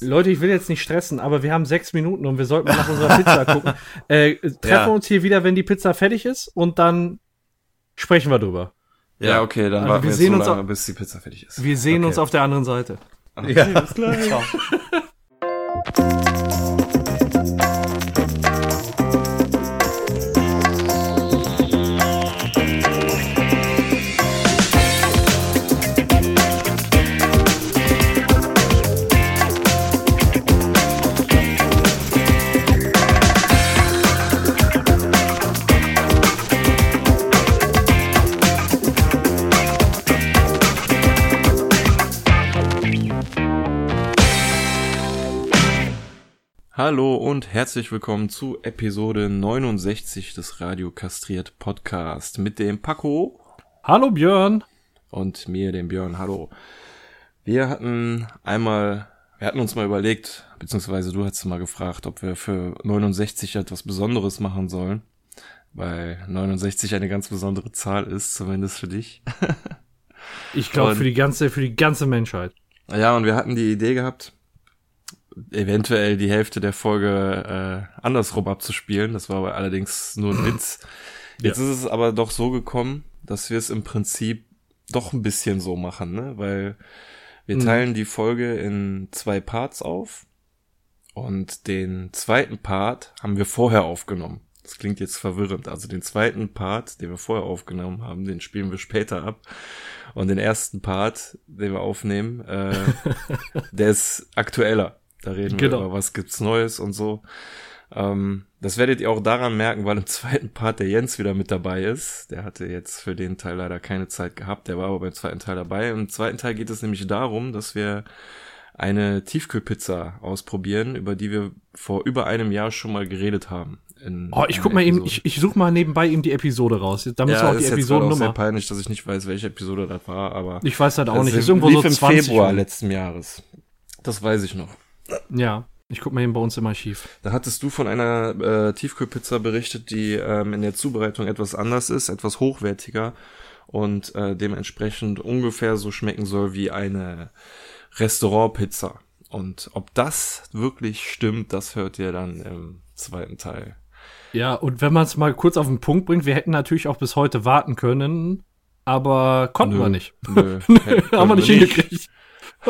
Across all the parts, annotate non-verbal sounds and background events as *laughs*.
Leute, ich will jetzt nicht stressen, aber wir haben sechs Minuten und wir sollten mal nach unserer Pizza *laughs* gucken. Äh, treffen ja. wir uns hier wieder, wenn die Pizza fertig ist und dann sprechen wir drüber. Ja, okay, dann also warten wir sehen so uns lange, auf- bis die Pizza fertig ist. Wir sehen okay. uns auf der anderen Seite. Okay, Ja. bis gleich. Ciao. *laughs* Hallo und herzlich willkommen zu Episode 69 des Radio Kastriert Podcast mit dem Paco Hallo Björn. und mir, dem Björn. Hallo. Wir hatten einmal, wir hatten uns mal überlegt, beziehungsweise du hast mal gefragt, ob wir für 69 etwas Besonderes machen sollen, weil 69 eine ganz besondere Zahl ist, zumindest für dich. *laughs* Ich glaube für die ganze, für die ganze Menschheit. Ja, und wir hatten die Idee gehabt, eventuell die Hälfte der Folge äh, andersrum abzuspielen. Das war aber allerdings nur ein Witz. *clears throat* Jetzt ist es aber doch so gekommen, dass wir es im Prinzip doch ein bisschen so machen, ne? Weil wir Mhm. teilen die Folge in zwei Parts auf und den zweiten Part haben wir vorher aufgenommen. Das klingt jetzt verwirrend. Also den zweiten Part, den wir vorher aufgenommen haben, den spielen wir später ab. Und den ersten Part, den wir aufnehmen, äh, *laughs* der ist aktueller. Da reden Genau. wir über was gibt's Neues und so. Ähm, das werdet ihr auch daran merken, weil im *laughs* zweiten Part der Jens wieder mit dabei ist. Der hatte jetzt für den Teil leider keine Zeit gehabt, der war aber beim zweiten Teil dabei. Im zweiten Teil geht es nämlich darum, dass wir eine Tiefkühlpizza ausprobieren, über die wir vor über einem Jahr schon mal geredet haben. Oh, ich guck mal eben, Episode. ich, ich such mal nebenbei eben die Episode raus. Da müssen wir auch die ist jetzt gerade auch sehr Episodennummer. peinlich, dass ich nicht weiß, welche Episode das war, aber Ich weiß halt auch das nicht. Ist irgendwo lief so im 20. Februar rum. letzten Jahres. Das weiß ich noch. Ja, ich guck mal eben bei uns im Archiv. Da hattest du von einer äh, Tiefkühlpizza berichtet, die ähm, in der Zubereitung etwas anders ist, etwas hochwertiger und äh, dementsprechend ungefähr so schmecken soll wie eine Restaurantpizza. Und ob das wirklich stimmt, das hört ihr dann im zweiten Teil. Ja, und wenn man es mal kurz auf den Punkt bringt, wir hätten natürlich auch bis heute warten können, aber konnten Nö. wir nicht. Nö, *laughs* Haben wir nicht hingekriegt.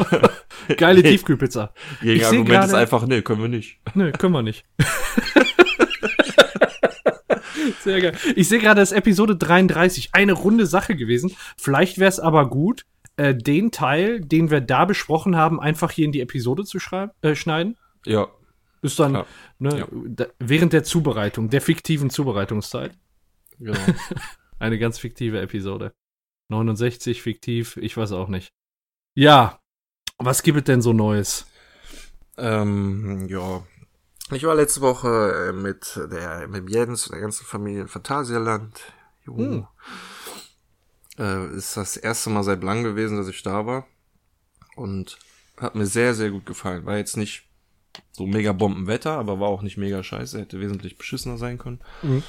*laughs* Geile Nee. Tiefkühlpizza. Ich seh Gegenargument ist einfach, nee, können wir nicht. Nö, können wir nicht. *laughs* Sehr geil. Ich sehe gerade, das ist Episode 33. Eine runde Sache gewesen. Vielleicht wäre es aber gut, äh, den Teil, den wir da besprochen haben, einfach hier in die Episode zu schreiben, äh, schneiden. Ja, Ist dann ne, Ja. da, während der Zubereitung, der fiktiven Zubereitungszeit. genau. *laughs* Eine ganz fiktive Episode. 69 fiktiv, ich weiß auch nicht. Ja, was gibt es denn so Neues? Ähm, ja. Ich war letzte Woche äh, mit der, mit Jens und der ganzen Familie in Phantasialand. Hm. Äh, ist das erste Mal seit langem gewesen, dass ich da war. Und hat mir sehr, sehr gut gefallen. War jetzt nicht so mega Bombenwetter, aber war auch nicht mega scheiße. Hätte wesentlich beschissener sein können. Mhm.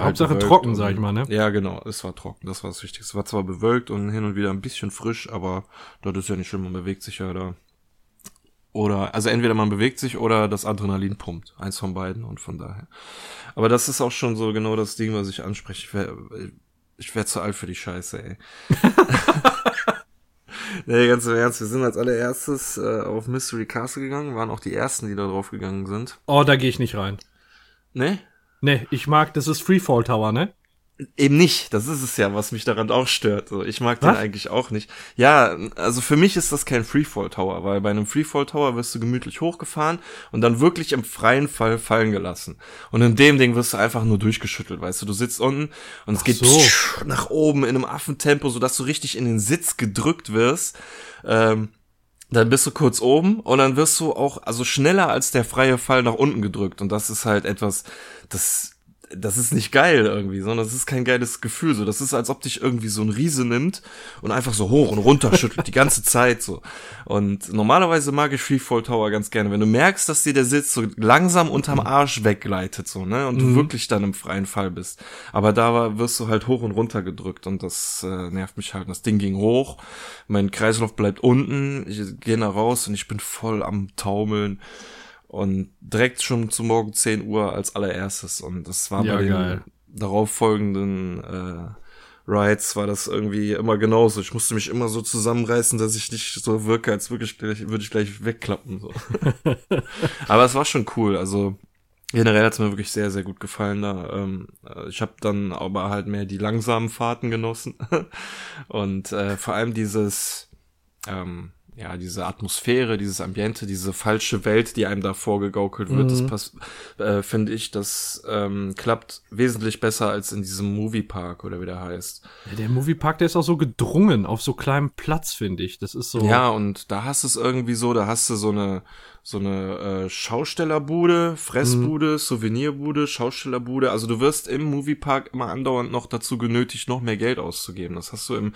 Hauptsache bewölkt trocken, und- sag ich mal, ne? Ja, genau. Es war trocken. Das war das Wichtigste. Es war zwar bewölkt und hin und wieder ein bisschen frisch, aber dort ist ja nicht schlimm. Man bewegt sich ja da. Oder, also entweder man bewegt sich oder das Adrenalin pumpt. Eins von beiden und von daher. Aber das ist auch schon so genau das Ding, was ich anspreche. Ich wär, ich wär zu alt für die Scheiße, ey. *laughs* nee, ganz im Ernst. Wir sind als allererstes äh, auf Mystery Castle gegangen. Waren auch die ersten, die da drauf gegangen sind. Oh, da gehe ich nicht rein. Ne? Ne, ich mag, das ist Freefall Tower, ne? Eben nicht. Das ist es ja, was mich daran auch stört. Ich mag den Was? eigentlich auch nicht. Ja, also für mich ist das kein Freefall Tower, weil bei einem Freefall Tower wirst du gemütlich hochgefahren und dann wirklich im freien Fall fallen gelassen. Und in dem Ding wirst du einfach nur durchgeschüttelt, weißt du. Du sitzt unten und es geht so. nach oben in einem Affentempo, sodass du richtig in den Sitz gedrückt wirst. Ähm, dann bist du kurz oben und dann wirst du auch, also schneller als der freie Fall nach unten gedrückt. Und das ist halt etwas, das das ist nicht geil irgendwie, sondern das ist kein geiles Gefühl. So, das ist, als ob dich irgendwie so ein Riese nimmt und einfach so hoch und runter schüttelt die ganze Zeit so. Und normalerweise mag ich Freefall Tower ganz gerne, wenn du merkst, dass dir der Sitz so langsam unterm Arsch weggleitet so, ne, und du Mhm. wirklich dann im freien Fall bist. Aber da war, wirst du halt hoch und runter gedrückt und das äh, nervt mich halt. Das Ding ging hoch, mein Kreislauf bleibt unten, ich gehe da raus und ich bin voll am Taumeln. Und direkt schon zu morgen 10 Uhr als allererstes. Und das war Ja, bei den geil. darauf folgenden äh, Rides war das irgendwie immer genauso. Ich musste mich immer so zusammenreißen, dass ich nicht so wirke, als wirklich gleich, würde ich gleich wegklappen. So. *laughs* Aber es war schon cool. Also generell hat es mir wirklich sehr, sehr gut gefallen da. Ähm, äh, ich habe dann aber halt mehr die langsamen Fahrten genossen. *laughs* Und äh, vor allem dieses ähm, ja, diese Atmosphäre, dieses Ambiente, diese falsche Welt, die einem da vorgegaukelt wird, das Mhm. passt, äh, finde ich, das ähm, klappt wesentlich besser als in diesem Moviepark oder wie der heißt. Ja, der Moviepark, der ist auch so gedrungen auf so kleinem Platz, finde ich. Das ist so. Ja, und da hast du es irgendwie so, da hast du so eine so eine äh, Schaustellerbude, Fressbude, Souvenirbude, Schaustellerbude. Also du wirst im Moviepark immer andauernd noch dazu genötigt, noch mehr Geld auszugeben. Das hast du im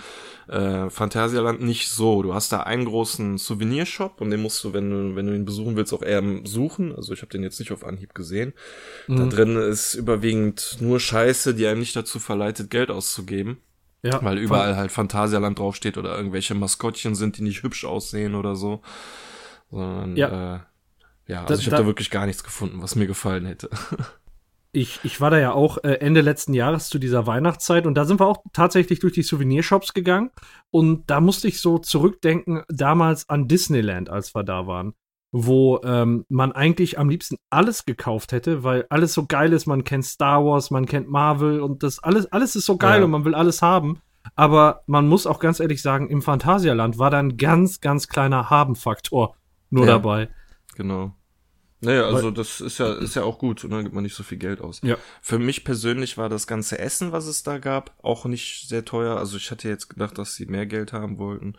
äh, Phantasialand nicht so. Du hast da einen großen Souvenirshop und den musst du, wenn du, wenn du ihn besuchen willst, auch eher suchen. Also ich habe den jetzt nicht auf Anhieb gesehen. Da Mhm. drin ist überwiegend nur Scheiße, die einem nicht dazu verleitet, Geld auszugeben. ja, Weil überall halt Phantasialand draufsteht oder irgendwelche Maskottchen sind, die nicht hübsch aussehen oder so. Sondern, Ja. äh, ja, also Da- ich habe da- da wirklich gar nichts gefunden, was mir gefallen hätte. *laughs* Ich, ich war da ja auch äh, Ende letzten Jahres zu dieser Weihnachtszeit und da sind wir auch tatsächlich durch die Souvenirshops gegangen und da musste ich so zurückdenken damals an Disneyland, als wir da waren, wo ähm, man eigentlich am liebsten alles gekauft hätte, weil alles so geil ist. Man kennt Star Wars, man kennt Marvel und das alles, alles ist so geil Ja. und man will alles haben. Aber man muss auch ganz ehrlich sagen, im Phantasialand war da ein ganz, ganz kleiner Haben-Faktor nur Ja. dabei. genau. Naja, also das ist ja, ist ja auch gut, und dann gibt man nicht so viel Geld aus. Ja. Für mich persönlich war das ganze Essen, was es da gab, auch nicht sehr teuer. Also ich hatte jetzt gedacht, dass sie mehr Geld haben wollten.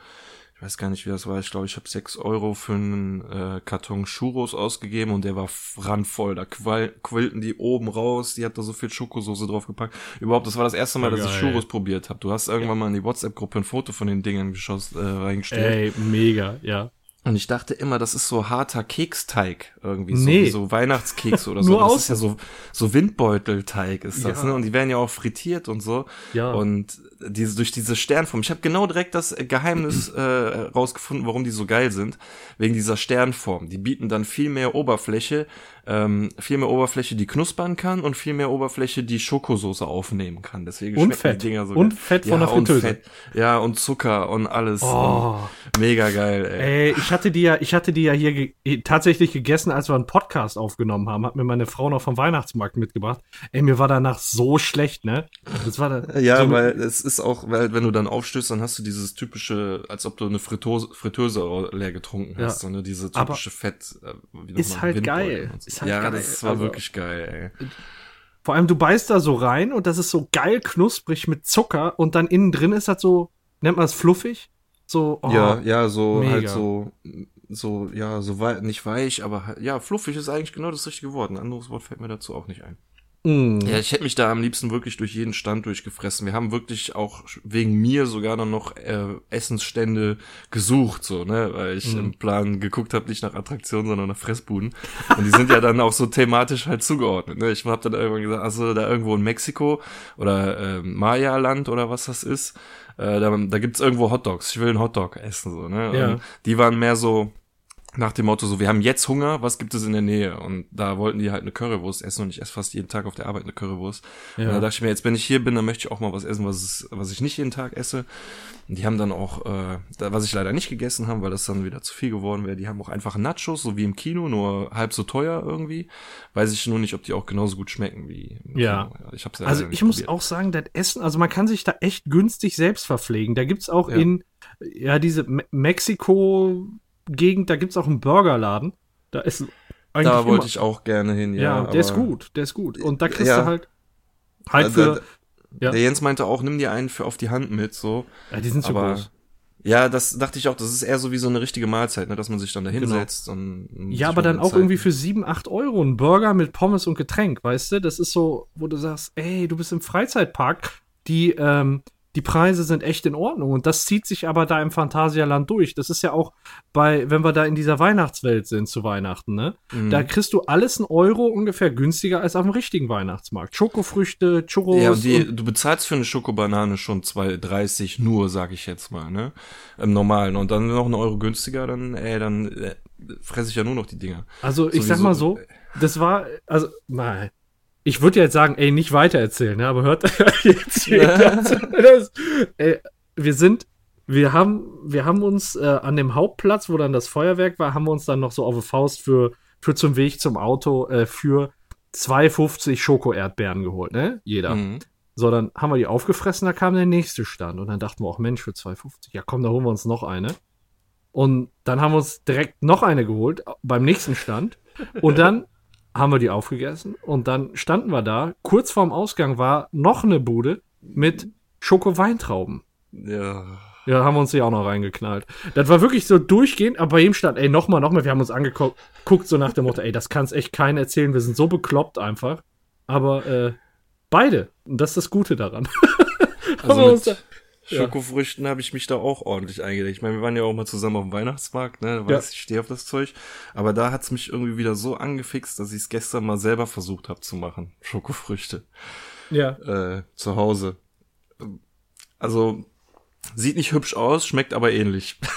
Ich weiß gar nicht, wie das war. Ich glaube, ich habe sechs Euro für einen äh, Karton Churros ausgegeben und der war randvoll. Da qual quillten die oben raus. Die hat da so viel Schokosoße draufgepackt. Überhaupt, das war das erste Mal, Ja, dass ich. Churros probiert habe. Du hast irgendwann mal in die WhatsApp-Gruppe ein Foto von den Dingern geschossen, äh, reingestellt. Ey, mega, ja. Und ich dachte immer, das ist so harter Keksteig irgendwie, so, Nee. wie so Weihnachtskekse oder *laughs* so. Nur das außen. ist ja so, so Windbeutelteig ist das, Ja. ne? Und die werden ja auch frittiert und so. Ja. Und diese, durch diese Sternform. Ich habe genau direkt das Geheimnis äh, rausgefunden, warum die so geil sind. Wegen dieser Sternform. Die bieten dann viel mehr Oberfläche, ähm, viel mehr Oberfläche, die knuspern kann und viel mehr Oberfläche, die Schokosoße aufnehmen kann. Deswegen Und Fett. die Dinger so Und geil. Fett von ja, der und Fritteuse. Fett. Ja, und Zucker und alles. Oh. Und mega geil, ey. Ey, ich hatte die ja, ich hatte die ja hier ge tatsächlich gegessen, als wir einen Podcast aufgenommen haben. Hat mir meine Frau noch vom Weihnachtsmarkt mitgebracht. Ey, mir war danach so schlecht, ne? Das war da, Ja, so, weil es ist auch, weil wenn du dann aufstößt, dann hast du dieses typische, als ob du eine Fritteuse, Fritteuse leer getrunken Ja. hast, so ne, diese Aber typische Fett. Äh, wie ist halt geil. so. Ist halt ja, geil. das war Also- wirklich geil, ey. vor allem du beißt da so rein und das ist so geil knusprig mit Zucker und dann innen drin ist das so, nennt man das fluffig? So, oh, ja, ja, so mega. halt so, so, ja, so wei nicht weich, aber halt, ja, fluffig ist eigentlich genau das richtige Wort. Ein anderes Wort fällt mir dazu auch nicht ein. Mm, Ja, ich hätte mich da am liebsten wirklich durch jeden Stand durchgefressen. Wir haben wirklich auch wegen mir sogar dann noch äh, Essensstände gesucht, so, ne, weil ich Mhm. im Plan geguckt habe, nicht nach Attraktionen, sondern nach Fressbuden. Und die sind ja dann auch so thematisch halt zugeordnet. Ne? Ich habe dann irgendwann gesagt, also da irgendwo in Mexiko oder äh, Maya-Land oder was das ist, äh, da, da gibt's irgendwo Hotdogs. Ich will einen Hotdog essen, so, ne? Ja. Und die waren mehr so, nach dem Motto so, wir haben jetzt Hunger, was gibt es in der Nähe? Und da wollten die halt eine Currywurst essen und ich esse fast jeden Tag auf der Arbeit eine Currywurst. Ja. Und da dachte ich mir, jetzt wenn ich hier bin, dann möchte ich auch mal was essen, was, es, was ich nicht jeden Tag esse. Und die haben dann auch, äh, da, was ich leider nicht gegessen habe, weil das dann wieder zu viel geworden wäre, die haben auch einfach Nachos, so wie im Kino, nur halb so teuer irgendwie. Weiß ich nur nicht, ob die auch genauso gut schmecken wie Ja. Kino. Ich hab's Also leider ich muss probiert. auch sagen, das Essen, also man kann sich da echt günstig selbst verpflegen. Da gibt's auch Ja. in, ja, diese Me Mexiko-Gegend, da gibt's auch einen Burgerladen. Da ist eigentlich Da wollte ich auch gerne hin, ja. ja, der ist gut, der ist gut. Und da kriegst Ja. du halt, halt Also, für, ja. Der Jens meinte auch, nimm dir einen für auf die Hand mit, so. ja, die sind aber- groß. Ja, das dachte ich auch, das ist eher so wie so eine richtige Mahlzeit, ne, dass man sich dann da Genau. hinsetzt und, und Ja, aber dann auch Zeit irgendwie für 7, 8 Euro ein Burger mit Pommes und Getränk, weißt du? Das ist so, wo du sagst, ey, du bist im Freizeitpark, die, ähm, die Preise sind echt in Ordnung und das zieht sich aber da im Phantasialand durch. Das ist ja auch bei, wenn wir da in dieser Weihnachtswelt sind zu Weihnachten, ne? Mhm. Da kriegst du alles einen Euro ungefähr günstiger als auf dem richtigen Weihnachtsmarkt. Schokofrüchte, Churros. Ja, die, du bezahlst für eine Schokobanane schon 2,30 nur, sag ich jetzt mal, ne? Im Normalen. Und dann noch einen Euro günstiger, dann, ey, dann äh, fresse ich ja nur noch die Dinger. also ich sag mal so, das war, also, mal. Ich würde ja jetzt sagen, ey, nicht weitererzählen, ne? aber hört *laughs* jetzt hier *laughs* das, ey, wir sind, wir haben, wir haben uns äh, an dem Hauptplatz, wo dann das Feuerwerk war, haben wir uns dann noch so auf eine Faust für, für zum Weg zum Auto äh, für 2,50 Schoko-Erdbeeren geholt, ne? Jeder. Mhm. So, dann haben wir die aufgefressen, da kam der nächste Stand. Und dann dachten wir auch, Mensch, für 2,50, ja komm, da holen wir uns noch eine. Und dann haben wir uns direkt noch eine geholt, beim nächsten Stand. Und dann haben wir die aufgegessen. Und dann standen wir da. Kurz vorm Ausgang war noch eine Bude mit Schoko-Weintrauben. Ja. Ja, haben wir uns die auch noch reingeknallt. Das war wirklich so durchgehend, aber bei ihm stand, ey, nochmal, nochmal. Wir haben uns angeguckt, guckt so nach dem Motto, ey, das kann's echt keinen erzählen. Wir sind so bekloppt einfach. Aber äh, beide. Und das ist das Gute daran. *laughs* Also mit da- ja. Schokofrüchten habe ich mich da auch ordentlich eingelegt. Ich meine, wir waren ja auch mal zusammen auf dem Weihnachtsmarkt, ne? Du Ja. weißt, ich stehe auf das Zeug. Aber da hat's mich irgendwie wieder so angefixt, dass ich es gestern mal selber versucht habe zu machen. Schokofrüchte. ja. Äh, zu Hause. Also, sieht nicht hübsch aus, schmeckt aber ähnlich. *laughs*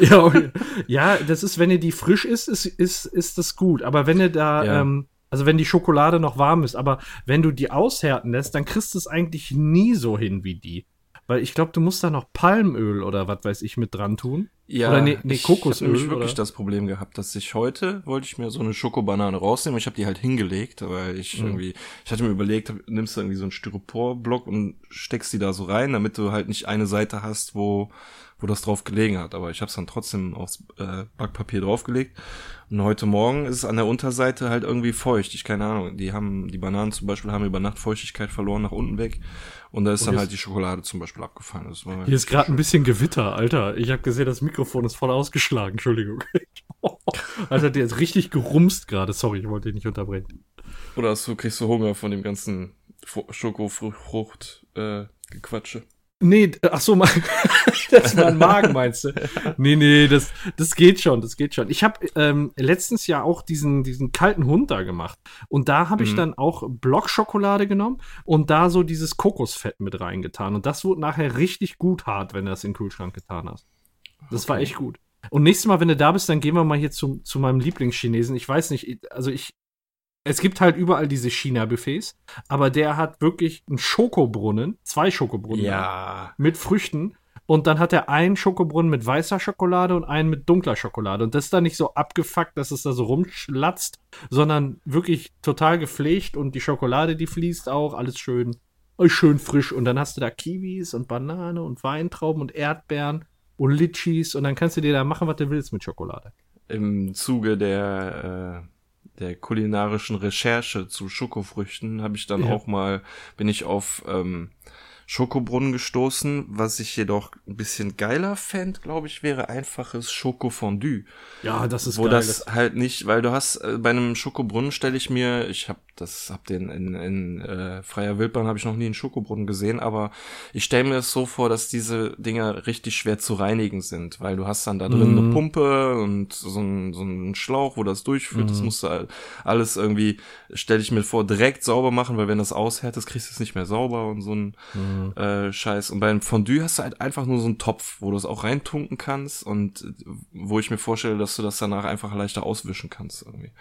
Ja, okay. ja, das ist, wenn ihr die frisch ist, ist, ist, ist das gut. Aber wenn ihr da, Ja. ähm, also wenn die Schokolade noch warm ist, aber wenn du die aushärten lässt, dann kriegst du es eigentlich nie so hin wie die. Weil ich glaube, du musst da noch Palmöl oder was weiß ich mit dran tun. Ja, Oder nee, nee, ich Kokosöl, habe nämlich wirklich oder? das Problem gehabt, dass ich heute wollte ich mir so eine Schokobanane rausnehmen. Ich habe die halt hingelegt, weil ich Mhm. irgendwie, ich hatte mir überlegt, nimmst du irgendwie so einen Styroporblock und steckst die da so rein, damit du halt nicht eine Seite hast, wo wo das drauf gelegen hat. Aber ich habe es dann trotzdem aufs äh, Backpapier draufgelegt. Und heute Morgen ist es an der Unterseite halt irgendwie feucht. Ich keine Ahnung. Die haben die Bananen zum Beispiel haben über Nacht Feuchtigkeit verloren nach unten weg. Und da ist Und dann halt die Schokolade zum Beispiel abgefallen. Das war Hier ist gerade ein bisschen Gewitter, Alter. Ich habe gesehen, das Mikrofon ist voll ausgeschlagen. Entschuldigung. *laughs* Alter, der ist richtig gerumst gerade. Sorry, ich wollte dich nicht unterbrechen. Oder hast du, kriegst du Hunger von dem ganzen Fu- Schokofrucht äh? Nee, ach so, *laughs* mein, das ist mein Magen, meinst du? Nee, nee, das, das geht schon, das geht schon. Ich habe ähm, letztens ja auch diesen, diesen kalten Hund da gemacht. Und da habe ich Mhm. dann auch Blockschokolade genommen und da so dieses Kokosfett mit reingetan. Und das wurde nachher richtig gut hart, wenn du das in den Kühlschrank getan hast. Das war Okay. echt gut. Und nächstes Mal, wenn du da bist, dann gehen wir mal hier zu, zu meinem Lieblingschinesen. Ich weiß nicht, ich- also ich. Es gibt halt überall diese China-Buffets, aber der hat wirklich einen Schokobrunnen, zwei Schokobrunnen Ja. mit Früchten. Und dann hat er einen Schokobrunnen mit weißer Schokolade und einen mit dunkler Schokolade. Und das ist dann nicht so abgefuckt, dass es da so rumschlatzt, sondern wirklich total gepflegt und die Schokolade, die fließt auch, alles schön, schön frisch. Und dann hast du da Kiwis und Banane und Weintrauben und Erdbeeren und Litchis und dann kannst du dir da machen, was du willst mit Schokolade. Im Zuge der, äh, der kulinarischen Recherche zu Schokofrüchten habe ich dann Ja. auch mal, bin ich auf ähm, Schokobrunnen gestoßen. Was ich jedoch ein bisschen geiler fände, glaube ich, wäre einfaches Schokofondue. Ja, das ist wo geil. das halt nicht, weil du hast äh, bei einem Schokobrunnen stelle ich mir, ich habe das hab den in, in äh, freier Wildbahn habe ich noch nie einen Schokobrunnen gesehen, aber ich stelle mir das so vor, dass diese Dinger richtig schwer zu reinigen sind, weil du hast dann da drin Mhm. eine Pumpe und so ein so ein Schlauch, wo das durchführt, das Mhm. musst du all- alles irgendwie stelle ich mir vor direkt sauber machen, weil wenn das aushärtet, kriegst du es nicht mehr sauber und so ein Mhm. Äh, Scheiß. Und beim Fondue hast du halt einfach nur so einen Topf, wo du es auch reintunken kannst und äh, wo ich mir vorstelle, dass du das danach einfach leichter auswischen kannst irgendwie.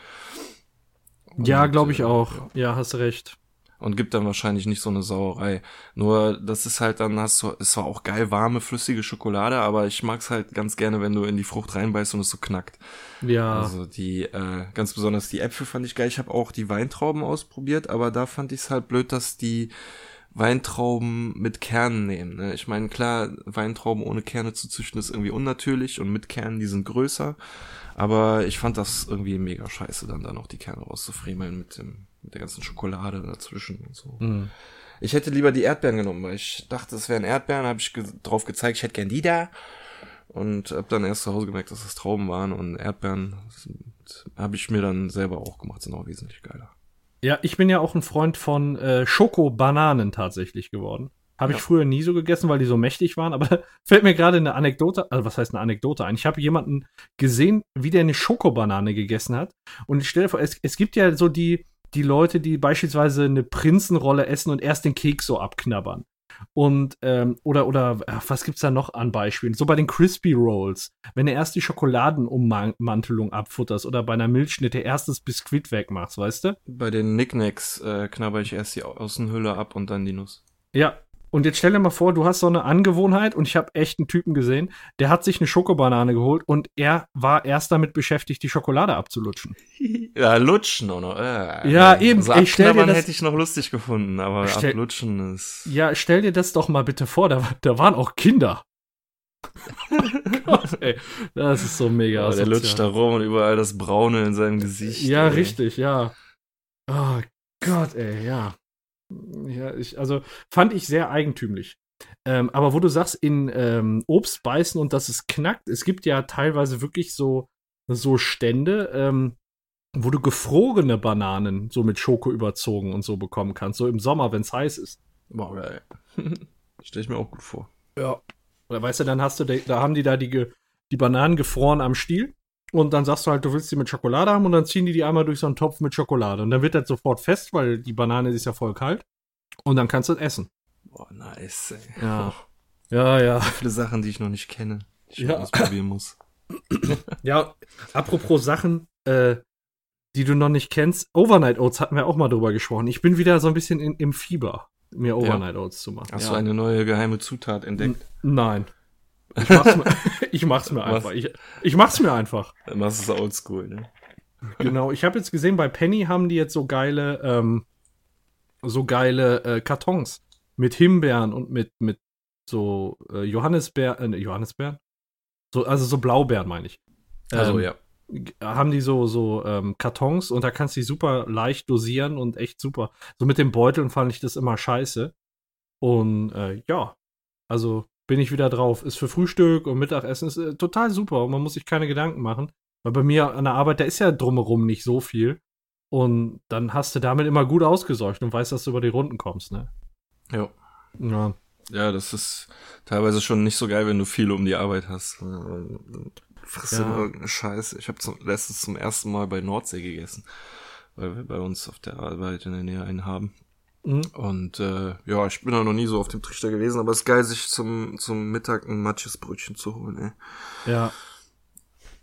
Ja, Und, glaube ich äh, auch. ja. Ja, hast recht. Und gibt dann wahrscheinlich nicht so eine Sauerei. Nur das ist halt dann hast du, es war auch geil warme, flüssige Schokolade, aber ich mag's halt ganz gerne, wenn du in die Frucht reinbeißt und es so knackt. Ja. Also die, äh, ganz besonders die Äpfel fand ich geil. Ich habe auch die Weintrauben ausprobiert, aber da fand ich es halt blöd, dass die Weintrauben mit Kernen nehmen. Ne? Ich meine, klar, Weintrauben ohne Kerne zu züchten ist irgendwie unnatürlich und mit Kernen, die sind größer. Aber ich fand das irgendwie mega scheiße, dann da noch die Kerne rauszufriemeln mit dem, mit der ganzen Schokolade dazwischen und so. Mhm. Ich hätte lieber die Erdbeeren genommen, weil ich dachte, es wären Erdbeeren, habe ich ge drauf gezeigt, ich hätte gern die da. und hab dann erst zu Hause gemerkt, dass das Trauben waren und Erdbeeren habe ich mir dann selber auch gemacht, sind auch wesentlich geiler. Ja, ich bin ja auch ein Freund von äh, Schokobananen tatsächlich geworden. Habe ich Ja. früher nie so gegessen, weil die so mächtig waren, aber *laughs* fällt mir gerade eine Anekdote, also was heißt eine Anekdote ein? Ich habe jemanden gesehen, wie der eine Schokobanane gegessen hat. Und ich stelle vor, es, es gibt ja so die, die Leute, die beispielsweise eine Prinzenrolle essen und erst den Keks so abknabbern. Und, ähm, oder, oder, ach, was gibt's da noch an Beispielen? So bei den Crispy Rolls, wenn du erst die Schokoladenummantelung abfutterst oder bei einer Milchschnitte erst das Biskuit wegmachst, weißt du? Bei den Knickknacks äh, knabber ich erst die Außenhülle ab und dann die Nuss. Ja. Und jetzt stell dir mal vor, du hast so eine Angewohnheit und ich habe echt einen Typen gesehen, der hat sich eine Schokobanane geholt und er war erst damit beschäftigt, die Schokolade abzulutschen. *laughs* Ja, lutschen noch. Äh, Ja, eben, Also ey, stell dir das- hätte ich noch lustig gefunden, aber Stell- ablutschen ist. Ja, stell dir das doch mal bitte vor, da, da waren auch Kinder. *laughs* Gott, ey, das ist so mega. Ja, der lutscht da rum und überall das Braune in seinem Gesicht. Ja, ey. richtig, ja. Oh Gott, ey, ja. Ja, ich, also fand ich sehr eigentümlich. Ähm, aber wo du sagst, in ähm, Obst beißen und dass es knackt, es gibt ja teilweise wirklich so, so Stände, ähm, wo du gefrorene Bananen so mit Schoko überzogen und so bekommen kannst, so im Sommer, wenn es heiß ist. Boah, geil. *laughs* Stell ich mir auch gut vor. Ja. Oder weißt du, dann hast du, da, da haben die da die, die Bananen gefroren am Stiel und dann sagst du halt, du willst die mit Schokolade haben und dann ziehen die die einmal durch so einen Topf mit Schokolade und dann wird das sofort fest, weil die Banane ist ja voll kalt und dann kannst du es essen. Boah, nice, ey. Ja. Ja, ja. Viele Sachen, die ich noch nicht kenne, die ich Ja. ausprobieren muss. *clears throat* Ja, apropos Sachen, äh, die du noch nicht kennst, Overnight Oats hatten wir auch mal drüber gesprochen. Ich bin wieder so ein bisschen in, im Fieber, mir Overnight Oats zu machen. Hast ja. du eine neue geheime Zutat entdeckt? Nein. *laughs* Ich mach's mir, ich mach's mir einfach. Ich, ich mach's mir einfach. Dann machst du es oldschool, ne? Genau, ich habe jetzt gesehen, bei Penny haben die jetzt so geile, ähm, so geile äh, Kartons mit Himbeeren und mit, mit so äh, Johannisbeeren, äh, Johannisbeeren? So, also so Blaubeeren, meine ich. Also, Ähm, ja. g- Haben die so, so ähm, Kartons und da kannst du die super leicht dosieren und echt super. So mit den Beuteln fand ich das immer scheiße. Und äh, ja, also bin ich wieder drauf. Ist für Frühstück und Mittagessen ist äh, total super und man muss sich keine Gedanken machen. Weil bei mir an der Arbeit, da ist ja drumherum nicht so viel. Und dann hast du damit immer gut ausgesorgt und weißt, dass du über die Runden kommst, ne? Ja. Ja. Ja, das ist teilweise schon nicht so geil, wenn du viel um die Arbeit hast. Frisst Ja. irgendeine Scheiße. Ich habe letztens zum ersten Mal bei Nordsee gegessen, weil wir bei uns auf der Arbeit in der Nähe einen haben. Mhm. Und äh, ja, ich bin da noch nie so auf dem Trichter gewesen, aber es ist geil, sich zum, zum Mittag ein Matschesbrötchen zu holen, ey. Ja.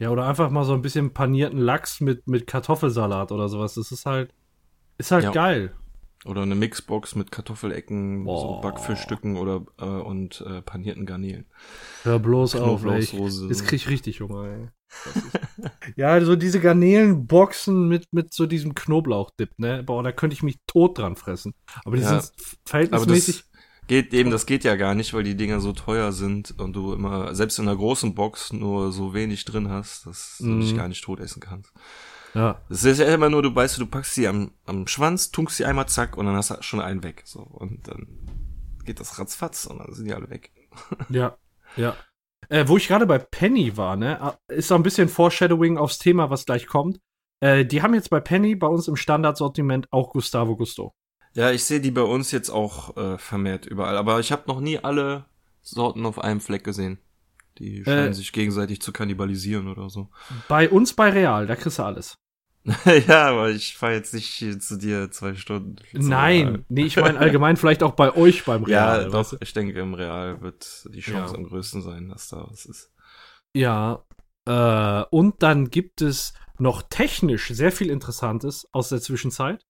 Ja, oder einfach mal so ein bisschen panierten Lachs mit, mit Kartoffelsalat oder sowas. Das ist halt, ist halt Ja. geil. Oder eine Mixbox mit Kartoffelecken, so Boah. Backfischstücken oder äh, und äh, panierten Garnelen. Hör bloß auf, ey. Ich-. Jetzt krieg ich richtig Hunger, ey. Das *laughs* ja, so diese Garnelenboxen mit, mit so diesem Knoblauchdip, ne? Boah, da könnte ich mich tot dran fressen. Aber die Ja. sind Aber verhältnismäßig. das geht eben, das geht ja gar nicht, weil die Dinger so teuer sind und du immer, selbst in einer großen Box nur so wenig drin hast, dass du Mhm. dich gar nicht tot essen kannst. Ja. Das ist ja immer nur, du weißt, du packst sie am, am Schwanz, tunkst sie einmal zack und dann hast du schon einen weg. So, und dann geht das ratzfatz und dann sind die alle weg. *laughs* Ja, ja. Äh, wo ich gerade bei Penny war, ne, ist so ein bisschen Foreshadowing aufs Thema, was gleich kommt. Äh, die haben jetzt bei Penny bei uns im Standardsortiment auch Gustavo Gusto. Ja, ich sehe die bei uns jetzt auch äh, vermehrt überall, aber ich habe noch nie alle Sorten auf einem Fleck gesehen. Die scheinen Äh. sich gegenseitig zu kannibalisieren oder so. Bei uns bei Real, da kriegst du alles. *laughs* ja, aber ich fahre jetzt nicht zu dir zwei Stunden. Nein, nee, ich meine allgemein *laughs* vielleicht auch bei euch beim Ja, Real. weißt doch, ich denke, im Real wird die Chance Ja. am größten sein, dass da was ist. Ja, äh, und dann gibt es noch technisch sehr viel Interessantes aus der Zwischenzeit.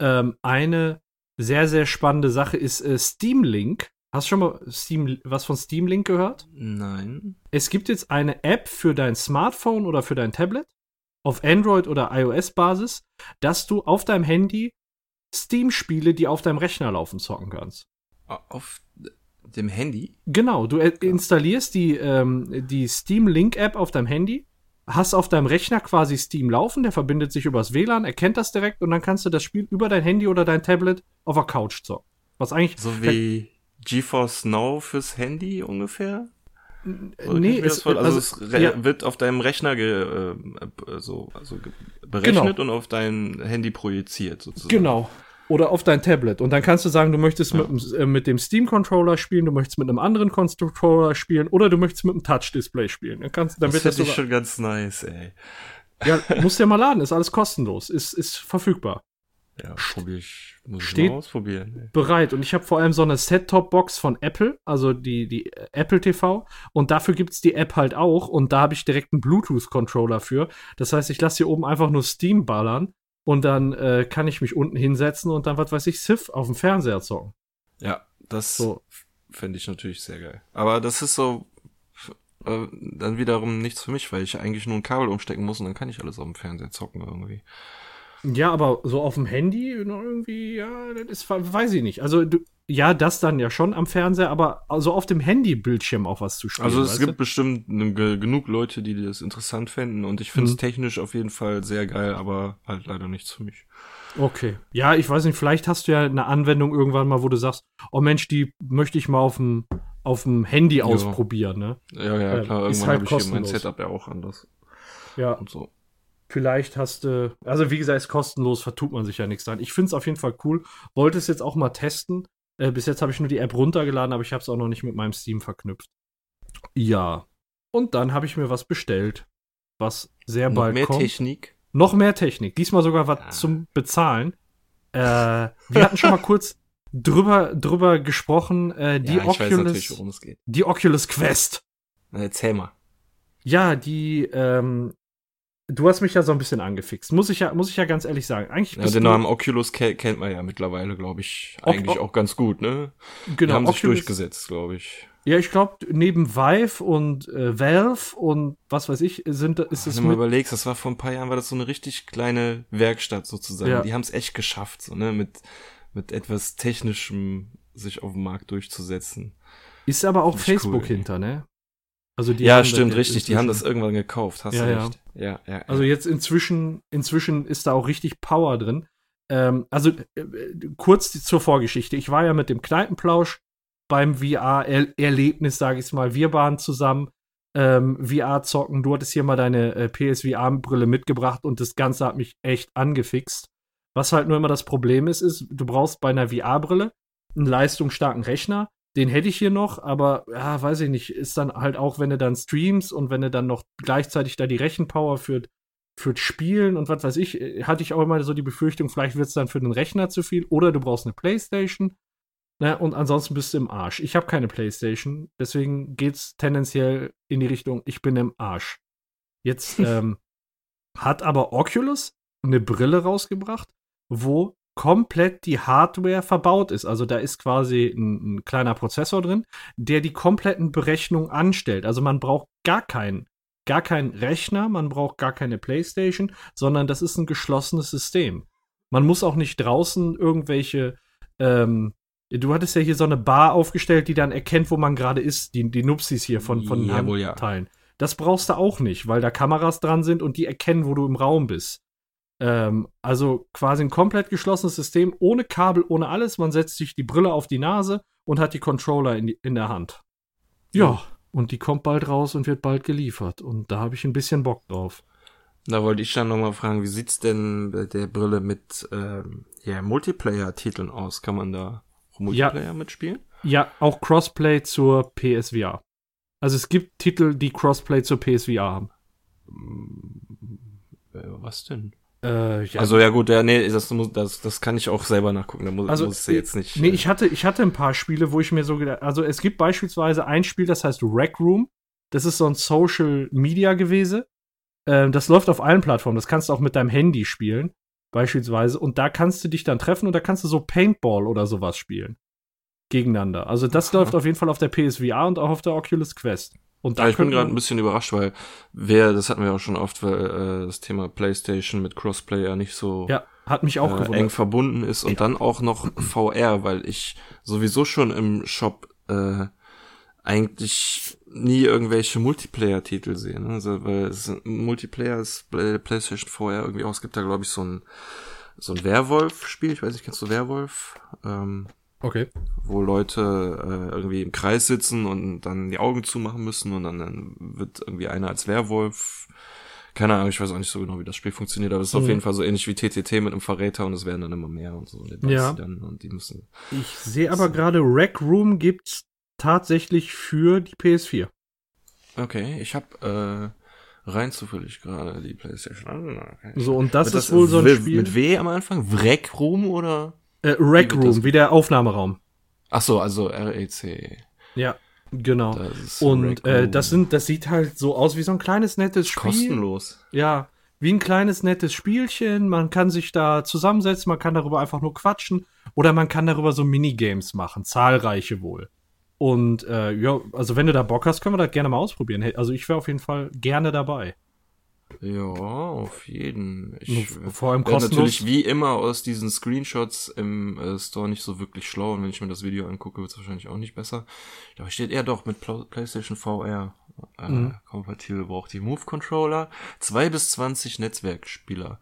Ähm, eine sehr, sehr spannende Sache ist äh, Steam Link. Hast du schon mal Steam, was von Steam Link gehört? Nein. Es gibt jetzt eine App für dein Smartphone oder für dein Tablet auf Android- oder iOS-Basis, dass du auf deinem Handy Steam-Spiele, die auf deinem Rechner laufen, zocken kannst. Auf dem Handy? Genau, du installierst die, ähm, die Steam Link App auf deinem Handy, hast auf deinem Rechner quasi Steam laufen, der verbindet sich übers WLAN, erkennt das direkt und dann kannst du das Spiel über dein Handy oder dein Tablet auf der Couch zocken. Was eigentlich So wie GeForce Now fürs Handy ungefähr? Oder nee, es, also, also, es ja. wird auf deinem Rechner ge, äh, so, also berechnet und auf dein Handy projiziert sozusagen. Genau. Oder auf dein Tablet. Und dann kannst du sagen, du möchtest Ja. mit, dem- äh, mit dem Steam-Controller spielen, du möchtest mit einem anderen Controller spielen oder du möchtest mit einem Touch-Display spielen. Dann, kannst, dann Das wird das finde ich sogar, schon ganz nice, ey. Ja, musst ja mal laden, ist alles kostenlos, ist, ist verfügbar. Ja, probier ich, muss ich Steht- mal ausprobieren. Ey. Bereit. Und ich habe vor allem so eine Set-Top-Box von Apple, also die, die äh, Apple TV. Und dafür gibt's die App halt auch. Und da habe ich direkt einen Bluetooth-Controller für. Das heißt, ich lasse hier oben einfach nur Steam ballern. Und dann äh, kann ich mich unten hinsetzen und dann, was weiß ich, Civ auf dem Fernseher zocken. Ja, das So. fände ich natürlich sehr geil. Aber das ist so äh, dann wiederum nichts für mich, weil ich eigentlich nur ein Kabel umstecken muss und dann kann ich alles auf dem Fernseher zocken irgendwie. Ja, aber so auf dem Handy noch irgendwie, ja, das ist, weiß ich nicht. Also, du, ja, das dann ja schon am Fernseher, aber so auf dem Handy-Bildschirm auch was zu spielen. Also es gibt bestimmt ne, ge- genug Leute, die das interessant fänden und ich finde es Mhm. technisch auf jeden Fall sehr geil, aber halt leider nichts für mich. du? Okay. Ja, ich weiß nicht, vielleicht hast du ja eine Anwendung irgendwann mal, wo du sagst, oh Mensch, die möchte ich mal auf dem, auf dem Handy Ja. ausprobieren, ne? Ja, ja, Äh, klar, irgendwann halt habe ich hier mein. Setup ja auch anders Ja, und so. Vielleicht hast du, also wie gesagt, ist kostenlos, vertut man sich ja nichts dran. Ich finde es auf jeden Fall cool. Wollte es jetzt auch mal testen. Äh, bis jetzt habe ich nur die App runtergeladen, aber ich habe es auch noch nicht mit meinem Steam verknüpft. Ja. Und dann habe ich mir was bestellt, was sehr Noch bald mehr kommt. Technik. Noch mehr Technik. Diesmal sogar was Ah. zum Bezahlen. Äh, wir hatten schon mal *laughs* kurz drüber, drüber gesprochen. Äh, die, ja, ich weiß natürlich, Oculus, worum es geht. die Oculus Quest. Na, erzähl mal. Ja, die, ähm, du hast mich ja so ein bisschen angefixt. Muss ich ja, muss ich ja ganz ehrlich sagen. Eigentlich Ja, den Namen Oculus ke kennt man ja mittlerweile, glaube ich, eigentlich ok- auch ganz gut, ne? Die genau, haben sich Oculus- durchgesetzt, glaube ich. Ja, ich glaube, neben Vive und äh, Valve und was weiß ich, sind, ist es Wenn du mal überlegst, das war vor ein paar Jahren, war das so eine richtig kleine Werkstatt sozusagen. Ja. Die haben es echt geschafft, so, ne, mit, mit etwas Technischem sich auf dem Markt durchzusetzen. ist aber auch Facebook cool, hinter, ne? Also die ja, stimmt, richtig. Die haben das inzwischen- irgendwann gekauft, hast Ja, du ja. recht. Ja, ja. ja. Also jetzt inzwischen, inzwischen ist da auch richtig Power drin. Ähm, also äh, kurz die- zur Vorgeschichte. Ich war ja mit dem Kneipenplausch beim VR-Erlebnis, sage ich mal. Wir waren zusammen ähm, VR zocken. Du hattest hier mal deine äh, PSVR-Brille mitgebracht und das Ganze hat mich echt angefixt. Was halt nur immer das Problem ist, ist, du brauchst bei einer VR-Brille einen leistungsstarken Rechner. Den hätte ich hier noch, aber ja, weiß ich nicht, ist dann halt auch, wenn du dann streamst und wenn du dann noch gleichzeitig da die Rechenpower für, für Spielen und was weiß ich, äh, hatte ich auch immer so die Befürchtung, vielleicht wird es dann für den Rechner zu viel oder du brauchst eine Playstation. Ne, und ansonsten bist du im Arsch. Ich habe keine Playstation, deswegen geht's tendenziell in die Richtung, ich bin im Arsch. Jetzt *laughs* ähm, hat aber Oculus eine Brille rausgebracht, wo komplett die Hardware verbaut ist. Also da ist quasi ein, ein kleiner Prozessor drin, der die kompletten Berechnungen anstellt. Also man braucht gar keinen, gar keinen Rechner, man braucht gar keine Playstation, sondern das ist ein geschlossenes System. Man muss auch nicht draußen irgendwelche ähm, Du hattest ja hier so eine Bar aufgestellt, die dann erkennt, wo man gerade ist, die, die Nupsis hier von, von den Jawohl, ja. Handteilen. Das brauchst du auch nicht, weil da Kameras dran sind und die erkennen, wo du im Raum bist. Ähm, also quasi ein komplett geschlossenes System, ohne Kabel, ohne alles. Man setzt sich die Brille auf die Nase und hat die Controller in, die, in der Hand. Ja, und die kommt bald raus und wird bald geliefert. Und da habe ich ein bisschen Bock drauf. Da wollte ich dann nochmal fragen, wie sieht's denn bei der Brille mit ähm, ja, Multiplayer-Titeln aus? Kann man da Multiplayer mitspielen? Ja, auch Crossplay zur PSVR. Also es gibt Titel, die Crossplay zur PSVR haben. Äh, Was denn? Äh, ja. Also ja gut, ja, nee, das, muss, das, das kann ich auch selber nachgucken. Da muss, Also, muss ich jetzt nicht. Nee, äh, ich hatte, ich hatte ein paar Spiele, wo ich mir so gedacht, also es gibt beispielsweise ein Spiel, das heißt Rec Room. Das ist so ein Social Media gewesen. Ähm, das läuft auf allen Plattformen. Das kannst du auch mit deinem Handy spielen, beispielsweise. Und da kannst du dich dann treffen und da kannst du so Paintball oder sowas spielen. Gegeneinander. Also das Aha. läuft auf jeden Fall auf der PSVR und auch auf der Oculus Quest. Und ja, ich bin gerade ein bisschen überrascht, weil wer, das hatten wir auch schon oft, weil äh, das Thema PlayStation mit Crossplay ja nicht so ja, hat mich auch äh, eng verbunden ist und dann auch noch VR, weil ich sowieso schon im Shop äh, eigentlich nie irgendwelche Multiplayer-Titel sehe. Ne? Also, weil es ist- Multiplayer ist Play- PlayStation VR irgendwie auch. Es gibt da glaube ich so ein so ein Werwolf-Spiel. Ich weiß nicht, kennst du Werwolf? Ähm, Okay. wo Leute äh, irgendwie im Kreis sitzen und dann die Augen zumachen müssen und dann, dann wird irgendwie einer als Werwolf. Keine Ahnung, ich weiß auch nicht so genau, wie das Spiel funktioniert, aber es ist auf Mhm. jeden Fall so ähnlich wie TTT mit einem Verräter und es werden dann immer mehr und so. Ja. und die müssen. Ich sehe aber gerade, Rec Room gibt's tatsächlich für die PS4. Okay, ich habe äh, rein zufällig gerade die PlayStation an. Okay. So, und das Wird ist wohl so ein Spiel. Mit W am Anfang? Wreck Room oder? Äh, Rec Room, wie der Aufnahmeraum. Ach so, also REC. Ja, genau. Und äh, das sind, das sieht halt so aus wie so ein kleines nettes Spiel. kostenlos. Ja, wie ein kleines nettes Spielchen. Man kann sich da zusammensetzen, man kann darüber einfach nur quatschen oder man kann darüber so Minigames machen, zahlreiche wohl. Und äh, ja, also wenn du da Bock hast, können wir das gerne mal ausprobieren. Also ich wäre auf jeden Fall gerne dabei. Ja, auf jeden. Ich vor allem kostenlos. natürlich wie immer aus diesen Screenshots im äh, Store nicht so wirklich schlau und wenn ich mir das Video angucke, wird es wahrscheinlich auch nicht besser. Da steht er doch mit Pla PlayStation VR äh, Mhm. kompatibel, braucht die Move Controller, zwei bis 20 Netzwerkspieler.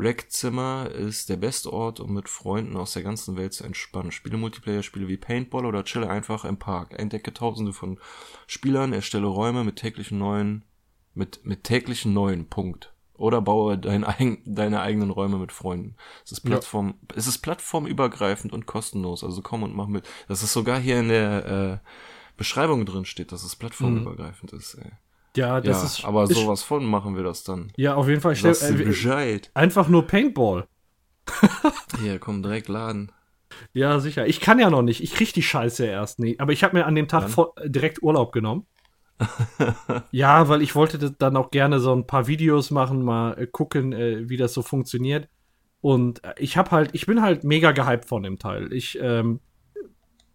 Rackzimmer ist der beste Ort, um mit Freunden aus der ganzen Welt zu entspannen. Spiele Multiplayer, Spiele wie Paintball oder chille einfach im Park. Entdecke tausende von Spielern, erstelle Räume mit täglichen neuen mit, mit täglichen neuen Punkt. Oder baue dein eigen, deine eigenen Räume mit Freunden. Es ist Ja. Plattform, es ist plattformübergreifend und kostenlos. Also komm und mach mit. Das ist sogar hier in der äh, Beschreibung drin steht, dass es plattformübergreifend ist. Ey. Ja, das ja, ist. aber ist, sowas von machen wir das dann. Ja, auf jeden Fall. Stell, Lass dir äh, Bescheid. einfach nur Paintball. *laughs* Hier, komm, direkt laden. Ja, sicher. Ich kann ja noch nicht. Ich krieg die Scheiße ja erst nicht. Aber ich habe mir an dem Tag vor, direkt Urlaub genommen. Ja, weil ich wollte dann auch gerne so ein paar Videos machen, mal äh, gucken, äh, wie das so funktioniert. Und äh, ich habe halt, ich bin halt mega gehypt von dem Teil. Ich ähm,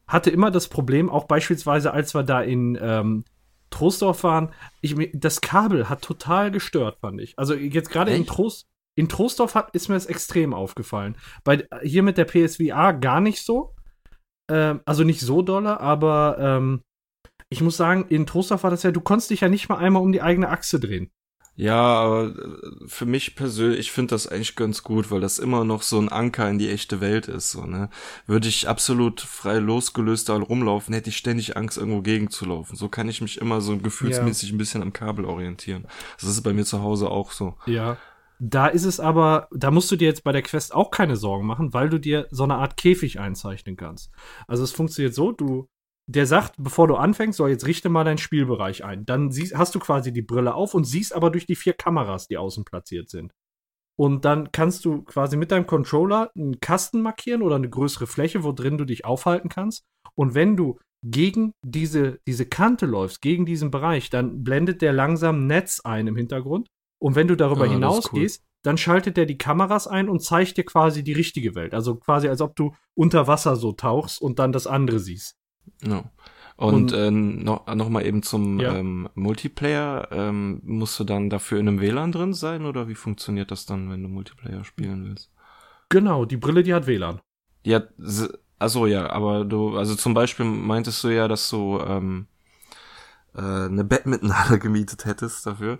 hatte immer das Problem, auch beispielsweise, als wir da in ähm, Troisdorf waren, ich, das Kabel hat total gestört, fand ich. Also jetzt gerade in? Trost, in Troisdorf hat, ist mir das extrem aufgefallen. Bei, hier mit der PSVR gar nicht so. Ähm, also nicht so dolle, aber ähm, ich muss sagen, in Troisdorf war das ja, du konntest dich ja nicht mal einmal um die eigene Achse drehen. Ja, aber äh, für mich persönlich, ich finde das eigentlich ganz gut, weil das immer noch so ein Anker in die echte Welt ist. So, ne? Würde ich absolut frei losgelöst da rumlaufen, hätte ich ständig Angst, irgendwo gegenzulaufen. So kann ich mich immer so gefühlsmäßig ein bisschen am Kabel orientieren. Das ist bei mir zu Hause auch so. Ja. Da ist es aber, da musst du dir jetzt bei der Quest auch keine Sorgen machen, weil du dir so eine Art Käfig einzeichnen kannst. Also es funktioniert so, du, der sagt, bevor du anfängst, so jetzt richte mal deinen Spielbereich ein. Dann siehst, hast du quasi die Brille auf und siehst aber durch die vier Kameras, die außen platziert sind. Und dann kannst du quasi mit deinem Controller einen Kasten markieren oder eine größere Fläche, wo drin du dich aufhalten kannst. Und wenn du gegen diese, diese Kante läufst, gegen diesen Bereich, dann blendet der langsam ein Netz ein im Hintergrund. Und wenn du darüber Ah, hinausgehst, dann schaltet der die Kameras ein und zeigt dir quasi die richtige Welt. Also quasi, als ob du unter Wasser so tauchst und dann das andere siehst. No. Und, Und- äh, noch, noch mal eben zum Ja. ähm, Multiplayer. Ähm, musst du dann dafür in einem WLAN drin sein oder wie funktioniert das dann, wenn du Multiplayer spielen willst? Genau, die Brille, die hat WLAN. Ja, also ja, aber du, also zum Beispiel meintest du ja, dass du ähm, äh, eine Badmintonhalle *laughs* gemietet hättest dafür.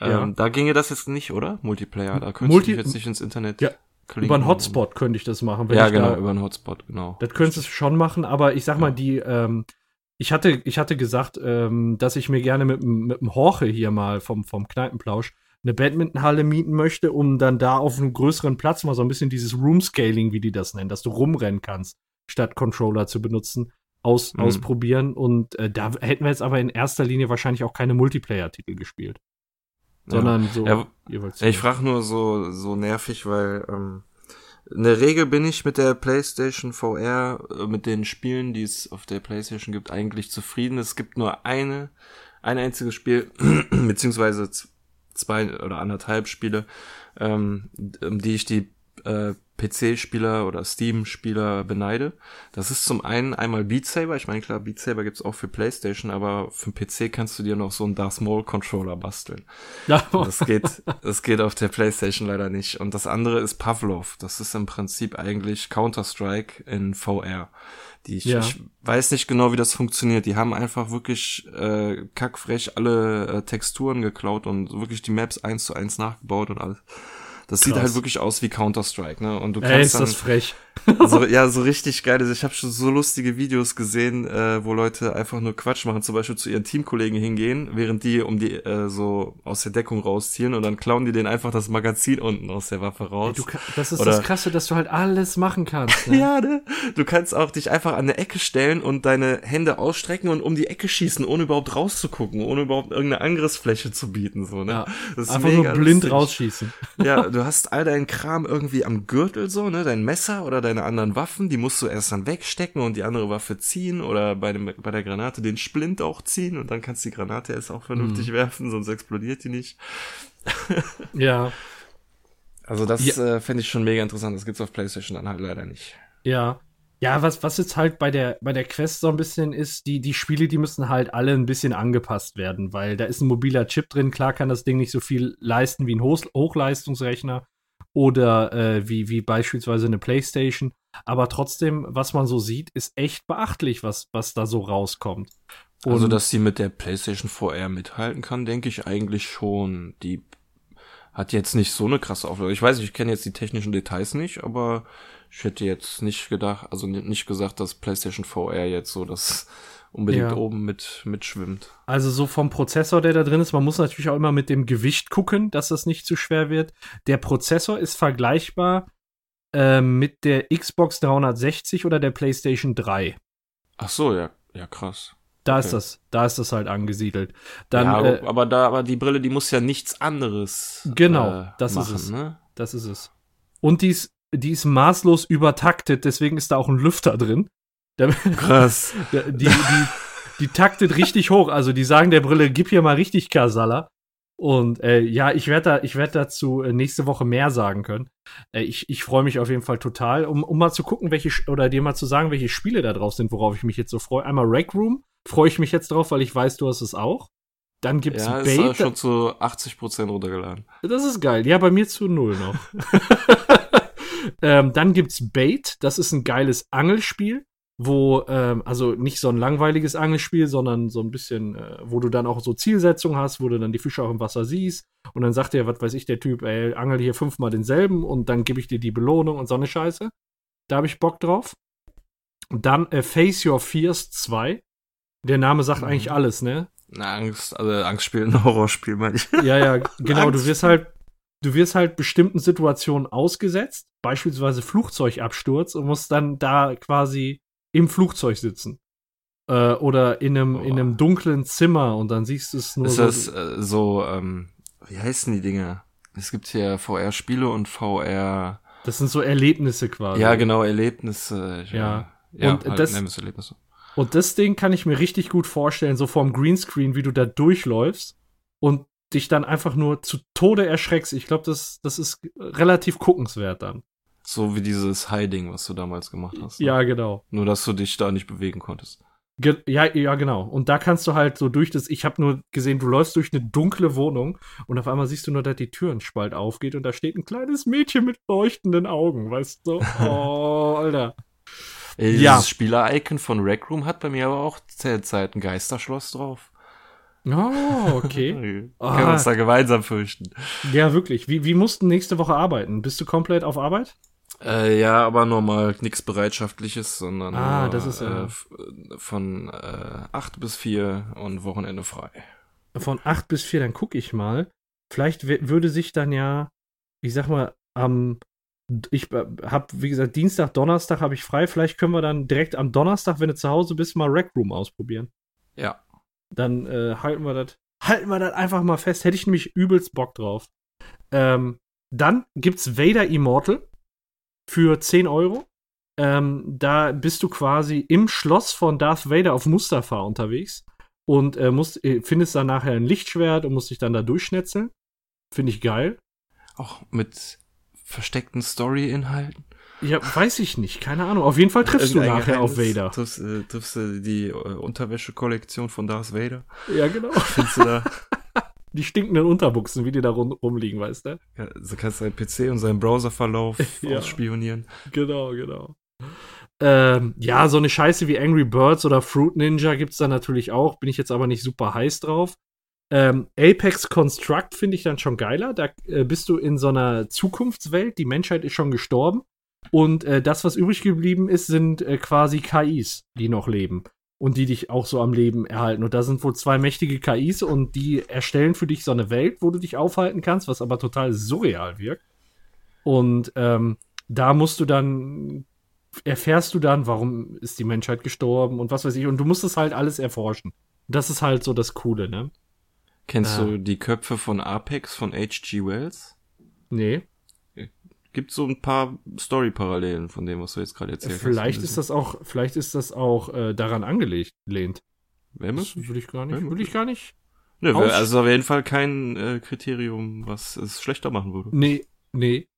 Ähm, Ja. Da ginge das jetzt nicht, oder? Multiplayer, da könntest Multi- du dich jetzt nicht ins Internet Ja, klinken Über einen Hotspot könnte ich das machen. wenn Ja, ich genau, Da, über einen Hotspot, genau. das könntest du schon machen, aber ich sag mal, die, ähm, ich hatte, ich hatte gesagt, ähm, dass ich mir gerne mit, dem- mit dem Horche hier mal vom, vom Kneipenplausch eine Badmintonhalle mieten möchte, um dann da auf einem größeren Platz mal so ein bisschen dieses Room-Scaling, wie die das nennen, dass du rumrennen kannst, statt Controller zu benutzen, aus, Mhm. ausprobieren. Und äh, da hätten wir jetzt aber in erster Linie wahrscheinlich auch keine Multiplayer-Titel gespielt. Sondern so Ja, jeweils. Ja, ich frage nur so, so nervig, weil ähm, in der Regel bin ich mit der PlayStation VR, äh, mit den Spielen, die es auf der PlayStation gibt, eigentlich zufrieden. Es gibt nur eine, ein einziges Spiel, *clears throat* beziehungsweise zwei oder anderthalb Spiele, ähm, um die ich die äh, PC-Spieler oder Steam-Spieler beneide. Das ist zum einen einmal Beat Saber. Ich meine, klar, Beat Saber gibt's auch für PlayStation, aber für den PC kannst du dir noch so einen Darth Maul-Controller basteln. *laughs* Ja, Das geht, das geht auf der PlayStation leider nicht. Und das andere ist Pavlov. Das ist im Prinzip eigentlich Counter-Strike in VR. Die ich, Ja. ich weiß nicht genau, wie das funktioniert. Die haben einfach wirklich äh, kackfrech alle äh, Texturen geklaut und wirklich die Maps eins zu eins nachgebaut und alles. Das sieht Krass. halt wirklich aus wie Counter-Strike, ne? Und du Ey, kannst ist das dann frech. *laughs* so, ja so richtig geil. Also ich habe schon so lustige Videos gesehen, äh, wo Leute einfach nur Quatsch machen, zum Beispiel zu ihren Teamkollegen hingehen, während die um die äh, so aus der Deckung rausziehen und dann klauen die denen einfach das Magazin unten aus der Waffe raus. Du, das ist Oder- das Krasse, dass du halt alles machen kannst. Ne? *laughs* Ja, ne? Du kannst auch dich einfach an eine Ecke stellen und deine Hände ausstrecken und um die Ecke schießen, ohne überhaupt rauszugucken, ohne überhaupt irgendeine Angriffsfläche zu bieten, so, ne? Ja. Das ist Einfach nur mega blind lustig. rausschießen. Ja, *laughs* du hast all deinen Kram irgendwie am Gürtel so, ne? Dein Messer oder deine anderen Waffen, die musst du erst dann wegstecken und die andere Waffe ziehen oder bei, dem, bei der Granate den Splint auch ziehen und dann kannst du die Granate erst auch Mhm. vernünftig werfen, sonst explodiert die nicht. *laughs* Ja, Also das Ja. äh, fände ich schon mega interessant. Das gibt's auf PlayStation dann halt leider nicht. ja. Ja, was, was jetzt halt bei der, bei der Quest so ein bisschen ist, die, die Spiele, die müssen halt alle ein bisschen angepasst werden, weil da ist ein mobiler Chip drin. Klar kann das Ding nicht so viel leisten wie ein Hoch Hochleistungsrechner oder äh, wie, wie beispielsweise eine Playstation. Aber trotzdem, was man so sieht, ist echt beachtlich, was, was da so rauskommt. Also, Und- dass sie mit der PlayStation VR mithalten kann, denke ich eigentlich schon. Die hat jetzt nicht so eine krasse Auflösung. Ich weiß ich kenne jetzt die technischen Details nicht, aber ich hätte jetzt nicht gedacht, also ni- nicht gesagt, dass PlayStation VR jetzt so das unbedingt Ja. oben mit mitschwimmt. Also so vom Prozessor, der da drin ist, man muss natürlich auch immer mit dem Gewicht gucken, dass das nicht zu schwer wird. Der Prozessor ist vergleichbar äh, mit der Xbox 360 oder der PlayStation 3. Ach so, ja, ja krass. Da ist Okay. das, da ist das halt angesiedelt. Dann, ja, äh, aber da, aber die Brille, die muss ja nichts anderes Genau, äh, das ist machen, es. ne? das ist es. Und die ist, die ist maßlos übertaktet, deswegen ist da auch ein Lüfter drin. Krass. *laughs* die, die, die taktet richtig hoch. Also die sagen der Brille, gib hier mal richtig Kasala. Und äh, ja, ich werde da, ich werde dazu äh, nächste Woche mehr sagen können. Äh, ich ich freue mich auf jeden Fall total, um, um mal zu gucken, welche oder dir mal zu sagen, welche Spiele da drauf sind, worauf ich mich jetzt so freue. Einmal Rec Room freue ich mich jetzt drauf, weil ich weiß, du hast es auch. Dann gibt's Ja, ist Bait. schon zu 80% runtergeladen. Das ist geil. Ja, bei mir zu null noch. *laughs* *laughs* ähm, dann gibt's Bait. Das ist ein geiles Angelspiel, wo, ähm, also nicht so ein langweiliges Angelspiel, sondern so ein bisschen, äh, wo du dann auch so Zielsetzungen hast, wo du dann die Fische auch im Wasser siehst. Und dann sagt dir, was weiß ich, der Typ, ey, angel hier fünfmal denselben und dann gebe ich dir die Belohnung und so eine Scheiße. Da habe ich Bock drauf. Und dann äh, Face Your Fears 2. Der Name sagt Mhm. eigentlich alles, ne? Na, Angst, also Angstspiel, ein *laughs* Horrorspiel, meine ich. Ja, ja, genau. Du wirst halt, du wirst halt bestimmten Situationen ausgesetzt, beispielsweise Flugzeugabsturz und musst dann da quasi im Flugzeug sitzen. Äh, oder in einem, in einem dunklen Zimmer und dann siehst du es nur Ist so. das äh, so, ähm, wie heißen die Dinge? Es gibt hier VR-Spiele und VR, das sind so Erlebnisse quasi. ja genau, Erlebnisse. Ja. ja, Und halt, das- Erlebnisse. Und das Ding kann ich mir richtig gut vorstellen, so vorm Greenscreen, wie du da durchläufst und dich dann einfach nur zu Tode erschreckst. Ich glaube, das, das ist relativ guckenswert dann. So wie dieses Hiding, was du damals gemacht hast. ne? Ja, genau. Nur, dass du dich da nicht bewegen konntest. Ge ja, ja, genau. Und da kannst du halt so durch das, ich habe nur gesehen, du läufst durch eine dunkle Wohnung und auf einmal siehst du nur, dass die Türenspalt aufgeht und da steht ein kleines Mädchen mit leuchtenden Augen, weißt du? *laughs* Oh, Alter. Ey, dieses Ja. Spieler-Icon von Rec Room hat bei mir aber auch Zeit ein Geisterschloss drauf. Oh, okay. *laughs* Wir Ah. können uns da gemeinsam fürchten. ja, wirklich. Wie, wie musst du nächste Woche arbeiten? Bist du komplett auf Arbeit? Äh, ja, aber normal nichts Bereitschaftliches, sondern Ah, das ist ja- äh, f- von äh, 8 bis 4 und Wochenende frei. Von 8 bis 4, dann gucke ich mal. Vielleicht würde sich dann ja, ich sag mal, am ich habe, wie gesagt, Dienstag, Donnerstag habe ich frei. Vielleicht können wir dann direkt am Donnerstag, wenn du zu Hause bist, mal Rec Room ausprobieren. Ja. Dann äh, halten wir das halten wir das einfach mal fest. Hätte ich nämlich übelst Bock drauf. Ähm, dann gibt's Vader Immortal für 10 Euro. Ähm, da bist du quasi im Schloss von Darth Vader auf Mustafa unterwegs und äh, musst, äh, findest dann nachher ein Lichtschwert und musst dich dann da durchschnetzeln. Finde ich geil. Auch mit versteckten Story-Inhalten. Ja, weiß ich nicht, keine Ahnung. Auf jeden Fall triffst du nachher auf Geheimnis. Vader. Triffst, äh, triffst du die äh, Unterwäsche-Kollektion von Darth Vader? Ja, genau. Findest du da? *laughs* Die stinkenden Unterbuchsen, wie die da rum, rumliegen, weißt du? ja, so kannst du deinen PC und seinen Browserverlauf *laughs* Ja. ausspionieren. Genau, genau. Ähm, ja, so eine Scheiße wie Angry Birds oder Fruit Ninja gibt's da natürlich auch. Bin ich jetzt aber nicht super heiß drauf. Ähm, Apex Construct finde ich dann schon geiler. Da äh, bist du in so einer Zukunftswelt. Die Menschheit ist schon gestorben. Und äh, das, was übrig geblieben ist, sind äh, quasi KIs, die noch leben. Und die dich auch so am Leben erhalten. Und da sind wohl zwei mächtige KIs und die erstellen für dich so eine Welt, wo du dich aufhalten kannst, was aber total surreal wirkt. Und ähm, da musst du dann, erfährst du dann, warum ist die Menschheit gestorben und was weiß ich. Und du musst es halt alles erforschen. Das ist halt so das Coole, ne? Kennst du die Köpfe von Apex von H.G. Wells? Nee. Gibt so ein paar Story-Parallelen von dem, was du jetzt gerade erzählt Vielleicht hast. ist das auch, vielleicht ist das auch äh, daran angelegt, lehnt. Wenn Das will ich gar nicht, will ich gar nicht. Ne, Aus- also auf jeden Fall kein äh, Kriterium, was es schlechter machen würde. Nee, nee.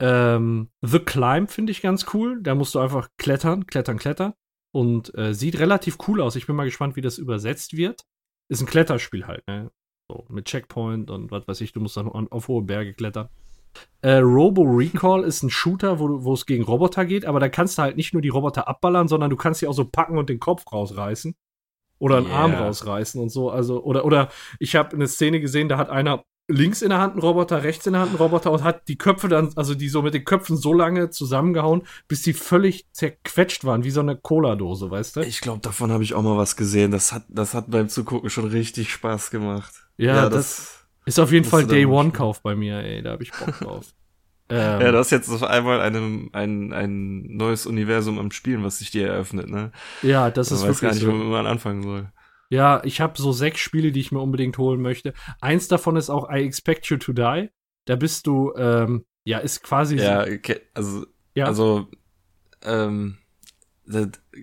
Ähm, The Climb finde ich ganz cool. Da musst du einfach klettern, klettern, klettern. Und äh, sieht relativ cool aus. Ich bin mal gespannt, wie das übersetzt wird. Ist ein Kletterspiel halt, ne? So, mit Checkpoint und was weiß ich, du musst dann an- auf hohe Berge klettern. Äh, Robo Recall ist ein Shooter, wo, es gegen Roboter geht, aber da kannst du halt nicht nur die Roboter abballern, sondern du kannst sie auch so packen und den Kopf rausreißen. Oder einen Arm Yeah. rausreißen und so. Also, oder, oder ich habe eine Szene gesehen, da hat einer links in der Hand einen Roboter, rechts in der Hand einen Roboter und hat die Köpfe dann, also die so mit den Köpfen so lange zusammengehauen, bis die völlig zerquetscht waren, wie so eine Cola-Dose, weißt du? Ich glaube, davon habe ich auch mal was gesehen. Das hat, das hat beim Zugucken schon richtig Spaß gemacht. Ja, Ist auf jeden Fall Day One. Kauf bei mir, ey, da habe ich Bock drauf. *laughs* ähm, Ja, du hast jetzt auf einmal einem, ein, ein neues Universum am Spielen, was sich dir eröffnet, ne? ja, das Ich ist weiß wirklich gar nicht, so. wo man anfangen soll. Ja, ich habe so sechs Spiele, die ich mir unbedingt holen möchte. Eins davon ist auch I Expect You to Die. Da bist du, ähm, ja, ist quasi Ja, so, ke- also, ja, also, ähm,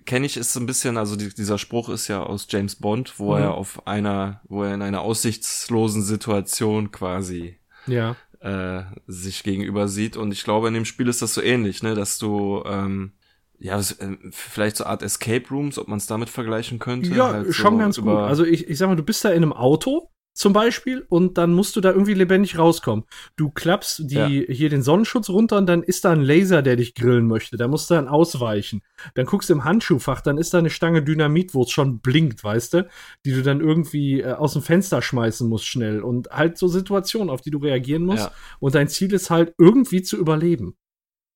kenne ich ist so ein bisschen, also die, dieser Spruch ist ja aus James Bond, wo Mhm. er auf einer, wo er in einer aussichtslosen Situation quasi ja, äh, sich gegenüber sieht. Und ich glaube, in dem Spiel ist das so ähnlich, ne, dass du ähm, ja, äh, vielleicht so Art Escape Rooms, ob man es damit vergleichen könnte. ja, halt schon so ganz gut. Also ich, ich sag mal, du bist da in einem Auto zum Beispiel und dann musst du da irgendwie lebendig rauskommen. Du klappst die, Ja. hier den Sonnenschutz runter und dann ist da ein Laser, der dich grillen möchte. Da musst du dann ausweichen. Dann guckst du im Handschuhfach, dann ist da eine Stange Dynamit, wo es schon blinkt, weißt du, die du dann irgendwie äh, aus dem Fenster schmeißen musst schnell. Und halt so Situationen, auf die du reagieren musst. Ja. Und dein Ziel ist halt irgendwie zu überleben.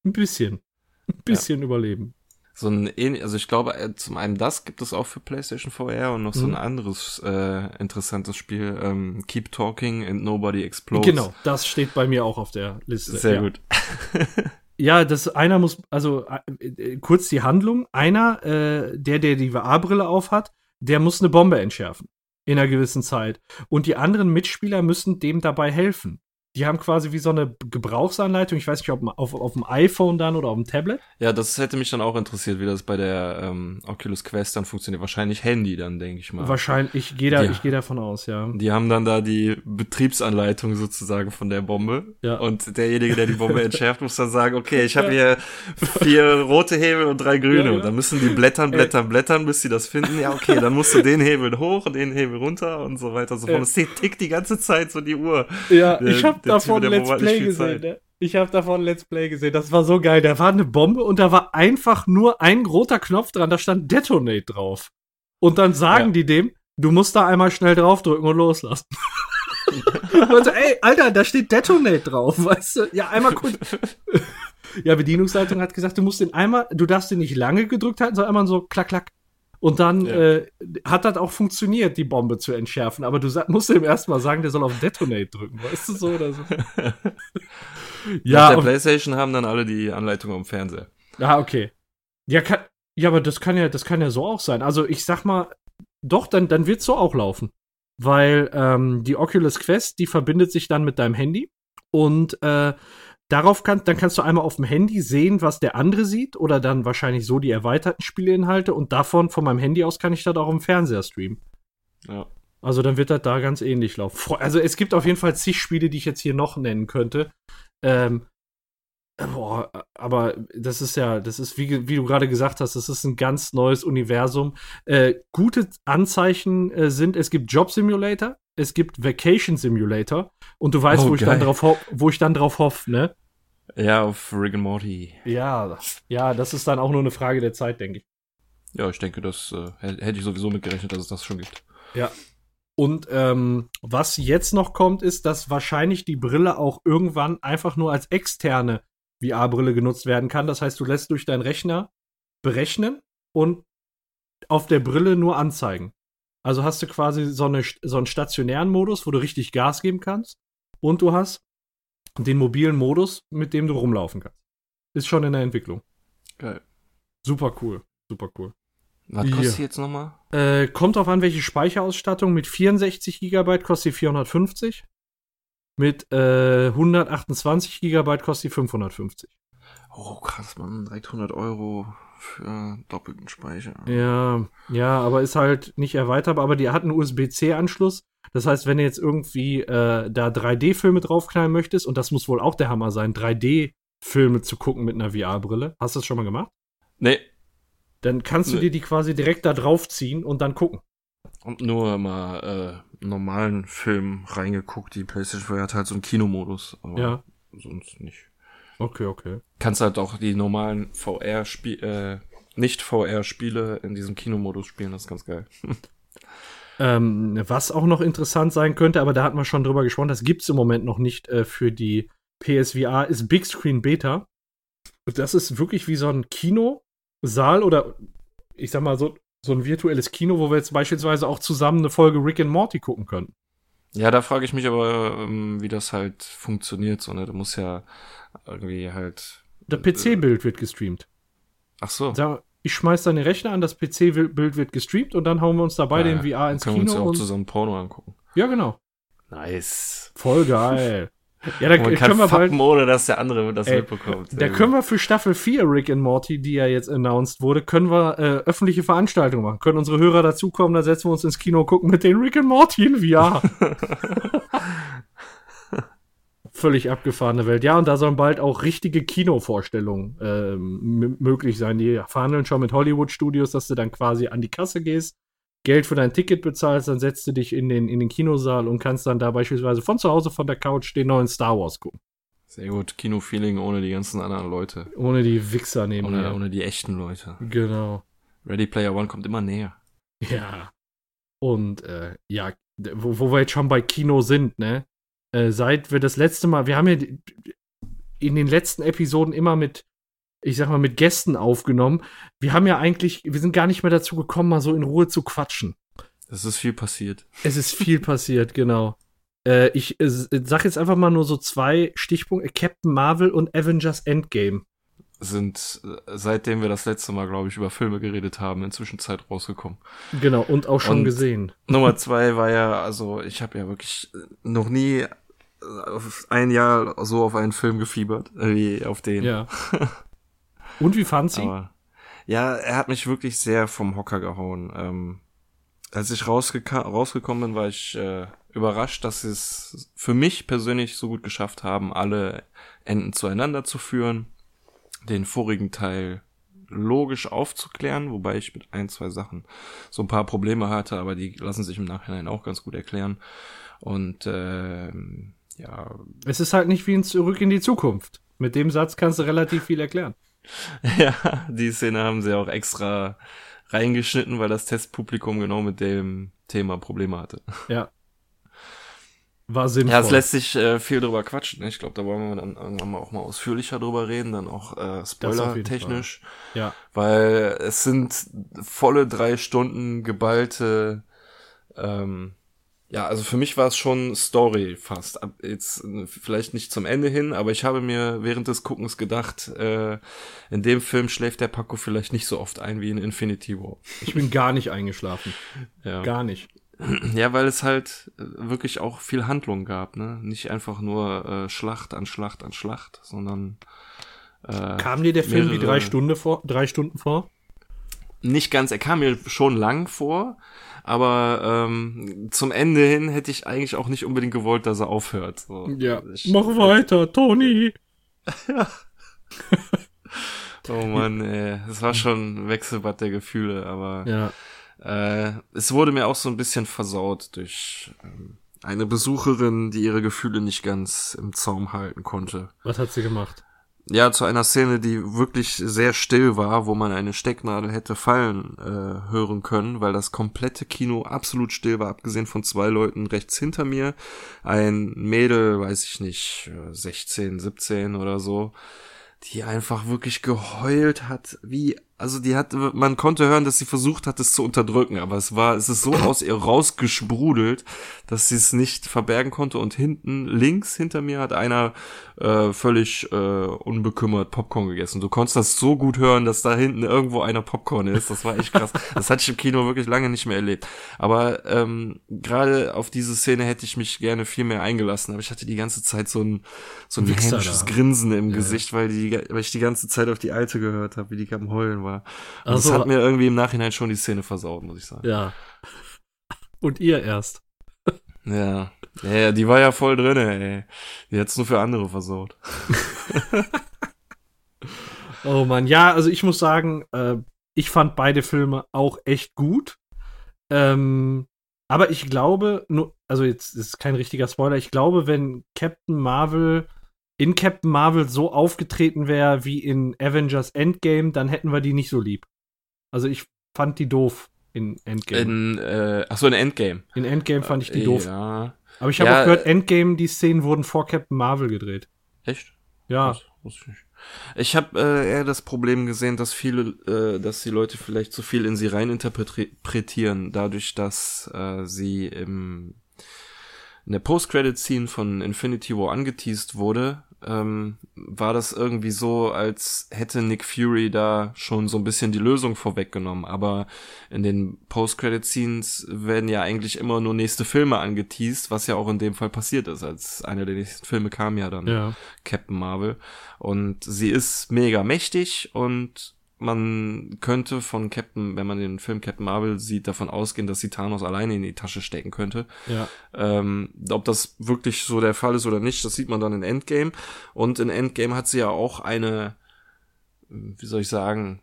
Ein bisschen. Ein bisschen überleben. So ein also ich glaube, äh, zum einen das gibt es auch für PlayStation VR und noch so Mhm. ein anderes äh, interessantes Spiel, ähm, Keep Talking and Nobody Explodes. Genau, das steht bei mir auch auf der Liste. Sehr ja. gut. *laughs* Ja, das einer muss, also äh, äh, kurz die Handlung. Einer, äh, der, der die VR-Brille aufhat, der muss eine Bombe entschärfen. In einer gewissen Zeit. Und die anderen Mitspieler müssen dem dabei helfen. Die haben quasi wie so eine Gebrauchsanleitung, ich weiß nicht, ob auf, auf dem iPhone dann oder auf dem Tablet. Ja, das hätte mich dann auch interessiert, wie das bei der ähm, Oculus Quest dann funktioniert. Wahrscheinlich Handy dann, denke ich mal. Wahrscheinlich, ich gehe da, Ja. ich gehe davon aus, ja. Die haben dann da die Betriebsanleitung sozusagen von der Bombe. Ja. Und derjenige, der die Bombe *laughs* entschärft, muss dann sagen, okay, ich habe hier vier rote Hebel und drei grüne. Ja, genau. Und dann müssen die blättern, blättern, blättern, bis sie das finden. Ja, okay, dann musst du den Hebel hoch und den Hebel runter und so weiter und so fort. Es tickt die ganze Zeit so die Uhr. Ja, ich habe der davon Typ, Let's Play gesehen. Ne? Ich habe davon Let's Play gesehen. Das war so geil. Da war eine Bombe und da war einfach nur ein roter Knopf dran. Da stand Detonate drauf. Und dann sagen Ja. die dem, du musst da einmal schnell draufdrücken und loslassen. *laughs* und so, ey, Alter, da steht Detonate drauf, weißt du? Ja, einmal kurz. *laughs* ja, Bedienungsleitung hat gesagt, du musst den einmal, du darfst den nicht lange gedrückt halten, sondern einmal so klack, klack. Und dann Ja. äh, hat das auch funktioniert, die Bombe zu entschärfen. Aber du musst ihm erstmal sagen, der soll auf Detonate drücken, weißt du so oder so. Auf *laughs* ja, der auf, Playstation haben dann alle die Anleitung am Fernseher. ah, okay. Ja, kann, ja, aber das kann ja, das kann ja so auch sein. Also ich sag mal, doch, dann, dann wird's so auch laufen. Weil ähm, die Oculus Quest, die verbindet sich dann mit deinem Handy und äh, darauf kannst, dann kannst du einmal auf dem Handy sehen, was der andere sieht oder dann wahrscheinlich so die erweiterten Spieleinhalte und davon von meinem Handy aus kann ich das auch im Fernseher streamen. Ja. Also dann wird das da ganz ähnlich laufen. Also es gibt auf jeden Fall zig Spiele, die ich jetzt hier noch nennen könnte. Ähm, boah, aber das ist ja, das ist, wie, wie du gerade gesagt hast, das ist ein ganz neues Universum. Äh, gute Anzeichen äh, sind, es gibt Job Simulator, es gibt Vacation Simulator und du weißt, Oh, wo ich dann drauf wo ich dann drauf hoffe, ne? Ja, auf Rick and Morty. Ja, ja, das ist dann auch nur eine Frage der Zeit, denke ich. Ja, ich denke, das äh, hätte hätte ich sowieso mitgerechnet, dass es das schon gibt. Ja. Und ähm, was jetzt noch kommt, ist, dass wahrscheinlich die Brille auch irgendwann einfach nur als externe VR-Brille genutzt werden kann. Das heißt, du lässt durch deinen Rechner berechnen und auf der Brille nur anzeigen. Also hast du quasi so, eine, so einen stationären Modus, wo du richtig Gas geben kannst. Und du hast den mobilen Modus, mit dem du rumlaufen kannst. Ist schon in der Entwicklung. Geil. Super cool. Super cool. Was Hier. kostet die jetzt nochmal? Äh, kommt auf an, welche Speicherausstattung. Mit 64 GB kostet die 450. Mit äh, 128 GB kostet die 550. Oh, krass, man. Direkt 100 Euro für doppelten Speicher. Ja, ja, aber ist halt nicht erweiterbar. Aber die hat einen USB-C-Anschluss. Das heißt, wenn du jetzt irgendwie äh, da 3D-Filme draufknallen möchtest, und das muss wohl auch der Hammer sein, 3D-Filme zu gucken mit einer VR-Brille. Hast du das schon mal gemacht? Nee. Dann kannst du Nee. dir die quasi direkt da draufziehen und dann gucken. Und nur mal äh, normalen Film reingeguckt. Die PlayStation 4 hat halt so einen Kinomodus. Aber Ja. sonst nicht. Okay, okay. Kannst halt auch die normalen VR-Spiele, äh, nicht VR-Spiele in diesem Kinomodus spielen. Das ist ganz geil. *laughs* Ähm, was auch noch interessant sein könnte, aber da hatten wir schon drüber gesprochen, das gibt's im Moment noch nicht äh, für die PSVR, ist Big Screen Beta. Das ist wirklich wie so ein Kinosaal oder ich sag mal so, so ein virtuelles Kino, wo wir jetzt beispielsweise auch zusammen eine Folge Rick and Morty gucken können. Ja, da frage ich mich aber, ähm, wie das halt funktioniert. So, ne? Du musst ja irgendwie halt. Das PC-Bild wird gestreamt. Ach so. Sag, ich schmeiß deine Rechner an, das PC-Bild wird gestreamt und dann hauen wir uns dabei den VR ins Dann können wir uns ja Kino. auch Und, zusammen Porno angucken. ja, genau. Nice. Voll geil. Ja, da Man können kann wir bald. ohne dass der andere das Ey, mitbekommt. Da können wir für Staffel 4 Rick and Morty, die ja jetzt announced wurde, können wir äh, öffentliche Veranstaltungen machen. Können unsere Hörer dazukommen, da setzen wir uns ins Kino, gucken mit den Rick and Morty in VR. *laughs* *laughs* Völlig abgefahrene Welt. Ja, und da sollen bald auch richtige Kinovorstellungen ähm, möglich sein. Die verhandeln schon mit Hollywood-Studios, dass du dann quasi an die Kasse gehst, Geld für dein Ticket bezahlst, dann setzt du dich in den, in den Kinosaal und kannst dann da beispielsweise von zu Hause von der Couch den neuen Star Wars gucken. Sehr gut. Kino-Feeling ohne die ganzen anderen Leute. Ohne die Wichser neben Ohne, ohne die echten Leute. Genau. Ready Player One kommt immer näher. Ja. Und äh, ja, wo, wo wir jetzt schon bei Kino sind, ne? Äh, seit wir das letzte Mal, wir haben ja in den letzten Episoden immer mit, ich sag mal, mit Gästen aufgenommen. Wir haben ja eigentlich, wir sind gar nicht mehr dazu gekommen, mal so in Ruhe zu quatschen. Es ist viel passiert. Es ist viel passiert, genau. Äh, ich äh, sag jetzt einfach mal nur so zwei Stichpunkte: Captain Marvel und Avengers Endgame. Sind, äh, seitdem wir das letzte Mal, glaube ich, über Filme geredet haben, inzwischen Zeit rausgekommen. Genau, und auch schon Und- gesehen. Nummer *laughs* zwei war ja, also ich habe ja wirklich noch nie auf ein Jahr so auf einen Film gefiebert, äh, wie auf den. Ja. *laughs* und wie fand sie? Aber ja, er hat mich wirklich sehr vom Hocker gehauen. Ähm, als ich rausgekommen bin, war ich äh, überrascht, dass sie es für mich persönlich so gut geschafft haben, alle Enden zueinander zu führen, den vorigen Teil logisch aufzuklären, wobei ich mit ein, zwei Sachen so ein paar Probleme hatte, aber die lassen sich im Nachhinein auch ganz gut erklären. Und ähm, ja, Es ist halt nicht wie ein Zurück in die Zukunft. Mit dem Satz kannst du relativ viel erklären. *laughs* Ja, die Szene haben sie auch extra reingeschnitten, weil das Testpublikum genau mit dem Thema Probleme hatte. *laughs* Ja. War sinnvoll. Ja, es lässt sich äh, viel drüber quatschen. ne? Ich glaube, da wollen wir dann irgendwann mal auch mal ausführlicher drüber reden, dann auch äh, Spoiler-technisch. ja. Weil es sind volle drei Stunden geballte ähm, ja, also für mich war es schon Story fast. Jetzt äh, vielleicht nicht zum Ende hin, aber ich habe mir während des Guckens gedacht, äh, in dem Film schläft der Paco vielleicht nicht so oft ein wie in Infinity War. Ich bin gar nicht eingeschlafen. Ja, Gar nicht. *clears throat* ja weil es halt äh, wirklich auch viel Handlung gab, ne? Nicht einfach nur äh, Schlacht an Schlacht an Schlacht, sondern äh, Kam dir der Film wie drei, Stunde vor, drei Stunden vor? nicht ganz, er kam mir schon lang vor, aber ähm, zum Ende hin hätte ich eigentlich auch nicht unbedingt gewollt, dass er aufhört. So. Ich, Mach weiter, Tony. *laughs* oh Mann, ey, es war schon ein Wechselbad der Gefühle, aber Ja. äh, es wurde mir auch so ein bisschen versaut durch ähm, eine Besucherin, die ihre Gefühle nicht ganz im Zaum halten konnte. Was hat sie gemacht? Ja, zu einer Szene, die wirklich sehr still war, wo man eine Stecknadel hätte fallen äh, hören können, weil das komplette Kino absolut still war, abgesehen von zwei Leuten rechts hinter mir. Ein Mädel, weiß ich nicht, 16, 17 oder so, die einfach wirklich geheult hat, wie also die hat, man konnte hören, dass sie versucht hat, es zu unterdrücken, aber es war, es ist so aus ihr rausgesprudelt, dass sie es nicht verbergen konnte. Und hinten, links hinter mir hat einer äh, völlig äh, unbekümmert Popcorn gegessen. Du konntest das so gut hören, dass da hinten irgendwo einer Popcorn ist. Das war echt krass. *laughs* das hatte ich im Kino wirklich lange nicht mehr erlebt. Aber ähm, gerade auf diese Szene hätte ich mich gerne viel mehr eingelassen. Aber ich hatte die ganze Zeit so ein so ein hämisches Grinsen im ja. Gesicht, weil die, weil ich die ganze Zeit auf die Alte gehört habe, wie die am Heulen war. Und also, das hat mir irgendwie im Nachhinein schon die Szene versaut, muss ich sagen. Ja. Und ihr erst. Ja. Ja, die war ja voll drin, ey. Die hat's nur für andere versaut. *laughs* oh man, ja, also ich muss sagen, äh, ich fand beide Filme auch echt gut. Ähm, aber ich glaube, nur, also jetzt ist kein richtiger Spoiler, ich glaube, wenn Captain Marvel in Captain Marvel so aufgetreten wäre wie in Avengers Endgame, dann hätten wir die nicht so lieb. Also ich fand die doof in Endgame. In, äh, ach so, in Endgame. In Endgame fand ich die doof. Ja. Aber ich habe ja, auch gehört, Endgame, die Szenen wurden vor Captain Marvel gedreht. Echt? Ja. Das wusste ich nicht. Ich habe äh, eher das Problem gesehen, dass viele, äh, dass die Leute vielleicht zu viel in sie reininterpretieren, dadurch, dass äh, sie im in der Post-Credit-Scene von Infinity War angeteased wurde, ähm, war das irgendwie so, als hätte Nick Fury da schon so ein bisschen die Lösung vorweggenommen. Aber in den Post-Credit-Scenes werden ja eigentlich immer nur nächste Filme angeteased, was ja auch in dem Fall passiert ist. Als einer der nächsten Filme kam ja dann ja. Captain Marvel. Und sie ist mega mächtig und man könnte von Captain, wenn man den Film Captain Marvel sieht, davon ausgehen, dass sie Thanos alleine in die Tasche stecken könnte. Ja. Ähm, ob das wirklich so der Fall ist oder nicht, das sieht man dann in Endgame. Und in Endgame hat sie ja auch eine, wie soll ich sagen,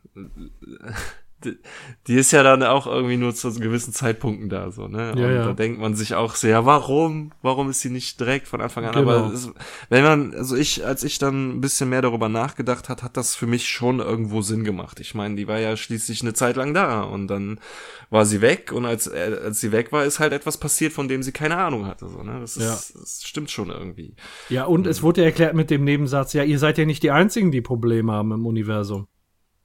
die ist ja dann auch irgendwie nur zu gewissen Zeitpunkten da, so, ne? Ja, und ja. da denkt man sich auch sehr, warum? Warum ist sie nicht direkt von Anfang an? Genau. Aber es, wenn man, also ich, als ich dann ein bisschen mehr darüber nachgedacht hat, hat das für mich schon irgendwo Sinn gemacht. Ich meine, die war ja schließlich eine Zeit lang da und dann war sie weg und als, äh, als sie weg war, ist halt etwas passiert, von dem sie keine Ahnung hatte, so, ne? Das, ist, ja. das stimmt schon irgendwie. Ja, und mhm. es wurde erklärt mit dem Nebensatz, ja, ihr seid ja nicht die einzigen, die Probleme haben im Universum.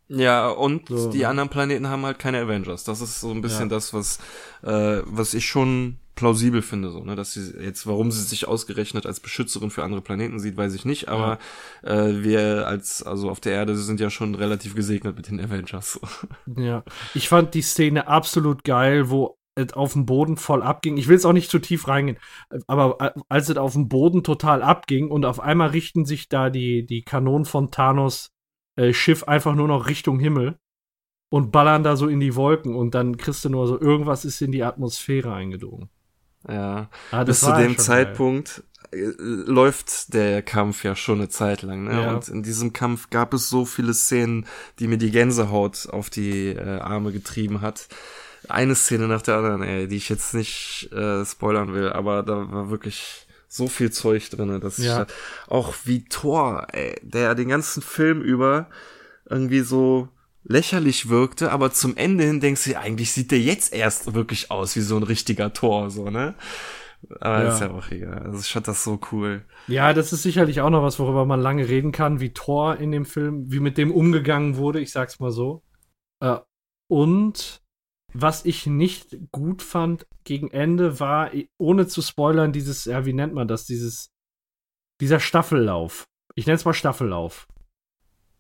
Ja, und so, die ne? anderen Planeten haben halt keine Avengers. Das ist so ein bisschen ja. das, was, äh, was ich schon plausibel finde, so, ne, dass sie jetzt, warum sie sich ausgerechnet als Beschützerin für andere Planeten sieht, weiß ich nicht, aber ja. äh, wir als, also auf der Erde sind ja schon relativ gesegnet mit den Avengers. *laughs* Ja, ich fand die Szene absolut geil, wo es auf dem Boden voll abging. Ich will es auch nicht zu tief reingehen, aber äh, als es auf dem Boden total abging und auf einmal richten sich da die, die Kanonen von Thanos äh, Schiff einfach nur noch Richtung Himmel und ballern da so in die Wolken und dann kriegst du nur so, irgendwas ist in die Atmosphäre eingedrungen. Ja, ah, bis zu dem Zeitpunkt geil. Äh, läuft der Kampf ja schon eine Zeit lang. Ne? Ja. Und in diesem Kampf gab es so viele Szenen, die mir die Gänsehaut auf die äh, Arme getrieben hat. Eine Szene nach der anderen, ey, die ich jetzt nicht äh, spoilern will, aber da war wirklich so viel Zeug drinne, dass ja. ich auch wie Thor, ey, der den ganzen Film über irgendwie so lächerlich wirkte, aber zum Ende hin denkst du, eigentlich sieht der jetzt erst wirklich aus wie so ein richtiger Tor, so, ne? Aber ja. ist ja auch egal. Also ich fand das so cool. Ja, das ist sicherlich auch noch was, worüber man lange reden kann, wie Thor in dem Film, wie mit dem umgegangen wurde, ich sag's mal so. Äh, und was ich nicht gut fand gegen Ende war, ohne zu spoilern, dieses, ja, wie nennt man das, dieses, dieser Staffellauf. Ich nenne es mal Staffellauf.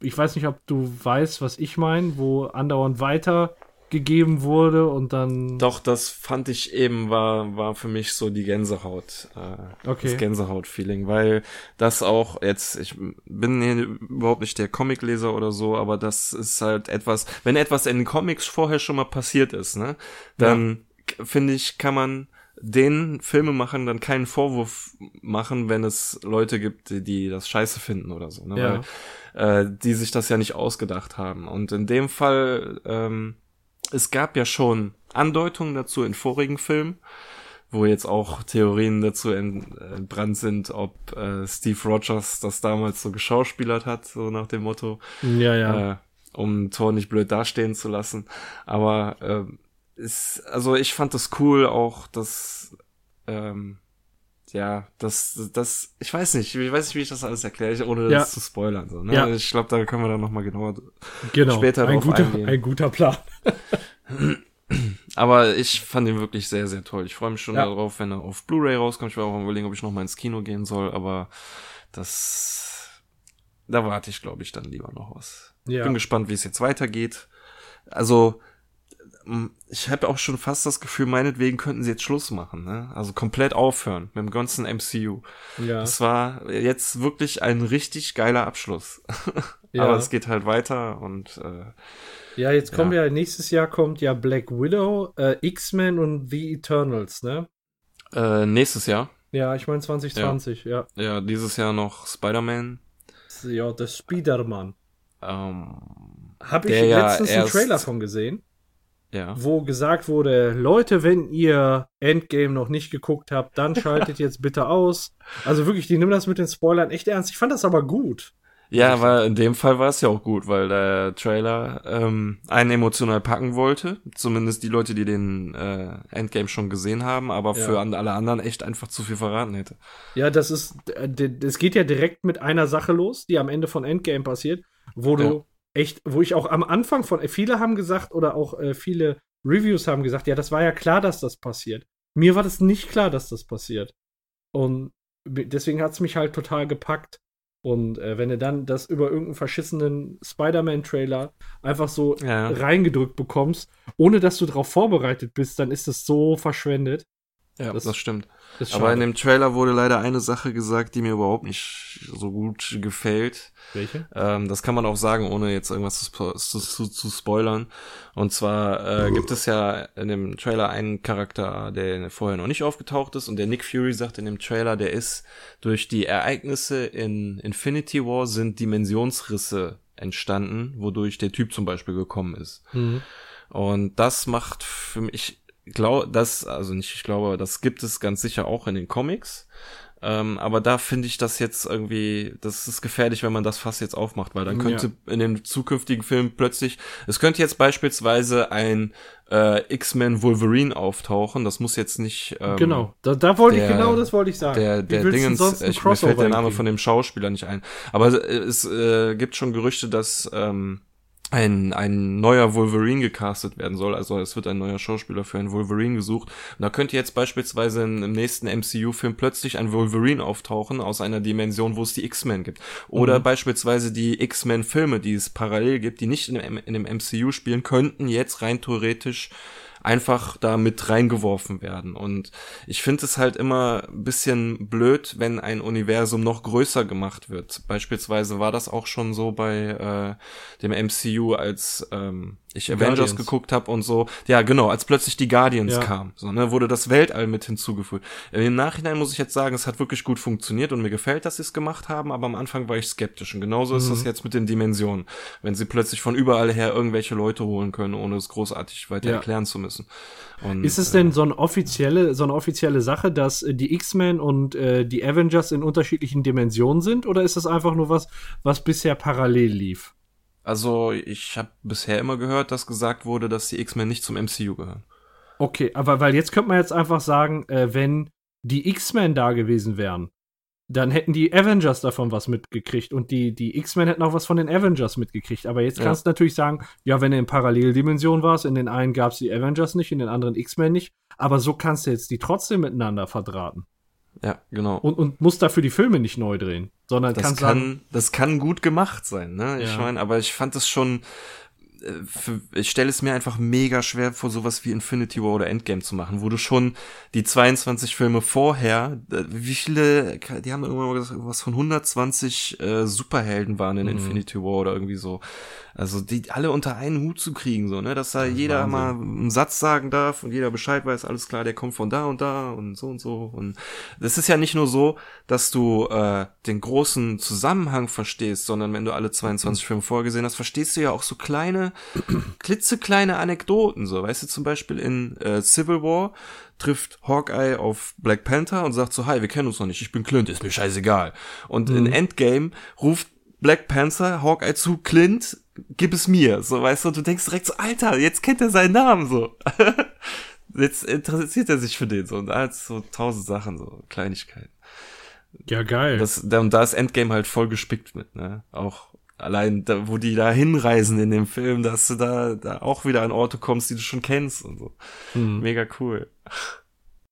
Ich weiß nicht, ob du weißt, was ich meine, wo andauernd weiter gegeben wurde und dann. Doch, das fand ich eben, war, war für mich so die Gänsehaut, äh, okay. das Gänsehaut-Feeling, weil das auch jetzt, ich bin hier überhaupt nicht der Comicleser oder so, aber das ist halt etwas, wenn etwas in Comics vorher schon mal passiert ist, ne, dann ja. finde ich, kann man den Filmemachern dann keinen Vorwurf machen, wenn es Leute gibt, die, die das scheiße finden oder so, ne? Ja. Weil äh, die sich das ja nicht ausgedacht haben. Und in dem Fall ähm, es gab ja schon Andeutungen dazu in vorigen Filmen, wo jetzt auch Theorien dazu entbrannt sind, ob äh, Steve Rogers das damals so geschauspielert hat, so nach dem Motto. Ja, ja. Äh, um Thor nicht blöd dastehen zu lassen. Aber äh, ist, also ich fand das cool, auch dass ähm, ja, das, das, ich weiß nicht, ich weiß nicht, wie ich das alles erkläre, ohne ja. das zu spoilern. So, ne? ja. Ich glaube, da können wir dann nochmal genauer genau. später ein drauf guter, eingehen. Ein guter Plan. Aber ich fand ihn wirklich sehr, sehr toll. Ich freue mich schon Ja. darauf, wenn er auf Blu-ray rauskommt. Ich werde auch überlegen, ob ich noch mal ins Kino gehen soll, aber das, da warte ich, glaube ich, dann lieber noch was. Ja. Bin gespannt, wie es jetzt weitergeht. Also, ich habe auch schon fast das Gefühl, meinetwegen könnten sie jetzt Schluss machen, ne? Also komplett aufhören mit dem ganzen MCU. Ja. Das war jetzt wirklich ein richtig geiler Abschluss. *laughs* Ja. Aber es geht halt weiter und äh, Ja, jetzt kommen Ja. ja, nächstes Jahr kommt ja Black Widow, äh, X-Men und The Eternals, ne? äh, nächstes Jahr, Ja, ich meine 2020, ja. ja, dieses Jahr noch Spider-Man. Ja, der Spider-Man. Ähm, Habe ich ja letztens einen Trailer von gesehen, ja. wo gesagt wurde, Leute, wenn ihr Endgame noch nicht geguckt habt, dann *laughs* schaltet jetzt bitte aus. Also wirklich, die nehmen das mit den Spoilern echt ernst. Ich fand das aber gut. Ja, weil in dem Fall war es ja auch gut, weil der Trailer ähm, einen emotional packen wollte. Zumindest die Leute, die den äh, Endgame schon gesehen haben, aber Ja. für alle anderen echt einfach zu viel verraten hätte. Ja, das ist, es geht ja direkt mit einer Sache los, die am Ende von Endgame passiert, wo Ja. du echt, wo ich auch am Anfang von, viele haben gesagt oder auch äh, viele Reviews haben gesagt, ja, das war ja klar, dass das passiert. Mir war das nicht klar, dass das passiert. Und deswegen hat es mich halt total gepackt. Und äh, wenn du dann das über irgendeinen verschissenen Spider-Man-Trailer einfach so Ja. reingedrückt bekommst, ohne dass du darauf vorbereitet bist, dann ist das so verschwendet. Ja, Das- das, stimmt. Das Aber in dem Trailer wurde leider eine Sache gesagt, die mir überhaupt nicht so gut gefällt. Welche? Ähm, das kann man auch sagen, ohne jetzt irgendwas zu, zu, zu, zu spoilern. Und zwar äh, gibt es ja in dem Trailer einen Charakter, der vorher noch nicht aufgetaucht ist. Und der Nick Fury sagt in dem Trailer, der ist durch die Ereignisse in Infinity War sind Dimensionsrisse entstanden, wodurch der Typ zum Beispiel gekommen ist. Mhm. Und das macht für mich, ich glaube, das, also nicht, ich glaube, das gibt es ganz sicher auch in den Comics. Ähm, aber da finde ich das jetzt irgendwie, das ist gefährlich, wenn man das Fass jetzt aufmacht, weil dann könnte in den zukünftigen Filmen plötzlich, es könnte jetzt beispielsweise ein äh, X-Men Wolverine auftauchen. Das muss jetzt nicht. Ähm, Genau, da, da wollte ich genau das wollte ich sagen. Der, der Dingens, ich, mir fällt der Name von dem Schauspieler nicht ein. Aber es äh, gibt schon Gerüchte, dass ähm, ein, ein neuer Wolverine gecastet werden soll. Also es wird ein neuer Schauspieler für einen Wolverine gesucht. Und da könnte jetzt beispielsweise in, im nächsten MCU-Film plötzlich ein Wolverine auftauchen aus einer Dimension, wo es die X-Men gibt. Oder Mhm. beispielsweise die X-Men-Filme, die es parallel gibt, die nicht in in dem MCU spielen, könnten jetzt rein theoretisch einfach da mit reingeworfen werden. Und ich finde es halt immer ein bisschen blöd, wenn ein Universum noch größer gemacht wird. Beispielsweise war das auch schon so bei äh, dem MCU, als ähm, ich Avengers Guardians. geguckt habe und so. Ja, genau, als plötzlich die Guardians Ja. kamen, so, ne, wurde das Weltall mit hinzugefügt. Im Nachhinein muss ich jetzt sagen, es hat wirklich gut funktioniert und mir gefällt, dass sie es gemacht haben, aber am Anfang war ich skeptisch. Und genauso ist Mhm. das jetzt mit den Dimensionen. Wenn sie plötzlich von überall her irgendwelche Leute holen können, ohne es großartig weiter Ja. erklären zu müssen. Und, Ist es äh, denn so eine offizielle, so eine offizielle Sache, dass äh, die X-Men und äh, die Avengers in unterschiedlichen Dimensionen sind, oder ist das einfach nur was, was bisher parallel lief? Also ich habe bisher immer gehört, dass gesagt wurde, dass die X-Men nicht zum MCU gehören. Okay, aber weil jetzt könnte man jetzt einfach sagen, äh, wenn die X-Men da gewesen wären, dann hätten die Avengers davon was mitgekriegt und die, die X-Men hätten auch was von den Avengers mitgekriegt. Aber jetzt Ja. kannst du natürlich sagen, ja, wenn du in Paralleldimensionen warst, in den einen gab es die Avengers nicht, in den anderen X-Men nicht, aber so kannst du jetzt die trotzdem miteinander verdrahten. Ja, genau. Und, und musst dafür die Filme nicht neu drehen, sondern das kann, sagen, das kann gut gemacht sein, ne? Ich Ja. meine, aber ich fand es schon, für, ich stelle es mir einfach mega schwer vor, sowas wie Infinity War oder Endgame zu machen, wo du schon die 22 Filme vorher, äh, wie viele, die haben irgendwann mal gesagt, was von 120 äh, Superhelden waren in Mhm. Infinity War oder irgendwie so. Also die alle unter einen Hut zu kriegen, so, ne, dass da jeder Wahnsinn. mal einen Satz sagen darf und jeder Bescheid weiß, alles klar, der kommt von da und da und so und so. Und das ist ja nicht nur so, dass du äh, den großen Zusammenhang verstehst, sondern wenn du alle 22 Filme vorgesehen hast, verstehst du ja auch so kleine kleine, *clears throat* klitzekleine Anekdoten, so, weißt du, zum Beispiel in äh, Civil War trifft Hawkeye auf Black Panther und sagt so, hi, wir kennen uns noch nicht, ich bin Clint, ist mir scheißegal. Und mhm. in Endgame ruft Black Panther Hawkeye zu Clint, gib es mir, so, weißt du, und du denkst direkt so, Alter, jetzt kennt er seinen Namen, so. *laughs* jetzt interessiert er sich für den, so, und da hat so tausend Sachen, so, Kleinigkeiten. Ja, geil. Das, und da ist Endgame halt voll gespickt mit, ne? Auch allein, da, wo die da hinreisen in dem Film, dass du da, da auch wieder an Orte kommst, die du schon kennst und so. Hm. Mega cool.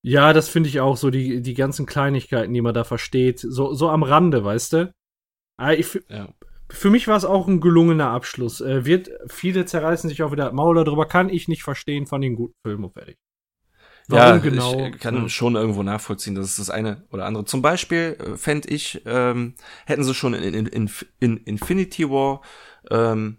Ja, das finde ich auch so, die, die ganzen Kleinigkeiten, die man da versteht, so, so am Rande, weißt du? Ah, ich, ja. Für mich war es auch ein gelungener Abschluss. Äh, wird, viele zerreißen sich auch wieder Maul darüber, kann ich nicht verstehen von den guten Filmen, fertig. Warum ja, genau? ich kann ja. schon irgendwo nachvollziehen, dass es das eine oder andere. Zum Beispiel äh, fände ich, ähm, hätten sie schon in, in, in, in Infinity War ähm,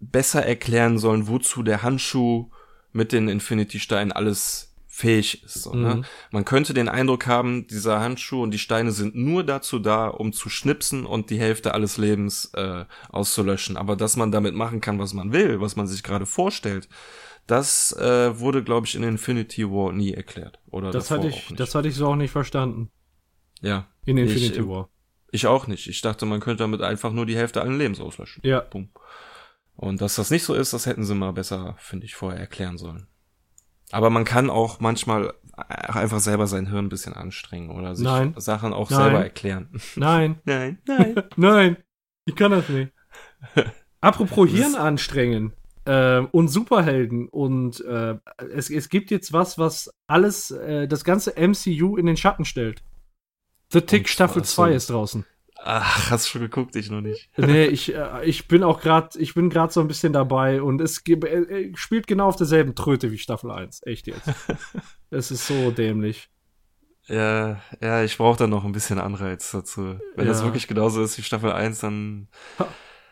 besser erklären sollen, wozu der Handschuh mit den Infinity-Steinen alles fähig ist. So, ne? mhm. ne? Man könnte den Eindruck haben, dieser Handschuh und die Steine sind nur dazu da, um zu schnipsen und die Hälfte alles Lebens äh, auszulöschen. Aber dass man damit machen kann, was man will, was man sich gerade vorstellt, das äh, wurde, glaube ich, in Infinity War nie erklärt. Oder das hatte ich, das hatte ich so auch nicht verstanden. Ja. In Infinity ich, War. Ich auch nicht. Ich dachte, man könnte damit einfach nur die Hälfte allen Lebens auslöschen. Ja. Boom. Und dass das nicht so ist, das hätten sie mal besser, finde ich, vorher erklären sollen. Aber man kann auch manchmal einfach selber sein Hirn ein bisschen anstrengen oder sich nein. Sachen auch nein. selber erklären. Nein. *laughs* nein. Nein. *laughs* nein. Ich kann das nicht. *laughs* Apropos Hirn anstrengen äh, und Superhelden und äh, es, es gibt jetzt was, was alles, äh, das ganze MCU in den Schatten stellt. The Tick Staffel 2 so. ist draußen. Ach, hast du schon geguckt, ich noch nicht. *laughs* Nee, ich, äh, ich bin auch gerade, ich bin gerade so ein bisschen dabei und es äh, äh, spielt genau auf derselben Tröte wie Staffel 1. Echt jetzt. *laughs* es ist so dämlich. Ja, ja, ich brauche da noch ein bisschen Anreiz dazu. Wenn ja. das wirklich genauso ist wie Staffel 1, dann.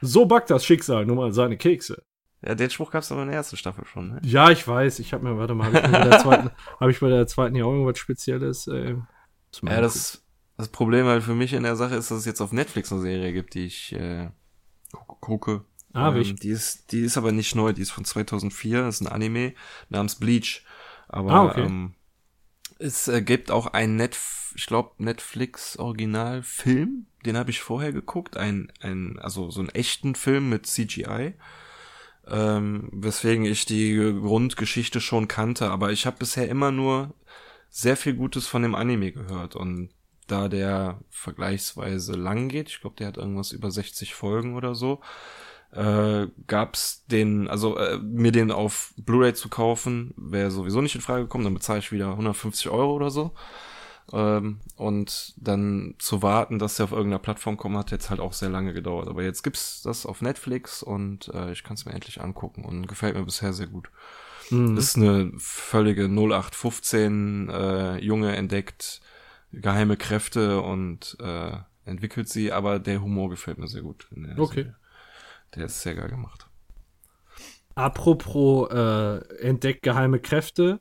So backt das Schicksal nur mal seine Kekse. Ja, den Spruch gab es aber in der ersten Staffel schon, ne? Ja, ich weiß. Ich habe mir, warte mal, habe ich, bei der zweiten, *laughs* hab ich bei der zweiten hier auch irgendwas Spezielles? Äh, ja, das, das Problem halt für mich in der Sache ist, dass es jetzt auf Netflix eine Serie gibt, die ich äh, gucke. Ah, ähm, die ist, die ist aber nicht neu, die ist von 2004, das ist ein Anime namens Bleach. Aber ah, okay. ähm, es äh, gibt auch ein Netf ich glaube Netflix Originalfilm, den habe ich vorher geguckt, ein ein also so einen echten Film mit CGI ähm, weswegen ich die Grundgeschichte schon kannte, aber ich habe bisher immer nur sehr viel Gutes von dem Anime gehört und da der vergleichsweise lang geht, ich glaube, der hat irgendwas über 60 Folgen oder so, äh, gab's den, also äh, mir den auf Blu-ray zu kaufen, wäre sowieso nicht in Frage gekommen, dann bezahle ich wieder 150 Euro oder so. Ähm, und dann zu warten, dass der auf irgendeiner Plattform kommt, hat jetzt halt auch sehr lange gedauert. Aber jetzt gibt's das auf Netflix und äh, ich kann es mir endlich angucken und gefällt mir bisher sehr gut. Mhm. Ist eine völlige 0815 äh, Junge entdeckt geheime Kräfte und äh, entwickelt sie, aber der Humor gefällt mir sehr gut. Okay. Serie. Der ist sehr geil gemacht. Apropos äh, entdeckt geheime Kräfte,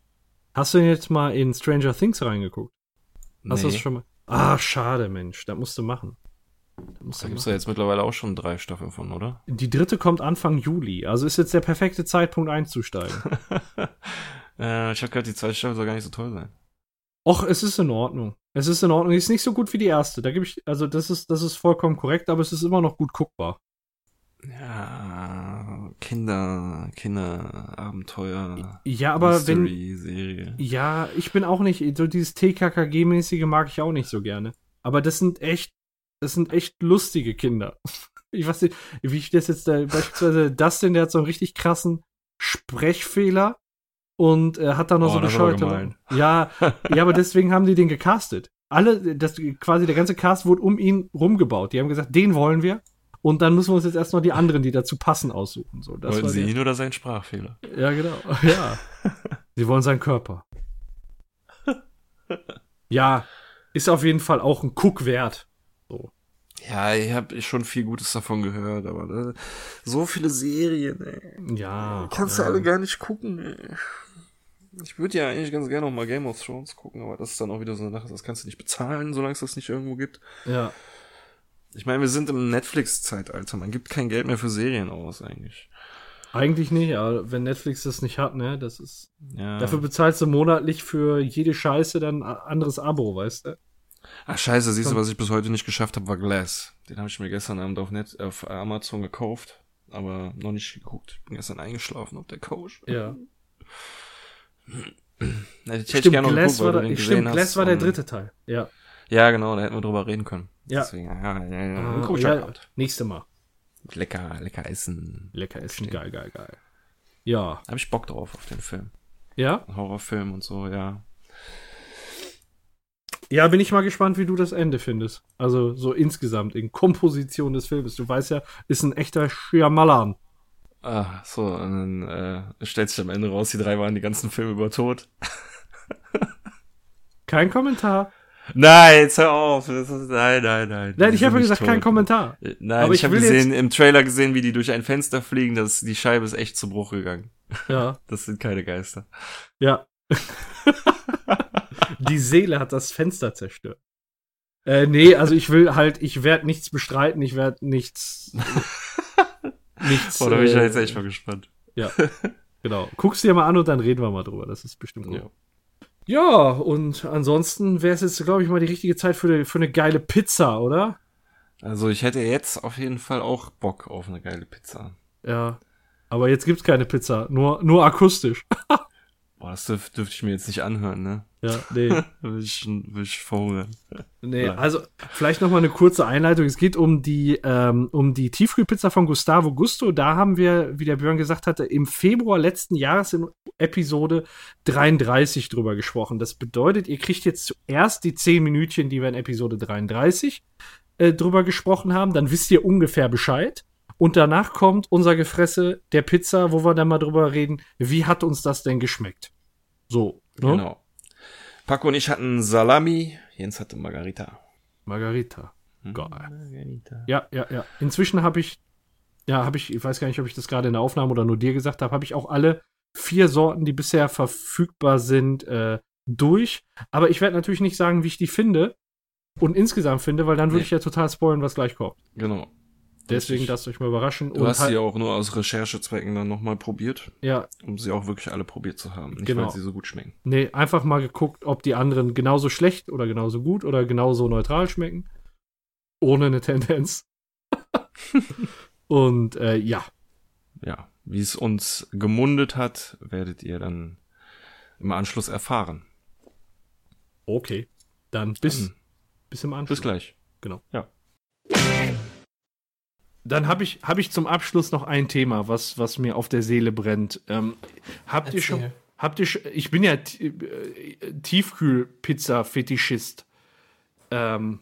hast du jetzt mal in Stranger Things reingeguckt? Hast nee. du das schon mal? Ah, schade, Mensch. Das musst du machen. Da gibt es ja jetzt mittlerweile auch schon drei Staffeln von, oder? Die dritte kommt Anfang Juli. Also ist jetzt der perfekte Zeitpunkt einzusteigen. *laughs* äh, ich habe gehört, die zweite Staffel soll gar nicht so toll sein. Och, es ist in Ordnung. Es ist in Ordnung. Ist nicht so gut wie die erste. Da gebe ich, also das ist, das ist vollkommen korrekt, aber es ist immer noch gut guckbar. Ja, Kinder, Kinderabenteuer. Ja, aber Mystery, wenn. Serie. Ja, ich bin auch nicht, so dieses TKKG-mäßige mag ich auch nicht so gerne. Aber das sind echt, das sind echt lustige Kinder. *laughs* Ich weiß nicht, wie ich das jetzt, da, beispielsweise *laughs* Dustin, der hat so einen richtig krassen Sprechfehler und äh, hat da noch oh, so bescheuerte. *laughs* Ja, ja, aber deswegen haben die den gecastet. Alle, das, quasi der ganze Cast wurde um ihn rumgebaut. Die haben gesagt, den wollen wir. Und dann müssen wir uns jetzt erst noch die anderen, die dazu passen, aussuchen. So, das wollen Sie ihn oder seinen Sprachfehler? Ja, genau. *laughs* Ja. Sie wollen seinen Körper. *laughs* Ja, ist auf jeden Fall auch ein Guck wert. So. Ja, ich habe schon viel Gutes davon gehört, aber ne, so viele Serien, ey. Ja. Kannst ja. du alle gar nicht gucken, ey. Ich würde ja eigentlich ganz gerne noch mal Game of Thrones gucken, aber das ist dann auch wieder so eine Sache, das kannst du nicht bezahlen, solange es das nicht irgendwo gibt. Ja. Ich meine, wir sind im Netflix-Zeitalter. Man gibt kein Geld mehr für Serien aus, eigentlich. Eigentlich nicht, aber wenn Netflix das nicht hat, ne, das ist. Ja. Dafür bezahlst du monatlich für jede Scheiße dann ein anderes Abo, weißt du? Ach scheiße, siehst du, was ich bis heute nicht geschafft habe, war Glass. Den habe ich mir gestern Abend auf, Net auf Amazon gekauft, aber noch nicht geguckt. Bin gestern eingeschlafen auf der Couch. Ja. *clears throat* Ich hätte Stimmt, gerne noch Glass geguckt, war, der, stimmt, Glass war der dritte Teil. Ja. Ja, genau, da hätten wir drüber reden können. Ja. Deswegen, ja, ja, ja. Ah, ich ja, ab. nächste Mal. Lecker, lecker essen. Lecker essen, Verstehe. geil, geil, geil. Ja. Hab ich Bock drauf auf den Film. Ja? Horrorfilm und so, ja. Ja, bin ich mal gespannt, wie du das Ende findest. Also so insgesamt in Komposition des Filmes. Du weißt ja, ist ein echter Shyamalan. Ah, so, und dann äh, stellt sich am Ende raus, die drei waren die ganzen Filme über tot. *laughs* Kein Kommentar. Nein, jetzt hör auf. Ist, nein, nein, nein. Nein, ich habe gesagt, nicht kein tot. Kommentar. Nein, Aber ich ich habe gesehen, im Trailer gesehen, wie die durch ein Fenster fliegen, dass die Scheibe ist echt zu Bruch gegangen. Ja, *laughs* Das sind keine Geister. ja. *laughs* Die Seele hat das Fenster zerstört. Äh, nee, also ich will halt, ich werde nichts bestreiten, ich werde nichts. *laughs* nichts. Boah, da bin ich äh, jetzt echt mal gespannt. Ja, genau. Guck's dir mal an und dann reden wir mal drüber. Das ist bestimmt gut. Ja. Ja, und ansonsten wäre es jetzt, glaube ich, mal die richtige Zeit für, eine- für eine geile Pizza, oder? Also ich hätte jetzt auf jeden Fall auch Bock auf eine geile Pizza. Ja. Aber jetzt gibt's keine Pizza, nur, nur akustisch. *laughs* Boah, das dürf, dürfte ich mir jetzt nicht anhören, ne? Ja, nee. *laughs* Will ich, will ich verhungern. Nee, Ja. also vielleicht noch mal eine kurze Einleitung. Es geht um die, ähm, um die Tiefkühlpizza von Gustavo Gusto. Da haben wir, wie der Björn gesagt hatte, im Februar letzten Jahres in Episode 33 drüber gesprochen. Das bedeutet, ihr kriegt jetzt zuerst die 10 Minütchen, die wir in Episode 33 äh, drüber gesprochen haben. Dann wisst ihr ungefähr Bescheid. Und danach kommt unser Gefresse der Pizza, wo wir dann mal drüber reden, wie hat uns das denn geschmeckt? So, ne? Genau. Paco und ich hatten Salami, Jens hatte Margarita. Margarita. Hm? Geil. Margarita. Ja, ja, ja. Inzwischen habe ich, ja, habe ich, ich weiß gar nicht, ob ich das gerade in der Aufnahme oder nur dir gesagt habe, habe ich auch alle vier Sorten, die bisher verfügbar sind, äh, durch. Aber ich werde natürlich nicht sagen, wie ich die finde und insgesamt finde, weil dann würde Nee. ich ja total spoilen, was gleich kommt. Genau. Deswegen lasst euch mal überraschen. Du und hast halt- sie auch nur aus Recherchezwecken dann nochmal probiert, ja, um sie auch wirklich alle probiert zu haben. Nicht, Genau. weil sie so gut schmecken. nee, einfach mal geguckt, ob die anderen genauso schlecht oder genauso gut oder genauso neutral schmecken. Ohne eine Tendenz. *laughs* und äh, ja, Ja, wie es uns gemundet hat, werdet ihr dann im Anschluss erfahren. okay. Dann bis, Dann bis im Anschluss. bis gleich. Genau. Ja. Dann habe ich, hab ich zum Abschluss noch ein Thema, was, was mir auf der Seele brennt. Ähm, habt ihr schon, Erzähl. habt ihr schon, ich bin ja äh, Tiefkühlpizza-Fetischist. Ähm,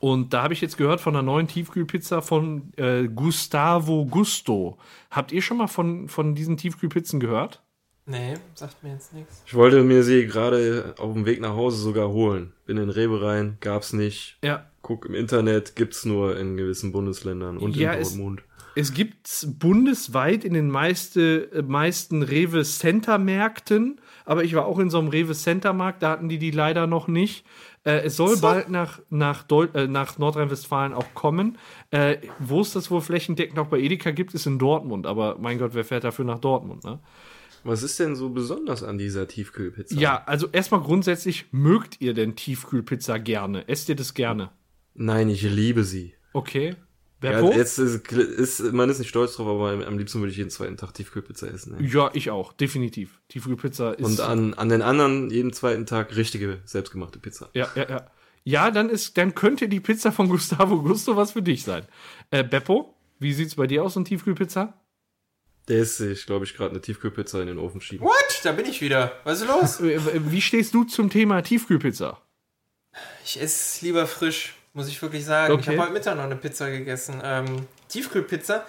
und da habe ich jetzt gehört von einer neuen Tiefkühlpizza von äh, Gustavo Gusto. Habt ihr schon mal von, von diesen Tiefkühlpizzen gehört? Nee, sagt mir jetzt nichts. Ich wollte mir sie gerade auf dem Weg nach Hause sogar holen. Bin in Rewe rein, gab's nicht. Ja. Guck im Internet, gibt's nur in gewissen Bundesländern und Ja, in es- Dortmund. Es gibt bundesweit in den meiste, äh, meisten Rewe Center Märkten, aber ich war auch in so einem Rewe Center Markt, da hatten die die leider noch nicht. Äh, es soll So. bald nach, nach, äh, nach Nordrhein-Westfalen auch kommen. Äh, Wo es das wohl flächendeckend auch bei Edeka gibt, ist in Dortmund, aber mein Gott, wer fährt dafür nach Dortmund, ne? Was ist denn so besonders an dieser Tiefkühlpizza? Ja, also erstmal grundsätzlich, mögt ihr denn Tiefkühlpizza gerne? Esst ihr das gerne? Nein, ich liebe sie. Okay. Ja, Beppo? jetzt ist, ist, man ist nicht stolz drauf, aber am liebsten würde ich jeden zweiten Tag Tiefkühlpizza essen. Ne? ja, ich auch, definitiv. Tiefkühlpizza ist. Und an, an den anderen jeden zweiten Tag richtige, selbstgemachte Pizza. Ja, ja, ja. Ja, dann ist, dann könnte die Pizza von Gustavo Gusto was für dich sein. Äh, Beppo, wie sieht's bei dir aus, so eine Tiefkühlpizza? Der ist sich, glaube ich, gerade eine Tiefkühlpizza in den Ofen schieben. What? Da bin ich wieder. Was ist los? *laughs* Äh, äh, Wie stehst du zum Thema Tiefkühlpizza? Ich esse lieber frisch, muss ich wirklich sagen. Ich Okay. habe heute Mittag noch eine Pizza gegessen. Ähm, Tiefkühlpizza.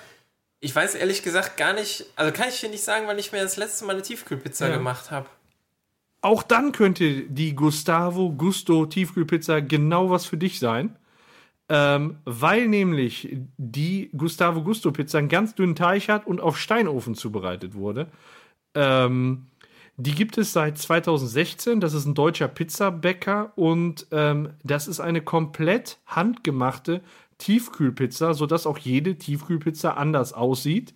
Ich weiß ehrlich gesagt gar nicht, also kann ich dir nicht sagen, wann ich mir das letzte Mal eine Tiefkühlpizza Ja. gemacht habe. Auch dann könnte die Gustavo Gusto Tiefkühlpizza genau was für dich sein. Ähm, weil nämlich die Gustavo Gusto Pizza einen ganz dünnen Teig hat und auf Steinofen zubereitet wurde. Ähm, die gibt es seit 2016. Das ist ein deutscher Pizzabäcker und ähm, das ist eine komplett handgemachte Tiefkühlpizza, sodass auch jede Tiefkühlpizza anders aussieht.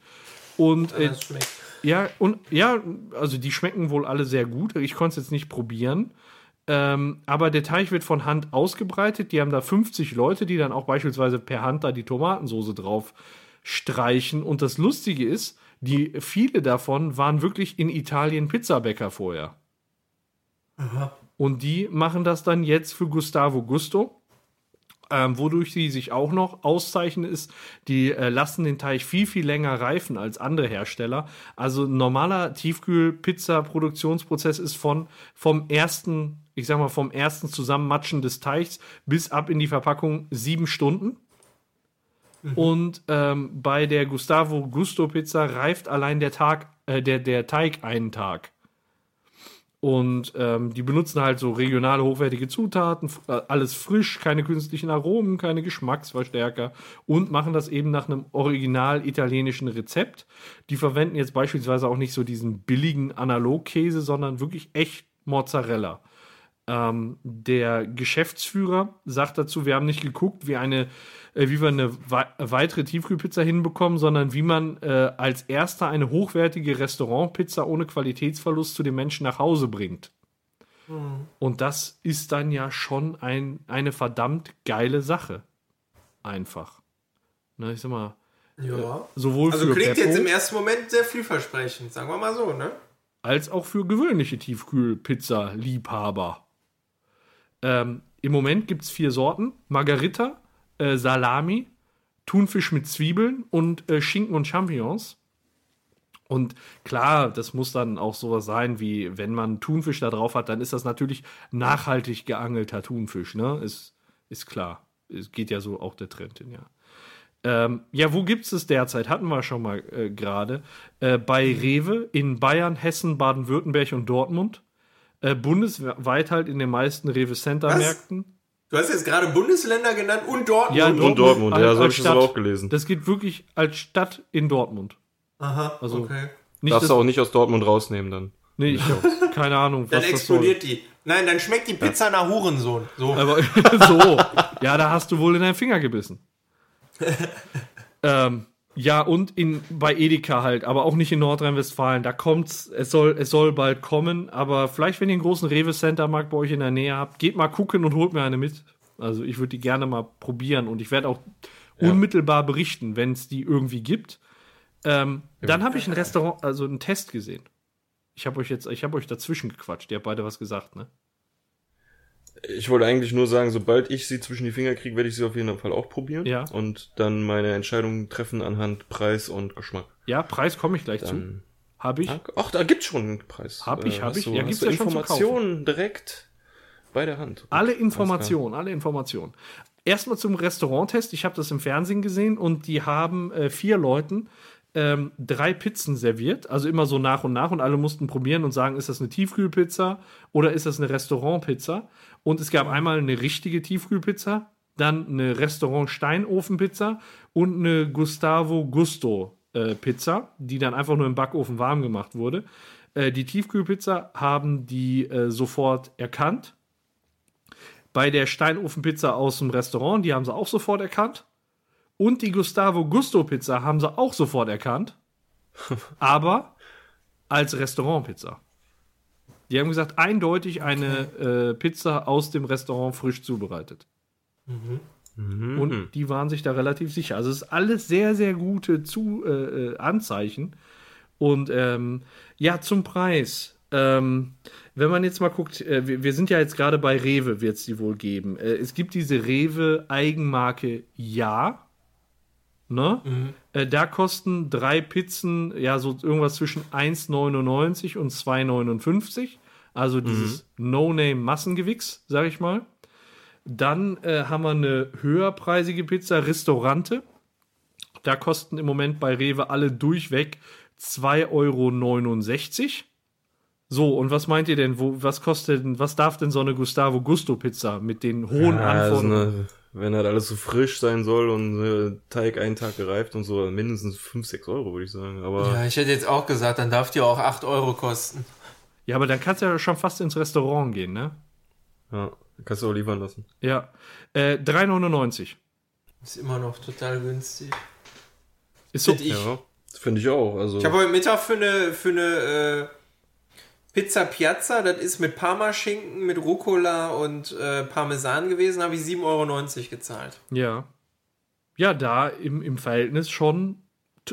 Und äh, ja, und ja, also die schmecken wohl alle sehr gut. Ich konnte es jetzt nicht probieren. Ähm, aber der Teig wird von Hand ausgebreitet. Die haben da 50 Leute, die dann auch beispielsweise per Hand da die Tomatensoße drauf streichen. Und das Lustige ist, die viele davon waren wirklich in Italien Pizzabäcker vorher. Und die machen das dann jetzt für Gustavo Gusto. Ähm, wodurch sie sich auch noch auszeichnen, ist, die äh, lassen den Teig viel, viel länger reifen als andere Hersteller. Also ein normaler Tiefkühl-Pizza-Produktionsprozess ist von, vom ersten, ich sag mal, vom ersten Zusammenmatschen des Teigs bis ab in die Verpackung sieben Stunden. Und ähm, bei der Gustavo Gusto Pizza reift allein der Tag, äh, der, der Teig einen Tag. Und ähm, die benutzen halt so regionale, hochwertige Zutaten, äh, alles frisch, keine künstlichen Aromen, keine Geschmacksverstärker und machen das eben nach einem original italienischen Rezept. Die verwenden jetzt beispielsweise auch nicht so diesen billigen Analogkäse, sondern wirklich echt Mozzarella. Ähm, der Geschäftsführer sagt dazu, wir haben nicht geguckt, wie eine, äh, wie wir eine wei weitere Tiefkühlpizza hinbekommen, sondern wie man äh, als erster eine hochwertige Restaurantpizza ohne Qualitätsverlust zu den Menschen nach Hause bringt. Und das ist dann ja schon ein, eine verdammt geile Sache. Einfach. Ne, ich sag mal, Ja. sowohl Also für klingt Beppo jetzt im ersten Moment sehr vielversprechend, sagen wir mal so, ne? als auch für gewöhnliche Tiefkühlpizza-Liebhaber. Ähm, Im Moment gibt es vier Sorten: Margarita, äh, Salami, Thunfisch mit Zwiebeln und äh, Schinken und Champignons. Und klar, das muss dann auch sowas sein, wie wenn man Thunfisch da drauf hat, dann ist das natürlich nachhaltig geangelter Thunfisch, ne? Ist, ist klar. Es geht ja so auch der Trend hin, ja. Ähm, ja, wo gibt es es derzeit? Hatten wir schon mal äh, gerade. Äh, bei Rewe in Bayern, Hessen, Baden-Württemberg und Dortmund. Äh, bundesweit halt in den meisten Rewe Center Märkten. Du hast jetzt gerade Bundesländer genannt und Dortmund. Ja, Und Dortmund, ja, so habe ich das aber auch gelesen. Das geht wirklich als Stadt in Dortmund. Aha, Also- okay. Nicht Darfst du auch nicht aus Dortmund rausnehmen dann. Nee, ich hab *laughs* keine Ahnung, Dann was das soll. explodiert die. Nein, dann schmeckt die Pizza nach Hurensohn. So. Aber *laughs* so, ja, da hast du wohl in deinen Finger gebissen. *laughs* ähm, ja, und in, bei Edeka halt, aber auch nicht in Nordrhein-Westfalen. Da kommt's, es soll, es soll bald kommen, aber vielleicht, wenn ihr einen großen Rewe-Center-Markt bei euch in der Nähe habt, geht mal gucken und holt mir eine mit. Also ich würde die gerne mal probieren und ich werde auch unmittelbar berichten, wenn es die irgendwie gibt. Ähm, Dann habe ich ein Restaurant, also einen Test gesehen. Ich habe euch jetzt, ich habe euch dazwischen gequatscht. Ihr habt beide was gesagt, ne? Ich wollte eigentlich nur sagen, sobald ich sie zwischen die Finger kriege, werde ich sie auf jeden Fall auch probieren. Ja. Und dann meine Entscheidung treffen anhand Preis und Geschmack. Ja, Preis komme ich gleich zu. Dann, Habe ich. ach, da gibt's schon einen Preis. Hab ich, hab hast ich. Du, Ja, gibt's ja zu Informationen direkt bei der Hand. Alle Informationen, alle Informationen. Erstmal zum Restauranttest. Ich habe das im Fernsehen gesehen und die haben äh, vier Leuten ähm, drei Pizzen serviert, also immer so nach und nach und alle mussten probieren und sagen, ist das eine Tiefkühlpizza oder ist das eine Restaurantpizza? Und es gab einmal eine richtige Tiefkühlpizza, dann eine Restaurant-Steinofenpizza und eine Gustavo Gusto äh, Pizza, die dann einfach nur im Backofen warm gemacht wurde. Äh, die Tiefkühlpizza haben die äh, sofort erkannt. Bei der Steinofenpizza aus dem Restaurant, die haben sie auch sofort erkannt. Und die Gustavo Gusto Pizza haben sie auch sofort erkannt. *laughs* aber als Restaurantpizza. Die haben gesagt, eindeutig eine äh, Pizza aus dem Restaurant frisch zubereitet. Mhm. Und die waren sich da relativ sicher. Also es ist alles sehr, sehr gute Zu äh, äh, Anzeichen. Und ähm, ja, zum Preis. Ähm, wenn man jetzt mal guckt, äh, wir, wir sind ja jetzt gerade bei Rewe, wird es die wohl geben. Äh, es gibt diese Rewe-Eigenmarke Ja. Ne? Äh, da kosten drei Pizzen ja so irgendwas zwischen 1,99 und 2,59. Also dieses No-Name-Massengewichs, sag ich mal. Dann äh, haben wir eine höherpreisige Pizza, Restaurante. Da kosten im Moment bei Rewe alle durchweg 2,69 Euro. So, und was meint ihr denn, wo, was kostet denn, was darf denn so eine Gustavo Gusto Pizza mit den hohen Ja, Anforderungen? Wenn halt alles so frisch sein soll und äh, Teig einen Tag gereift und so, mindestens 5, 6 Euro, würde ich sagen. Aber Ja, ich hätte jetzt auch gesagt, dann darf die auch 8 Euro kosten. Ja, aber dann kannst du ja schon fast ins Restaurant gehen, ne? ja, kannst du auch liefern lassen. Ja. Äh, 3,99. Ist immer noch total günstig. Ist so. Find ich. Ja, Finde ich auch. Also Ich habe heute Mittag für eine, für eine äh, Pizza Piazza, das ist mit Parmaschinken, mit Rucola und äh, Parmesan gewesen, habe ich 7,90 Euro gezahlt. Ja. Ja, da im, im Verhältnis schon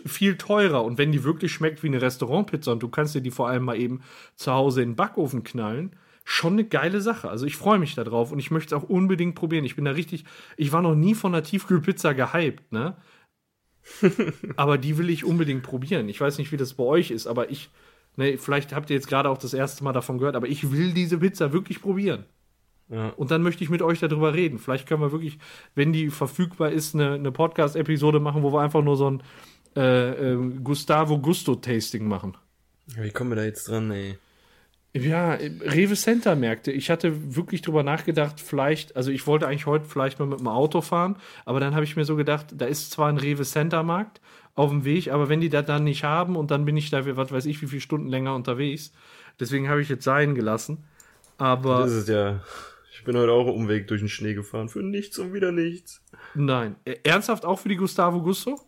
viel teurer. Und wenn die wirklich schmeckt wie eine Restaurantpizza und du kannst dir die vor allem mal eben zu Hause in den Backofen knallen, schon eine geile Sache. Also ich freue mich da drauf und ich möchte es auch unbedingt probieren. Ich bin da richtig, ich war noch nie von einer Tiefkühlpizza gehypt, ne? *laughs* aber die will ich unbedingt probieren. Ich weiß nicht, wie das bei euch ist, aber ich, ne, vielleicht habt ihr jetzt gerade auch das erste Mal davon gehört, aber ich will diese Pizza wirklich probieren. Ja. Und dann möchte ich mit euch darüber reden. Vielleicht können wir wirklich, wenn die verfügbar ist, eine, eine Podcast-Episode machen, wo wir einfach nur so ein äh, äh, Gustavo Gusto-Tasting machen. Wie kommen wir da jetzt dran, ey? Ja, Rewe Center Märkte. Ich hatte wirklich drüber nachgedacht, vielleicht, also ich wollte eigentlich heute vielleicht mal mit dem Auto fahren, aber dann habe ich mir so gedacht, da ist zwar ein Rewe Center Markt auf dem Weg, aber wenn die das dann nicht haben und dann bin ich da, was weiß ich, wie viele Stunden länger unterwegs. Deswegen habe ich jetzt sein gelassen. Aber Das ist ja. Ich bin heute auch Umweg durch den Schnee gefahren. Für nichts und wieder nichts. nein. Äh, Ernsthaft auch für die Gustavo Gusto?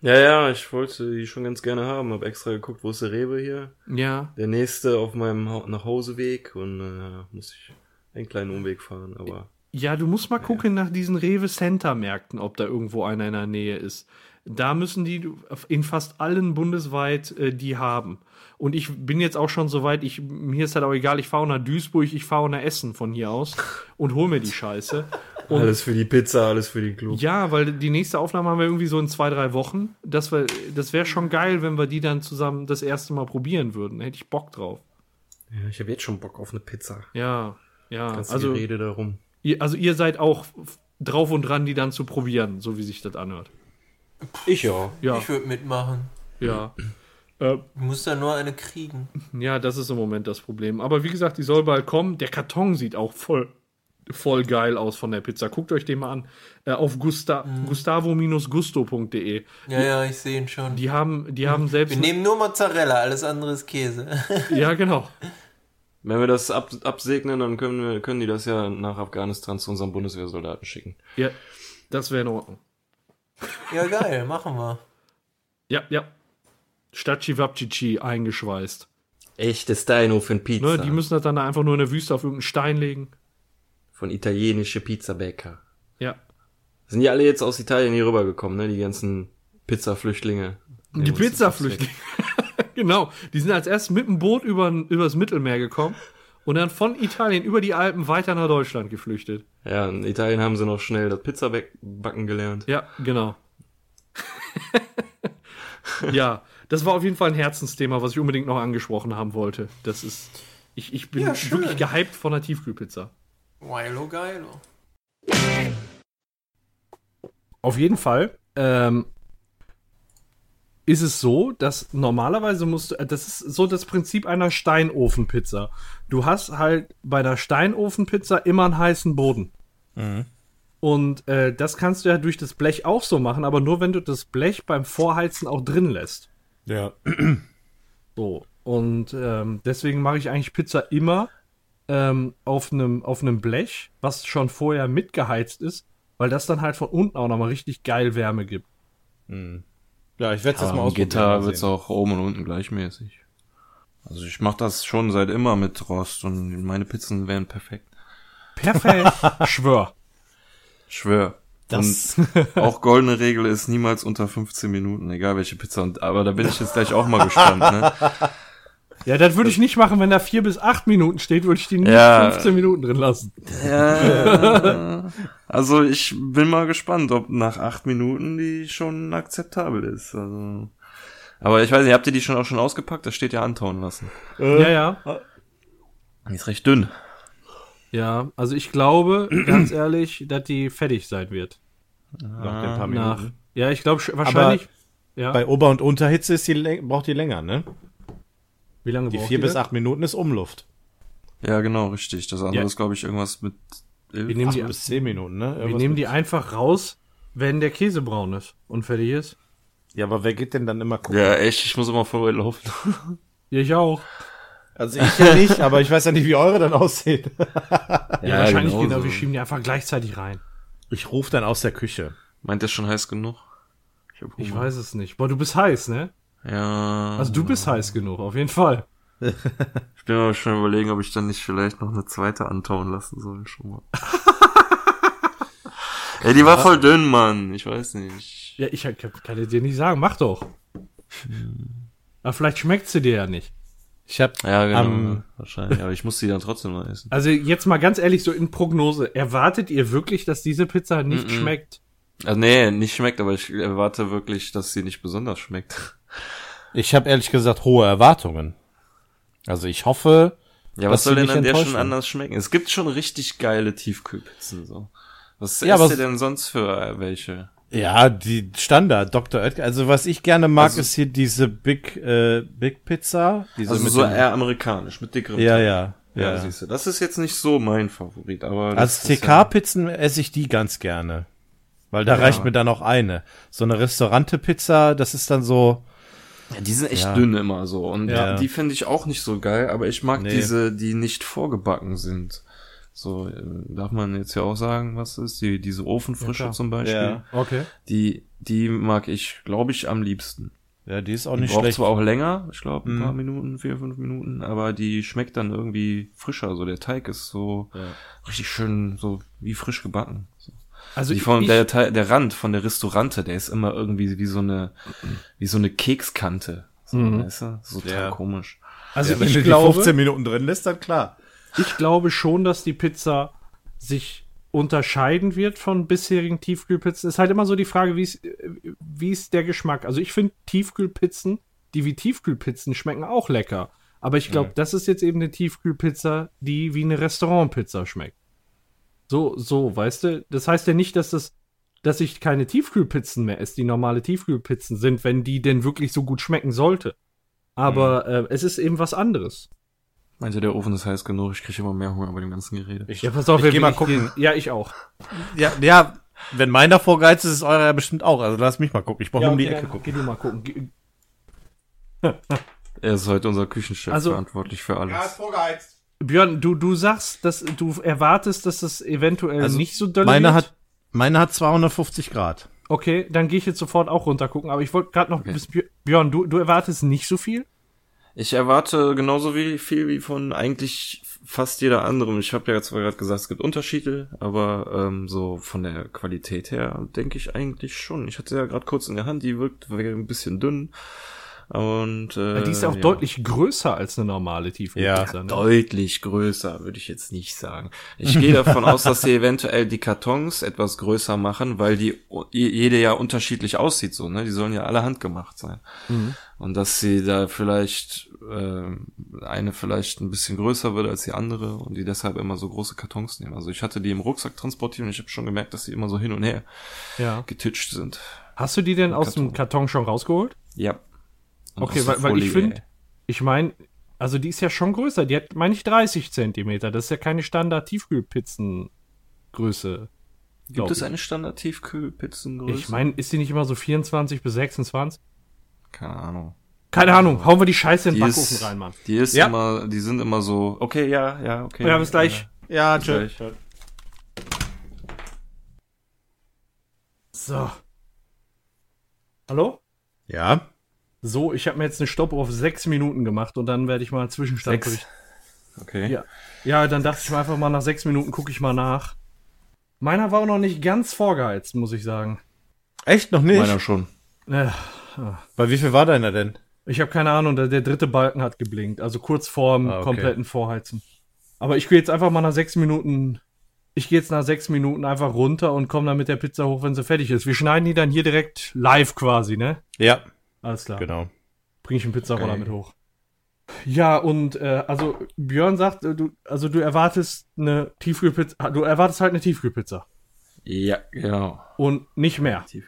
Ja, ja, ich wollte die schon ganz gerne haben. Hab extra geguckt, wo ist der Rewe hier? Ja. Der nächste auf meinem ha Nachhauseweg und äh, muss ich einen kleinen Umweg fahren, aber. Ja, du musst mal gucken nach diesen Rewe Center Märkten, ob da irgendwo einer in der Nähe ist. Da müssen die in fast allen bundesweit äh, die haben. Und ich bin jetzt auch schon so weit, ich, mir ist halt auch egal, ich fahre nach Duisburg, ich fahre nach Essen von hier aus und hol mir die Scheiße. Und *laughs* alles für die Pizza, alles für die Club. ja, weil die nächste Aufnahme haben wir irgendwie so in zwei, drei Wochen. Das, wär- das wäre schon geil, wenn wir die dann zusammen das erste Mal probieren würden. Da hätte ich Bock drauf. Ja, ich habe jetzt schon Bock auf eine Pizza. Ja, ja. Ganz also, die Rede darum. ihr, also ihr seid auch drauf und dran, die dann zu probieren, so wie sich das anhört. Ich ja. Ja, Ich würde mitmachen. ja. Äh, Ich muss da nur eine kriegen. ja, das ist im Moment das Problem. Aber wie gesagt, die soll bald kommen. Der Karton sieht auch voll, voll geil aus von der Pizza. Guckt euch den mal an. Äh, auf Gusta gustavo-gusto.de. Ja, ja, ich sehe ihn schon. Die haben, die haben selbst. Wir nehmen nur Mozzarella, alles andere ist Käse. *laughs* ja, genau. Wenn wir das ab absegnen, dann können, wir, können die das ja nach Afghanistan zu unseren Bundeswehrsoldaten schicken. Ja, das wäre in Ordnung. Ja, geil, machen wir. Ja, ja. Statt Chivapchichi eingeschweißt. Echtes Steinhofen Pizza. Ne, die müssen das dann einfach nur in der Wüste auf irgendeinen Stein legen. von italienische Pizzabäcker. Ja. Sind die alle jetzt aus Italien hier rübergekommen, ne? Die ganzen Pizzaflüchtlinge. Die Pizzaflüchtlinge. *laughs* genau. Die sind als erstes mit dem Boot über, übers Mittelmeer gekommen und dann von Italien über die Alpen weiter nach Deutschland geflüchtet. Ja, in Italien haben sie noch schnell das Pizzabacken gelernt. Ja, genau. *laughs* ja, das war auf jeden Fall ein Herzensthema, was ich unbedingt noch angesprochen haben wollte. Das ist. Ich, ich bin Ja, wirklich gehypt von der Tiefkühlpizza. Geilo, geilo. Auf jeden Fall ähm, ist es so, dass normalerweise musst du, äh, das ist so das Prinzip einer Steinofenpizza. Du hast halt bei der Steinofenpizza immer einen heißen Boden. Und äh, das kannst du ja durch das Blech auch so machen, aber nur wenn du das Blech beim Vorheizen auch drin lässt. Ja. *clears throat* So. Und ähm, deswegen mache ich eigentlich Pizza immer ähm, auf einem auf einem Blech, was schon vorher mitgeheizt ist, weil das dann halt von unten auch nochmal richtig geil Wärme gibt. Ja, ich werde das mal Aber im ausprobieren. Gitter mal wird's auch oben und unten gleichmäßig. Also ich mache das schon seit immer mit Rost und meine Pizzen wären perfekt. Perfekt. *laughs* Schwör. Schwör. Das- Und auch goldene Regel ist niemals unter 15 Minuten, egal welche Pizza. Und, aber da bin ich jetzt gleich auch mal gespannt. Ne? *laughs* Ja, das würde ich nicht machen, wenn da vier bis acht Minuten steht, würde ich die nicht Ja. 15 Minuten drin lassen. Ja, *laughs* also ich bin mal gespannt, ob nach acht Minuten die schon akzeptabel ist. Also, aber ich weiß nicht, habt ihr die schon auch schon ausgepackt? Das steht ja antauen lassen. Ja, ja. Die ist recht dünn. Ja, also ich glaube, ganz ehrlich, dass die fertig sein wird. Nach den paar Nach. Minuten. Ja, ich glaube sch- wahrscheinlich. ja. Bei Ober- und Unterhitze ist die, braucht die länger, ne? Wie lange Die braucht vier bis denn? acht Minuten ist Umluft. Ja, genau, richtig. Das andere Ja. ist, glaube ich, irgendwas mit elf. Wir nehmen, Acht die, bis zehn Minuten, ne? wir Irgendwas nehmen mit- die einfach raus, wenn der Käse braun ist und fertig ist. Ja, aber wer geht denn dann immer gucken? Ja, echt, ich muss immer vorbeilaufen. Ja, ich auch. Also ich ja nicht, aber ich weiß ja nicht, wie eure dann aussehen. Ja, wahrscheinlich genauso. genau. Wir schieben die einfach gleichzeitig rein. Ich rufe dann aus der Küche. Meint der schon heiß genug? Ich, Ich weiß es nicht. Boah, du bist heiß, ne? Ja. Also du bist heiß genug, auf jeden Fall. *laughs* Ich bin aber schon überlegen, ob ich dann nicht vielleicht noch eine zweite antauen lassen soll, schon mal. *laughs* Ey, die war voll dünn, Mann. Ich weiß nicht. Ja, ich kann, dir nicht sagen, mach doch. Aber vielleicht schmeckt sie dir ja nicht. Ich hab Ja, genau. am, wahrscheinlich. Aber ich muss die dann trotzdem mal essen. Also jetzt mal ganz ehrlich, so in Prognose, erwartet ihr wirklich, dass diese Pizza nicht Mhm. schmeckt? Also nee, nicht schmeckt, aber ich erwarte wirklich, dass sie nicht besonders schmeckt. Ich hab ehrlich gesagt hohe Erwartungen. Also ich hoffe, Ja, was soll denn an der schon anders schmecken? Es gibt schon richtig geile Tiefkühlpizzen, so. Was Ja, ihr denn sonst für äh, welche? ja, die Standard Dr. Oetker. Also was ich gerne mag, Also- ist hier diese Big äh, Big Pizza. Diese Also so eher amerikanisch, mit dickerem ja, Teig. ja, Ja, ja. siehst du. Das ist jetzt nicht so mein Favorit, aber. Als ist ja- TK-Pizzen esse ich die ganz gerne. Weil da reicht mir dann auch eine. So eine Restaurante-Pizza, das ist dann so, Ja, die sind echt Ja. dünn immer so. Und Ja. die finde ich auch nicht so geil, aber ich mag Nee. diese, die nicht vorgebacken sind. So, äh, darf man jetzt ja auch sagen, was ist? Die, diese Ofenfrische zum Beispiel. Ja. Okay. Die, die mag ich, glaube ich, am liebsten. ja, die ist auch Die nicht braucht schlecht. zwar auch länger, ich glaube ein Mhm. paar Minuten, vier, fünf Minuten, aber die schmeckt dann irgendwie frischer. So der Teig ist so Ja. richtig schön, so wie frisch gebacken. So. Also die von, ich, der, Teil- der Rand von der Restaurante, der ist immer irgendwie wie so eine, wie so eine Kekskante. So, Mhm. weißt du? So total Ja. komisch. also Wenn ich du die glaube, 15 Minuten drin lässt, dann klar. ich glaube schon, dass die Pizza sich unterscheiden wird von bisherigen Tiefkühlpizzen. Ist halt immer so die Frage, wie ist, wie ist der Geschmack? Also ich finde Tiefkühlpizzen, die wie Tiefkühlpizzen schmecken auch lecker. Aber ich glaube, das ist jetzt eben eine Tiefkühlpizza, die wie eine Restaurantpizza schmeckt. So, so, weißt du? Das heißt ja nicht, dass das, dass ich keine Tiefkühlpizzen mehr esse, die normale Tiefkühlpizzen sind, wenn die denn wirklich so gut schmecken sollte. Aber äh, es ist eben was anderes. Meinte, der Ofen ist heiß genug, ich kriege immer mehr Hunger bei dem ganzen Gerede. Ja, pass auf, ich wir- geh mal ich- gucken. Ja, ich auch. Ja, ja, wenn meiner vorgeheizt ist, ist eurer ja bestimmt auch. Also lass mich mal gucken. Ich brauche Ja, um die Ecke gucken. Geh du mal gucken. Er ist heute unser Küchenchef Also- verantwortlich für alles. vorgeheizt. Björn, du, du sagst, dass du erwartest, dass das eventuell Also, nicht so doll Meine wird. hat, meine hat 250 Grad. Okay, dann gehe ich jetzt sofort auch runter gucken. Aber ich wollte gerade noch Okay. Björn, du, du erwartest nicht so viel? Ich erwarte genauso wie viel wie von eigentlich fast jeder anderen. Ich habe ja zwar gerade gesagt, es gibt Unterschiede, aber ähm, so von der Qualität her denke ich eigentlich schon. Ich hatte ja gerade kurz in der Hand, die wirkt ein bisschen dünn und äh, die ist ja auch deutlich größer als eine normale Tiefkühlpizza. ne? Deutlich größer, würde ich jetzt nicht sagen. Ich gehe davon aus, dass sie eventuell die Kartons etwas größer machen, weil die jede ja unterschiedlich aussieht, so, ne? Die sollen ja alle handgemacht sein. Mhm. Und dass sie da vielleicht äh, eine vielleicht ein bisschen größer wird als die andere und die deshalb immer so große Kartons nehmen. Also ich hatte die im Rucksack transportiert und ich habe schon gemerkt, dass sie immer so hin und her Ja. getitscht sind. Hast du die denn aus dem Karton. Karton schon rausgeholt? Ja. Und Okay, weil, weil ich finde, ich meine, also die ist ja schon größer. Die hat, meine ich, 30 Zentimeter. Das ist ja keine Standard-Tiefkühlpizzengröße. Gibt es eine Standard-Tiefkühlpizzengröße? Ich meine, ist die nicht immer so 24 bis 26? Keine Ahnung. Keine Ahnung, hauen wir die Scheiße in den Die Backofen ist- rein, Mann. Die ist Ja. immer, die sind immer so, okay, ja, ja, okay. Ja, bis gleich. Ja, Bis tschö. gleich. So. Hallo? Ja. So, ich habe mir jetzt eine Stopp auf sechs Minuten gemacht und dann werde ich mal einen Zwischenstand Sechs? Okay. Ja. Ja, dann dachte ich mir einfach mal, nach sechs Minuten gucke ich mal nach. Meiner war auch noch nicht ganz vorgeheizt, muss ich sagen. Echt noch nicht? Meiner schon. Äh, Bei wie viel war deiner denn? Ich habe keine Ahnung, der, der dritte Balken hat geblinkt, also kurz vorm Ah, okay. kompletten Vorheizen. Aber ich gehe jetzt einfach mal nach sechs Minuten. Ich gehe jetzt nach sechs Minuten einfach runter und komme dann mit der Pizza hoch, wenn sie fertig ist. Wir schneiden die dann hier direkt live quasi, ne? Ja, Alles klar. genau. Bring ich einen Pizzaroller Okay. mit hoch. Ja, und äh, also Björn sagt, äh, du, also du erwartest eine Tiefkühlpizza, du erwartest halt eine Tiefkühlpizza. Ja, genau. Und nicht mehr. Tief.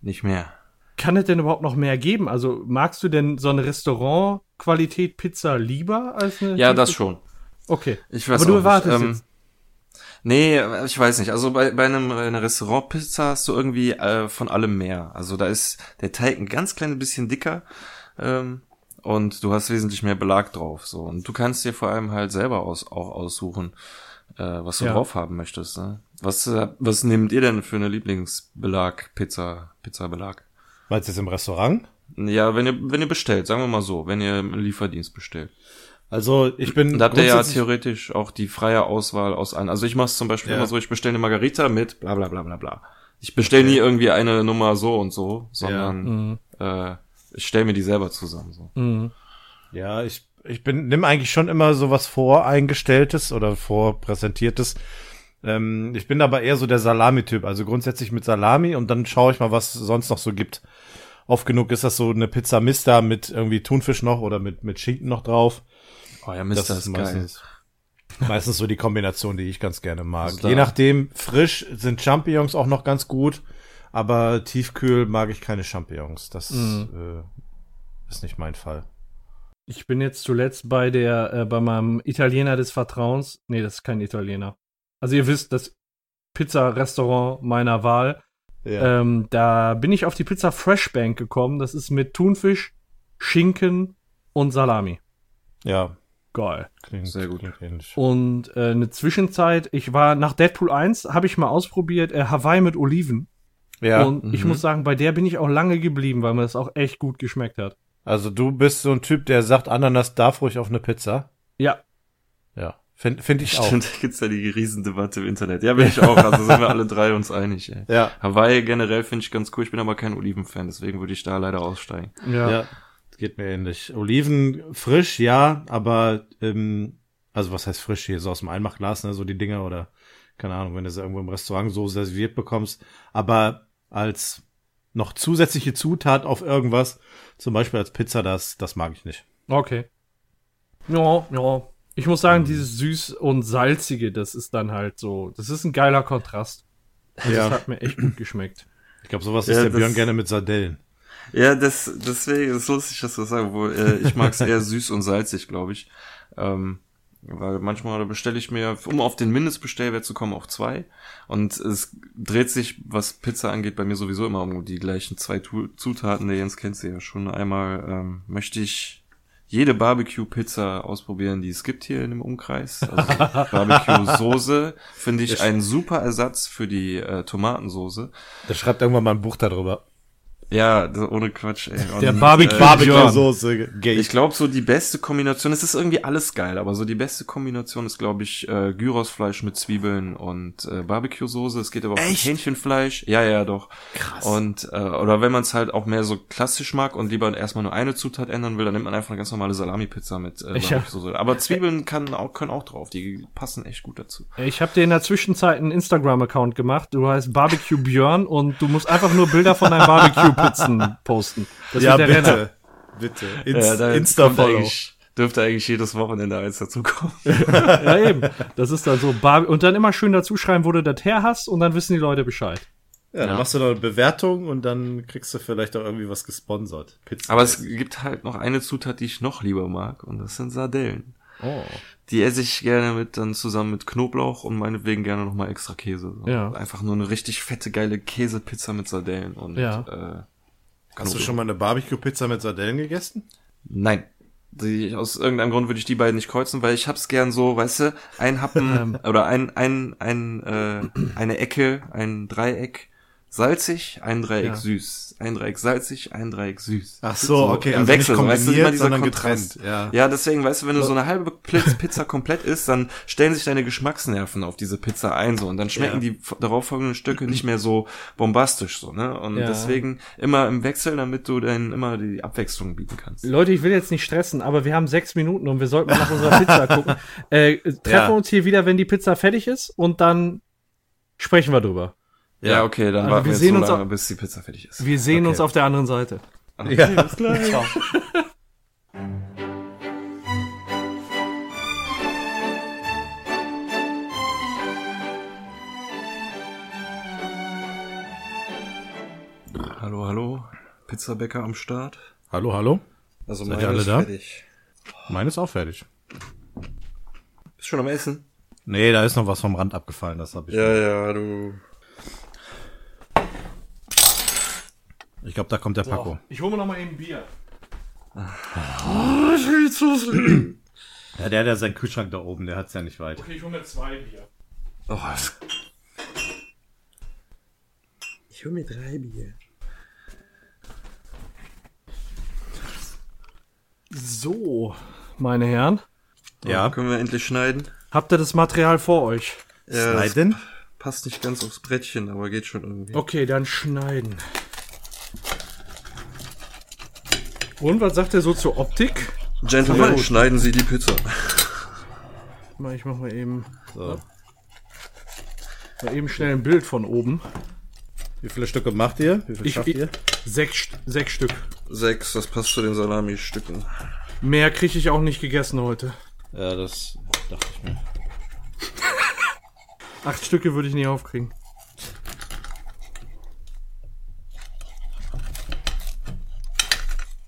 Nicht mehr. Kann es denn überhaupt noch mehr geben? Also magst du denn so eine Restaurant-Qualität Pizza lieber als eine Ja, das schon. Okay. Ich weiß Aber du erwartest nicht. Ähm, jetzt. Nee, ich weiß nicht. Also bei, bei einem äh, einer Restaurantpizza hast du irgendwie äh, von allem mehr. Also da ist der Teig ein ganz kleines bisschen dicker ähm, und du hast wesentlich mehr Belag drauf. So und du kannst dir vor allem halt selber aus, auch aussuchen, äh, was du Ja. drauf haben möchtest. Ne? Was äh, was nehmt ihr denn für eine Lieblingsbelag Pizza Pizza Belag? Meinst du jetzt im Restaurant? Ja, wenn ihr, wenn ihr bestellt, sagen wir mal so, wenn ihr einen Lieferdienst bestellt. Also ich bin. Da habt ihr ja theoretisch auch die freie Auswahl aus allen. Also ich mache es zum Beispiel Ja. immer so, ich bestelle eine Margarita mit bla bla bla bla bla. Ich bestelle nie irgendwie eine Nummer so und so, sondern Mhm. äh, ich stelle mir die selber zusammen. So. Mhm. Ja, ich, ich bin, nimm eigentlich schon immer sowas voreingestelltes oder vorpräsentiertes. Ähm, ich bin aber eher so der Salami-Typ, also grundsätzlich mit Salami und dann schaue ich mal, was es sonst noch so gibt. Oft genug ist das so eine Pizza Mista mit irgendwie Thunfisch noch oder mit, mit Schinken noch drauf. Oh ja, Das Mister ist ist geil. meistens, meistens so die Kombination, die ich ganz gerne mag. Also Je nachdem, frisch sind Champignons auch noch ganz gut, aber tiefkühl mag ich keine Champignons. Das äh, ist nicht mein Fall. Ich bin jetzt zuletzt bei der, äh, bei meinem Italiener des Vertrauens. Nee, das ist kein Italiener. Also ihr wisst, das Pizza-Restaurant meiner Wahl. Ja. Ähm, da bin ich auf die Pizza Fresh Bank gekommen. Das ist mit Thunfisch, Schinken und Salami. ja. Geil. Klingt Sehr gut. Klingt ähnlich. Und äh, eine Zwischenzeit, ich war nach Deadpool 1, habe ich mal ausprobiert, äh, Hawaii mit Oliven. Ja, und ich mhm. muss sagen, bei der bin ich auch lange geblieben, weil mir das auch echt gut geschmeckt hat. also du bist so ein Typ, der sagt, Ananas darf ruhig auf eine Pizza. Ja, Ja, finde find ich auch. Stimmt, da gibt's ja die Riesendebatte im Internet. Ja, bin ich auch. Also sind wir alle drei uns einig. Ey. Ja, Hawaii generell finde ich ganz cool. Ich bin aber kein Olivenfan, deswegen würde ich da leider aussteigen. ja. ja, geht mir ähnlich. Oliven frisch, ja, aber ähm, also was heißt frisch hier, so aus dem Einmachglas, ne, so die Dinger oder keine Ahnung, wenn du sie irgendwo im Restaurant so serviert bekommst, aber als noch zusätzliche Zutat auf irgendwas, zum Beispiel als Pizza, das, das mag ich nicht. Okay. Ja, ja. Ich muss sagen, dieses süß und salzige, das ist dann halt so, das ist ein geiler Kontrast. Also Ja. Das hat mir echt gut geschmeckt. Ich glaube, sowas Ja, ist der Björn gerne mit Sardellen. Ja, das, deswegen ist lustig, dass du das sagst, wo, äh, ich mag es eher *laughs* süß und salzig, glaube ich. Ähm, weil manchmal bestelle ich mir, um auf den Mindestbestellwert zu kommen, auch zwei. Und es dreht sich, was Pizza angeht, bei mir sowieso immer um die gleichen zwei Tu- Zutaten. Der Jens kennt sie ja schon. Einmal ähm, möchte ich jede Barbecue-Pizza ausprobieren, die es gibt hier in dem Umkreis. Also *laughs* Barbecue-Soße finde ich ein super Ersatz für die äh, Tomatensoße. Der schreibt irgendwann mal ein Buch darüber. Ja, ohne Quatsch. Ey. Der Barbecue- äh, Barbecue-Soße, gay. ich glaube, so die beste Kombination, es ist irgendwie alles geil, aber so die beste Kombination ist, glaube ich, äh, Gyrosfleisch mit Zwiebeln und äh, Barbecue-Soße. Es geht aber auch mit Echt? Hähnchenfleisch. Ja, ja, doch. Krass. Und, äh, oder wenn man es halt auch mehr so klassisch mag und lieber erstmal nur eine Zutat ändern will, dann nimmt man einfach eine ganz normale Salami-Pizza mit äh, Ich hab- Barbecue-Soße. Aber Zwiebeln kann auch, können auch drauf, die passen echt gut dazu. Ich habe dir in der Zwischenzeit einen Instagram-Account gemacht. Du heißt Barbecue Björn und du musst einfach nur Bilder von deinen Barbecue-Pizzen posten. Das ja, bitte. Renner. Bitte. Ja, Inst da kommt Insta-Follow. eigentlich- Dürfte eigentlich jedes Wochenende eins dazukommen. *laughs* Ja, eben. Das ist dann so Bar und dann immer schön dazu schreiben, wo du das her hast und dann wissen die Leute Bescheid. Ja, dann Ja. machst du noch eine Bewertung und dann kriegst du vielleicht auch irgendwie was gesponsert. Pizza. Aber es gibt halt noch eine Zutat, die ich noch lieber mag, und das sind Sardellen. Oh. Die esse ich gerne mit dann zusammen mit Knoblauch und meinetwegen gerne noch mal extra Käse. So. Ja. Einfach nur eine richtig fette, geile Käsepizza mit Sardellen und Ja. äh, Hast du Knoblauch. schon mal eine Barbecue-Pizza mit Sardellen gegessen? Nein. Die, aus irgendeinem Grund würde ich die beiden nicht kreuzen, weil ich hab's gern so, weißt du, ein Happen *laughs* oder ein, ein, ein, äh, eine Ecke, ein Dreieck salzig, ein Dreieck Ja. süß, ein Dreieck salzig, ein Dreieck süß. Ach so, okay, im also Wechsel, nicht so, weißt du, immer dieser Kontrast. getrennt, ja. ja, deswegen, weißt du, wenn du so eine halbe Pizza komplett isst, dann stellen sich deine Geschmacksnerven auf diese Pizza ein, so, und dann schmecken Ja. die f- darauffolgenden Stücke nicht mehr so bombastisch, so, ne, und Ja. deswegen immer im Wechsel, damit du dann immer die Abwechslung bieten kannst. Leute, ich will jetzt nicht stressen, aber wir haben sechs Minuten und wir sollten mal nach unserer Pizza *laughs* gucken. Äh, treffen wir uns hier wieder, wenn die Pizza fertig ist und dann sprechen wir drüber. Ja, okay, dann Also warten wir wir sehen so uns lange, auch- bis die Pizza fertig ist. Wir sehen Okay. uns auf der anderen Seite. Ja, bis gleich. Ciao. Hallo, hallo. Pizzabäcker am Start. Hallo, hallo. Also Seid meine alle ist da? fertig. Meine ist auch fertig. Bist schon am Essen? Nee, da ist noch was vom Rand abgefallen, das habe ich. Ja, ja, du. Ich glaube, da kommt der Paco. Ich hole mir noch mal eben Bier. Ja, der hat ja seinen Kühlschrank da oben, der hat's ja nicht weit. Okay, ich hole mir zwei Bier. Oh, ich hol mir drei Bier. So, meine Herren, Ja. Können wir endlich schneiden? habt ihr das Material vor euch? Ja, das Schneiden? passt nicht ganz aufs Brettchen, aber geht schon irgendwie. Okay, dann schneiden. Und was sagt er so zur Optik? Gentlemen, schneiden Sie die Pizza. Ich mach mal eben, So. mal eben schnell ein Bild von oben. Wie viele Stücke macht ihr? Wie viel Ich, schafft ich, ihr? sechs, sechs Stück. Sechs, das passt zu den Salami-Stücken. Mehr kriege ich auch nicht gegessen heute. Ja, das dachte ich mir. Acht Stücke würde ich nie aufkriegen.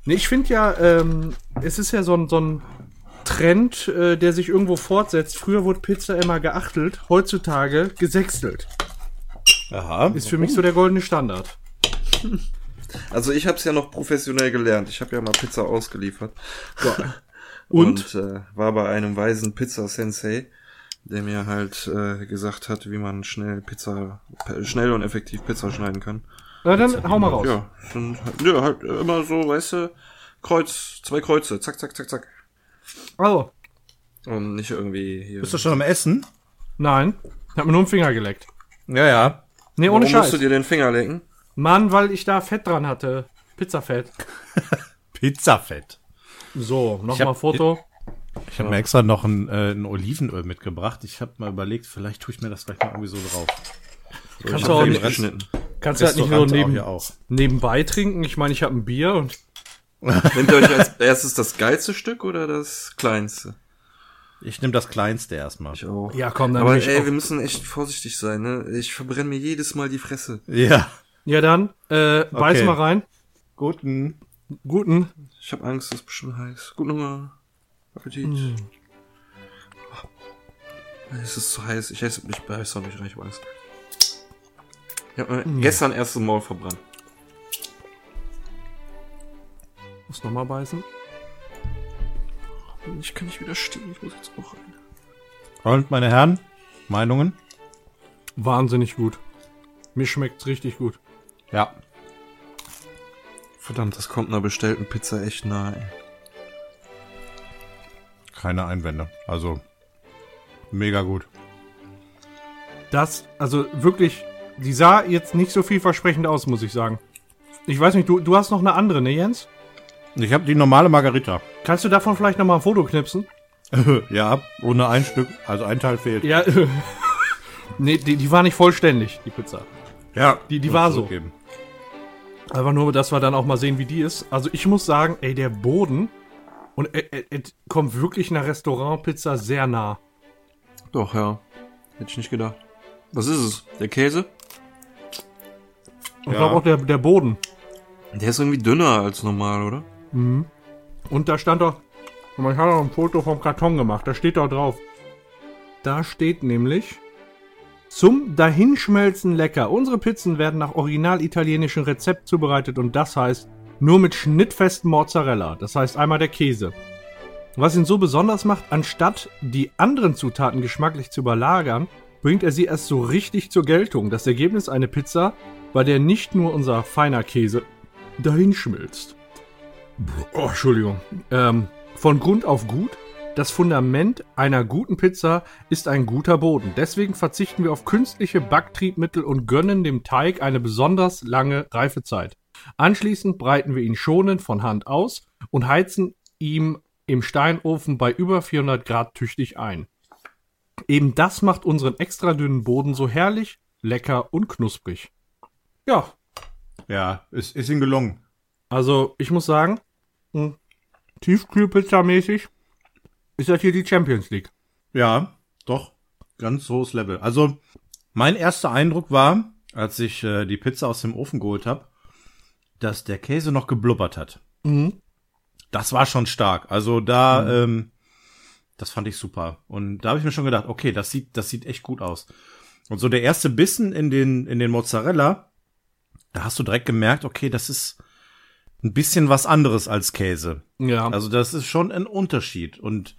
Nee, ich finde ja, ähm, es ist ja so ein, so ein Trend, äh, der sich irgendwo fortsetzt. Früher wurde Pizza immer geachtelt, heutzutage gesechstelt. Aha. Ist für mich so der goldene Standard. Also ich habe es ja noch professionell gelernt. Ich habe ja mal Pizza ausgeliefert. Und? Und äh, war bei einem weisen Pizza-Sensei, der mir halt äh, gesagt hat, wie man schnell Pizza, schnell und effektiv Pizza schneiden kann. Na dann hau mal raus. Ja, dann, halt- ja, halt immer so, weißt du, Kreuz, zwei Kreuze, zack, zack, zack, zack. Also, Und nicht irgendwie hier. Bist du schon am Essen? nein, ich hab mir nur den Finger geleckt. Ja, ja. Nee, ohne Warum musst Scheiß. du dir den Finger lecken? Mann, weil ich da Fett dran hatte. Pizzafett. *laughs* Pizzafett. So, nochmal Foto. Ich habe mir extra noch ein, äh, ein Olivenöl mitgebracht. Ich habe mal überlegt, vielleicht tue ich mir das gleich mal irgendwie so drauf. So, Kannst du auch nicht- geschnitten. Kannst du halt nicht nur neben, auch. nebenbei trinken. Ich meine, ich habe ein Bier und Nehmt ihr euch als erstes das geilste Stück oder das kleinste? Ich nehme das kleinste erstmal. Ich auch. Ja, komm, dann Aber ey, auch- wir müssen echt vorsichtig sein, ne? Ich verbrenne mir jedes Mal die Fresse. Ja. ja dann äh, beiß Okay. mal rein. Guten. Guten. Ich habe Angst, das ist bestimmt heiß. Guten Hunger. Appetit. Es ist zu heiß. Ich esse, ich beiß auch nicht rein, ich weiß. Ich habe gestern erst im Maul verbrannt. Muss nochmal beißen. Ich kann nicht widerstehen, ich muss jetzt auch rein. Und meine Herren, Meinungen? Wahnsinnig gut. Mir schmeckt's richtig gut. Ja. Verdammt, das kommt einer bestellten Pizza echt nahe. Keine Einwände. Also, mega gut. Das, also wirklich, die sah jetzt nicht so vielversprechend aus, muss ich sagen. Ich weiß nicht, du, du hast noch eine andere, ne Jens? Ich habe die normale Margarita. Kannst du davon vielleicht nochmal ein Foto knipsen? *laughs* ja, ohne ein Stück. Also ein Teil fehlt. Ja, *laughs* nee, die, die war nicht vollständig, die Pizza. Ja, Die- die war so. Einfach nur, dass wir dann auch mal sehen, wie die ist. Also ich muss sagen, ey, der Boden und äh, äh, äh, kommt wirklich einer Restaurantpizza sehr nah. Doch, ja. Hätte ich nicht gedacht. Was ist es? Der Käse? Und ich Ja. glaube auch der, der Boden. Der ist irgendwie dünner als normal, oder? Und da stand doch, ich habe noch ein Foto vom Karton gemacht, da steht doch drauf. Da steht nämlich, zum Dahinschmelzen lecker. Unsere Pizzen werden nach original italienischem Rezept zubereitet und das heißt nur mit schnittfestem Mozzarella. Das heißt einmal der Käse. Was ihn so besonders macht, anstatt die anderen Zutaten geschmacklich zu überlagern, bringt er sie erst so richtig zur Geltung. Das Ergebnis eine Pizza, bei der nicht nur unser feiner Käse dahinschmilzt. Oh, Entschuldigung. Ähm, von Grund auf gut. Das Fundament einer guten Pizza ist ein guter Boden. Deswegen verzichten wir auf künstliche Backtriebmittel und gönnen dem Teig eine besonders lange Reifezeit. Anschließend breiten wir ihn schonend von Hand aus und heizen ihm im Steinofen bei über 400 Grad tüchtig ein. Eben das macht unseren extra dünnen Boden so herrlich, lecker und knusprig. Ja, Ja, ist, ist ihm gelungen. also, ich muss sagen, mh, Tiefkühlpizza-mäßig ist das hier die Champions League. Ja, doch. Ganz hohes Level. Also, mein erster Eindruck war, als ich äh, die Pizza aus dem Ofen geholt habe, dass der Käse noch geblubbert hat. Mhm. Das war schon stark. Also da, ähm, das fand ich super. Und da habe ich mir schon gedacht, okay, das sieht, das sieht echt gut aus. Und so der erste Bissen in den, in den Mozzarella, da hast du direkt gemerkt, okay, das ist ein bisschen was anderes als Käse. Ja, Also das ist schon ein Unterschied und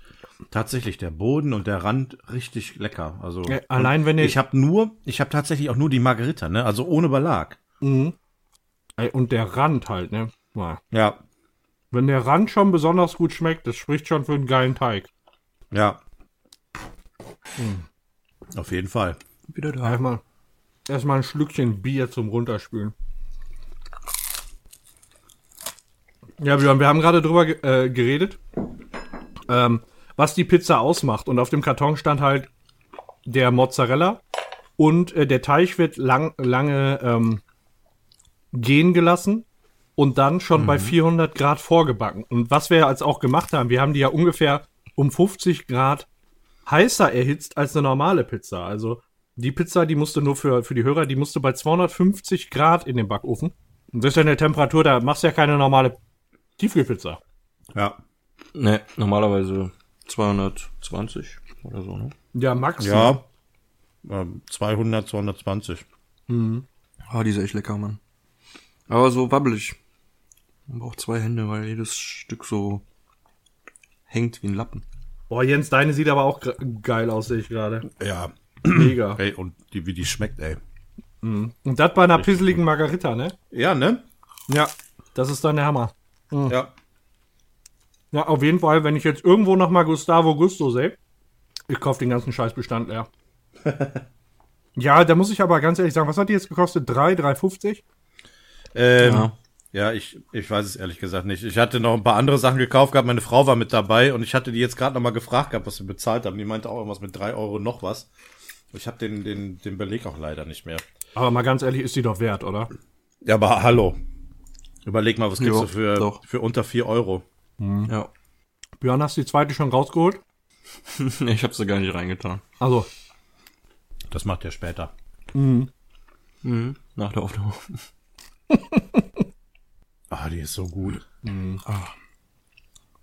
tatsächlich der Boden und der Rand richtig lecker. Also Ja, allein wenn ihr- ich habe nur, ich habe tatsächlich auch nur die Margarita, ne? Also ohne Belag. mhm. Und der Rand halt, ne? Ja. Ja. Wenn der Rand schon besonders gut schmeckt, das spricht schon für einen geilen Teig. Ja. Auf jeden Fall. Wieder da. Erstmal, erstmal ein Schlückchen Bier zum Runterspülen. Ja, Björn, wir haben gerade drüber äh, geredet, ähm, was die Pizza ausmacht. Und auf dem Karton stand halt der Mozzarella und äh, der Teig wird lang, lange ähm, gehen gelassen und dann schon bei 400 Grad vorgebacken. Und was wir als auch gemacht haben, wir haben die ja ungefähr um 50 Grad heißer erhitzt als eine normale Pizza. Also die Pizza, die musste nur für, für die Hörer, die musste bei 250 Grad in den Backofen. Und das ist ja eine Temperatur, da machst du ja keine normale Tiefkühlpizza. Ja. Ne, normalerweise 220 oder so, ne? Ja, Max. Ja. Ähm, 200, 220. Ah, die ist echt lecker, Mann. Aber so wabbelig. Man braucht zwei Hände, weil jedes Stück so hängt wie ein Lappen. Boah, Jens, deine sieht aber auch geil aus, sehe ich gerade. Ja. Mega. *clears throat* Ey, und die, wie die schmeckt, ey. Und das bei einer pisseligen Margarita, ne? Ja, ne? Ja. Das ist dann der Hammer. Ja. Ja, auf jeden Fall, wenn ich jetzt irgendwo noch mal Gustavo Gusto sehe, ich kaufe den ganzen Scheißbestand leer. *laughs* ja, da muss ich aber ganz ehrlich sagen, was hat die jetzt gekostet? 3, 3,50? Ähm, Ja. ja, ich, ich weiß es ehrlich gesagt nicht. Ich hatte noch ein paar andere Sachen gekauft gehabt, meine Frau war mit dabei und ich hatte die jetzt gerade noch mal gefragt gehabt, was wir bezahlt haben. Die meinte auch irgendwas mit drei Euro noch was. Ich habe den, den, den Beleg auch leider nicht mehr. Aber mal ganz ehrlich, ist die doch wert, oder? Ja, aber hallo. Überleg mal, was kriegst Jo, du für, doch. für unter vier Euro? Ja. Björn, hast du die zweite schon rausgeholt? *laughs* nee, ich hab sie gar nicht reingetan. Also, Das macht ihr später. Mhm. Nach der Aufnahme. *laughs* Ah, die ist so gut.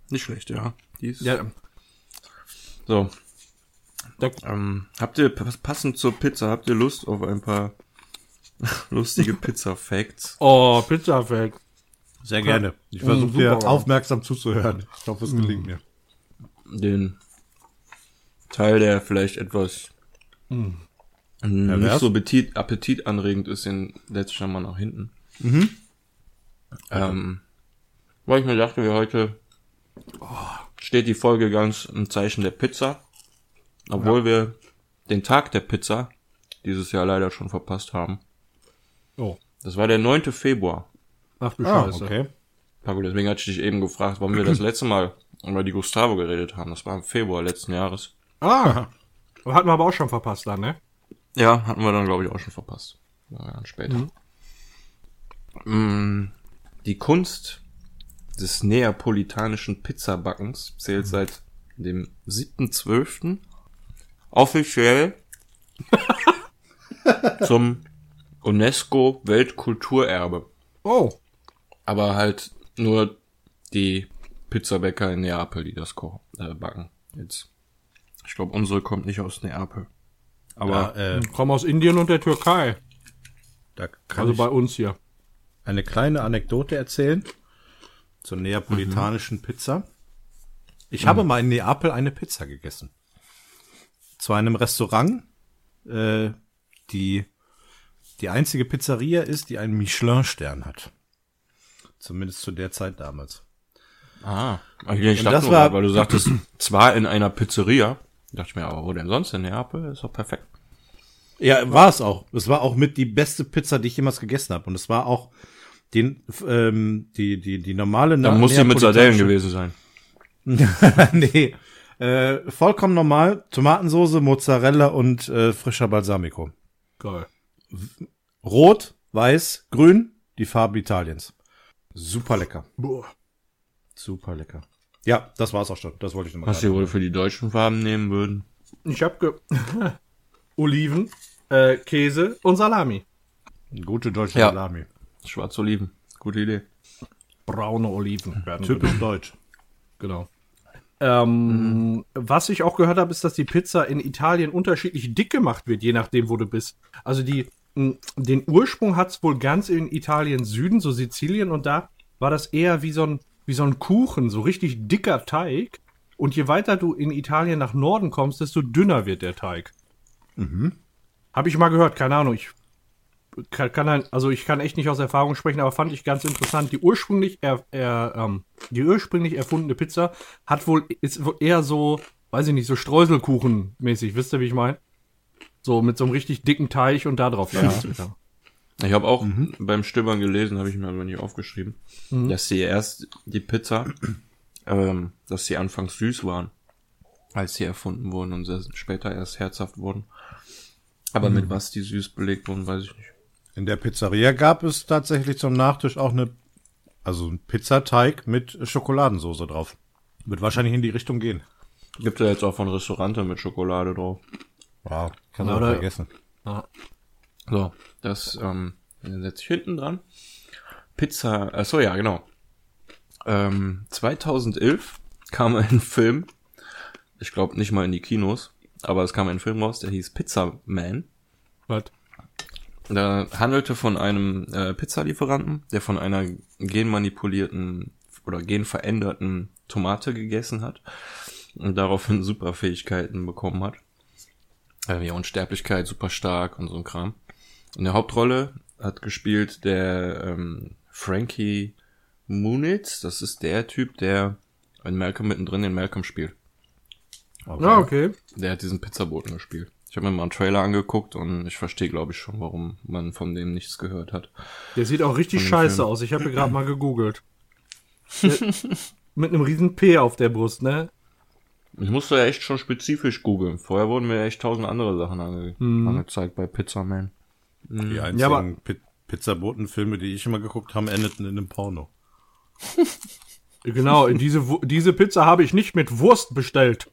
Nicht schlecht, ja. Die ist ja, so. Ähm, habt ihr pass- passend zur Pizza, habt ihr Lust auf ein paar *laughs* lustige Pizza-Facts? oh, Pizza Fact. Sehr gerne. Ich Mm, versuche dir super. aufmerksam zuzuhören. Ich hoffe, es gelingt mir. Den Teil, der vielleicht etwas ähm, nicht Pervers? so appetit, appetitanregend ist, den setze ich dann mal nach hinten. Ähm, weil ich mir dachte, wir heute oh, steht die Folge ganz im Zeichen der Pizza. Obwohl wir den Tag der Pizza dieses Jahr leider schon verpasst haben. Oh. Das war der 9. Februar. Ach du Ah, Scheiße. okay. Paco, deswegen hatte ich dich eben gefragt, warum wir das letzte Mal über die Gustavo geredet haben. Das war im Februar letzten Jahres. Ah, hatten wir aber auch schon verpasst dann, ne? Ja, hatten wir dann, glaube ich, auch schon verpasst. Ja, dann später. Mm, Die Kunst des neapolitanischen Pizzabackens zählt seit dem 7.12. offiziell *laughs* zum UNESCO Weltkulturerbe. Oh. Aber halt nur die Pizzabäcker in Neapel, die das kochen, äh, backen. Jetzt. Ich glaube, unsere kommt nicht aus Neapel. Aber Ja, äh, Komm aus Indien und der Türkei. da kann Also ich bei uns hier. eine kleine Anekdote erzählen zur neapolitanischen Pizza. Ich habe mal in Neapel eine Pizza gegessen. Zu einem Restaurant, äh, die die einzige Pizzeria ist, die einen Michelin-Stern hat. Zumindest zu der Zeit damals. Ah, ich Und dachte das nur, war- weil du *clears throat* sagtest, zwar in einer Pizzeria. Dachte ich mir, aber wo denn sonst in Neapel? Ist doch perfekt. Ja, war es auch. Es war auch mit die beste Pizza, die ich jemals gegessen habe. Und es war auch den, ähm, die, die, die normale Dann muss sie mit Sardellen gewesen sein. *laughs* nee. Äh, vollkommen normal. Tomatensoße, Mozzarella und äh, frischer Balsamico. Geil. Rot, weiß, grün, die Farbe Italiens. Super lecker. Boah. Super lecker. Ja, das war's auch schon. Das wollte ich nochmal Was sie wohl für die deutschen Farben nehmen würden. Ich hab ge *laughs* Oliven, äh, Käse und Salami. Gute deutsche Ja. Salami. Schwarz Oliven. Gute Idee. Braune Oliven Typisch deutsch. Genau. Ähm, Was ich auch gehört habe, ist, dass die Pizza in Italien unterschiedlich dick gemacht wird, je nachdem, wo du bist. Also die, den Ursprung hat's wohl ganz in Italien Süden, so Sizilien, und da war das eher wie so ein, wie so ein Kuchen, so richtig dicker Teig. Und je weiter du in Italien nach Norden kommst, desto dünner wird der Teig. Mhm. Habe ich mal gehört, keine Ahnung. Ich kann, kann halt, also ich kann echt nicht aus Erfahrung sprechen, aber fand ich ganz interessant. Die ursprünglich er, er, ähm, die ursprünglich erfundene Pizza hat wohl ist wohl eher so, weiß ich nicht, so Streuselkuchen mäßig. Wisst ihr, wie ich meine? So mit so einem richtig dicken Teig und da drauf. Ja. Ich habe auch beim Stöbern gelesen, habe ich mir aber nicht aufgeschrieben, dass sie erst die Pizza, *clears throat* ähm, dass sie anfangs süß waren, als sie erfunden wurden und später erst herzhaft wurden. Aber mit was die süß belegt wurden, weiß ich nicht. In der Pizzeria gab es tatsächlich zum Nachtisch auch eine, also ein Pizzateig mit Schokoladensoße drauf. Wird wahrscheinlich in die Richtung gehen. Gibt ja jetzt auch von Restaurante mit Schokolade drauf. Wow, Oder- auch vergessen. So, das ähm, setze ich hinten dran. Pizza, ach so ja, genau. Ähm, 2011 kam ein Film, ich glaube nicht mal in die Kinos, aber es kam ein Film raus, der hieß Pizza Man. Was? Da handelte von einem äh, Pizzalieferanten, der von einer genmanipulierten oder genveränderten Tomate gegessen hat und daraufhin Superfähigkeiten bekommen hat. Äh, wie Unsterblichkeit, super stark und so ein Kram. In der Hauptrolle hat gespielt der ähm, Frankie Muniz. Das ist der Typ, der in Malcolm mittendrin den Malcolm spielt. Ja, okay. Der hat diesen Pizzaboten gespielt. Ich habe mir mal einen Trailer angeguckt und ich verstehe, glaube ich, schon, warum man von dem nichts gehört hat. Der sieht auch richtig scheiße Film. aus. Ich habe gerade mal gegoogelt. Der- *laughs* Mit einem riesen P auf der Brust, ne? Ich musste ja echt schon spezifisch googeln. Vorher wurden mir echt tausend andere Sachen ange angezeigt bei Pizzaman. Die einzigen Ja, aber- Pi Pizzabotenfilme, die ich immer geguckt habe, endeten in einem Porno. Genau, diese, diese Pizza habe ich nicht mit Wurst bestellt.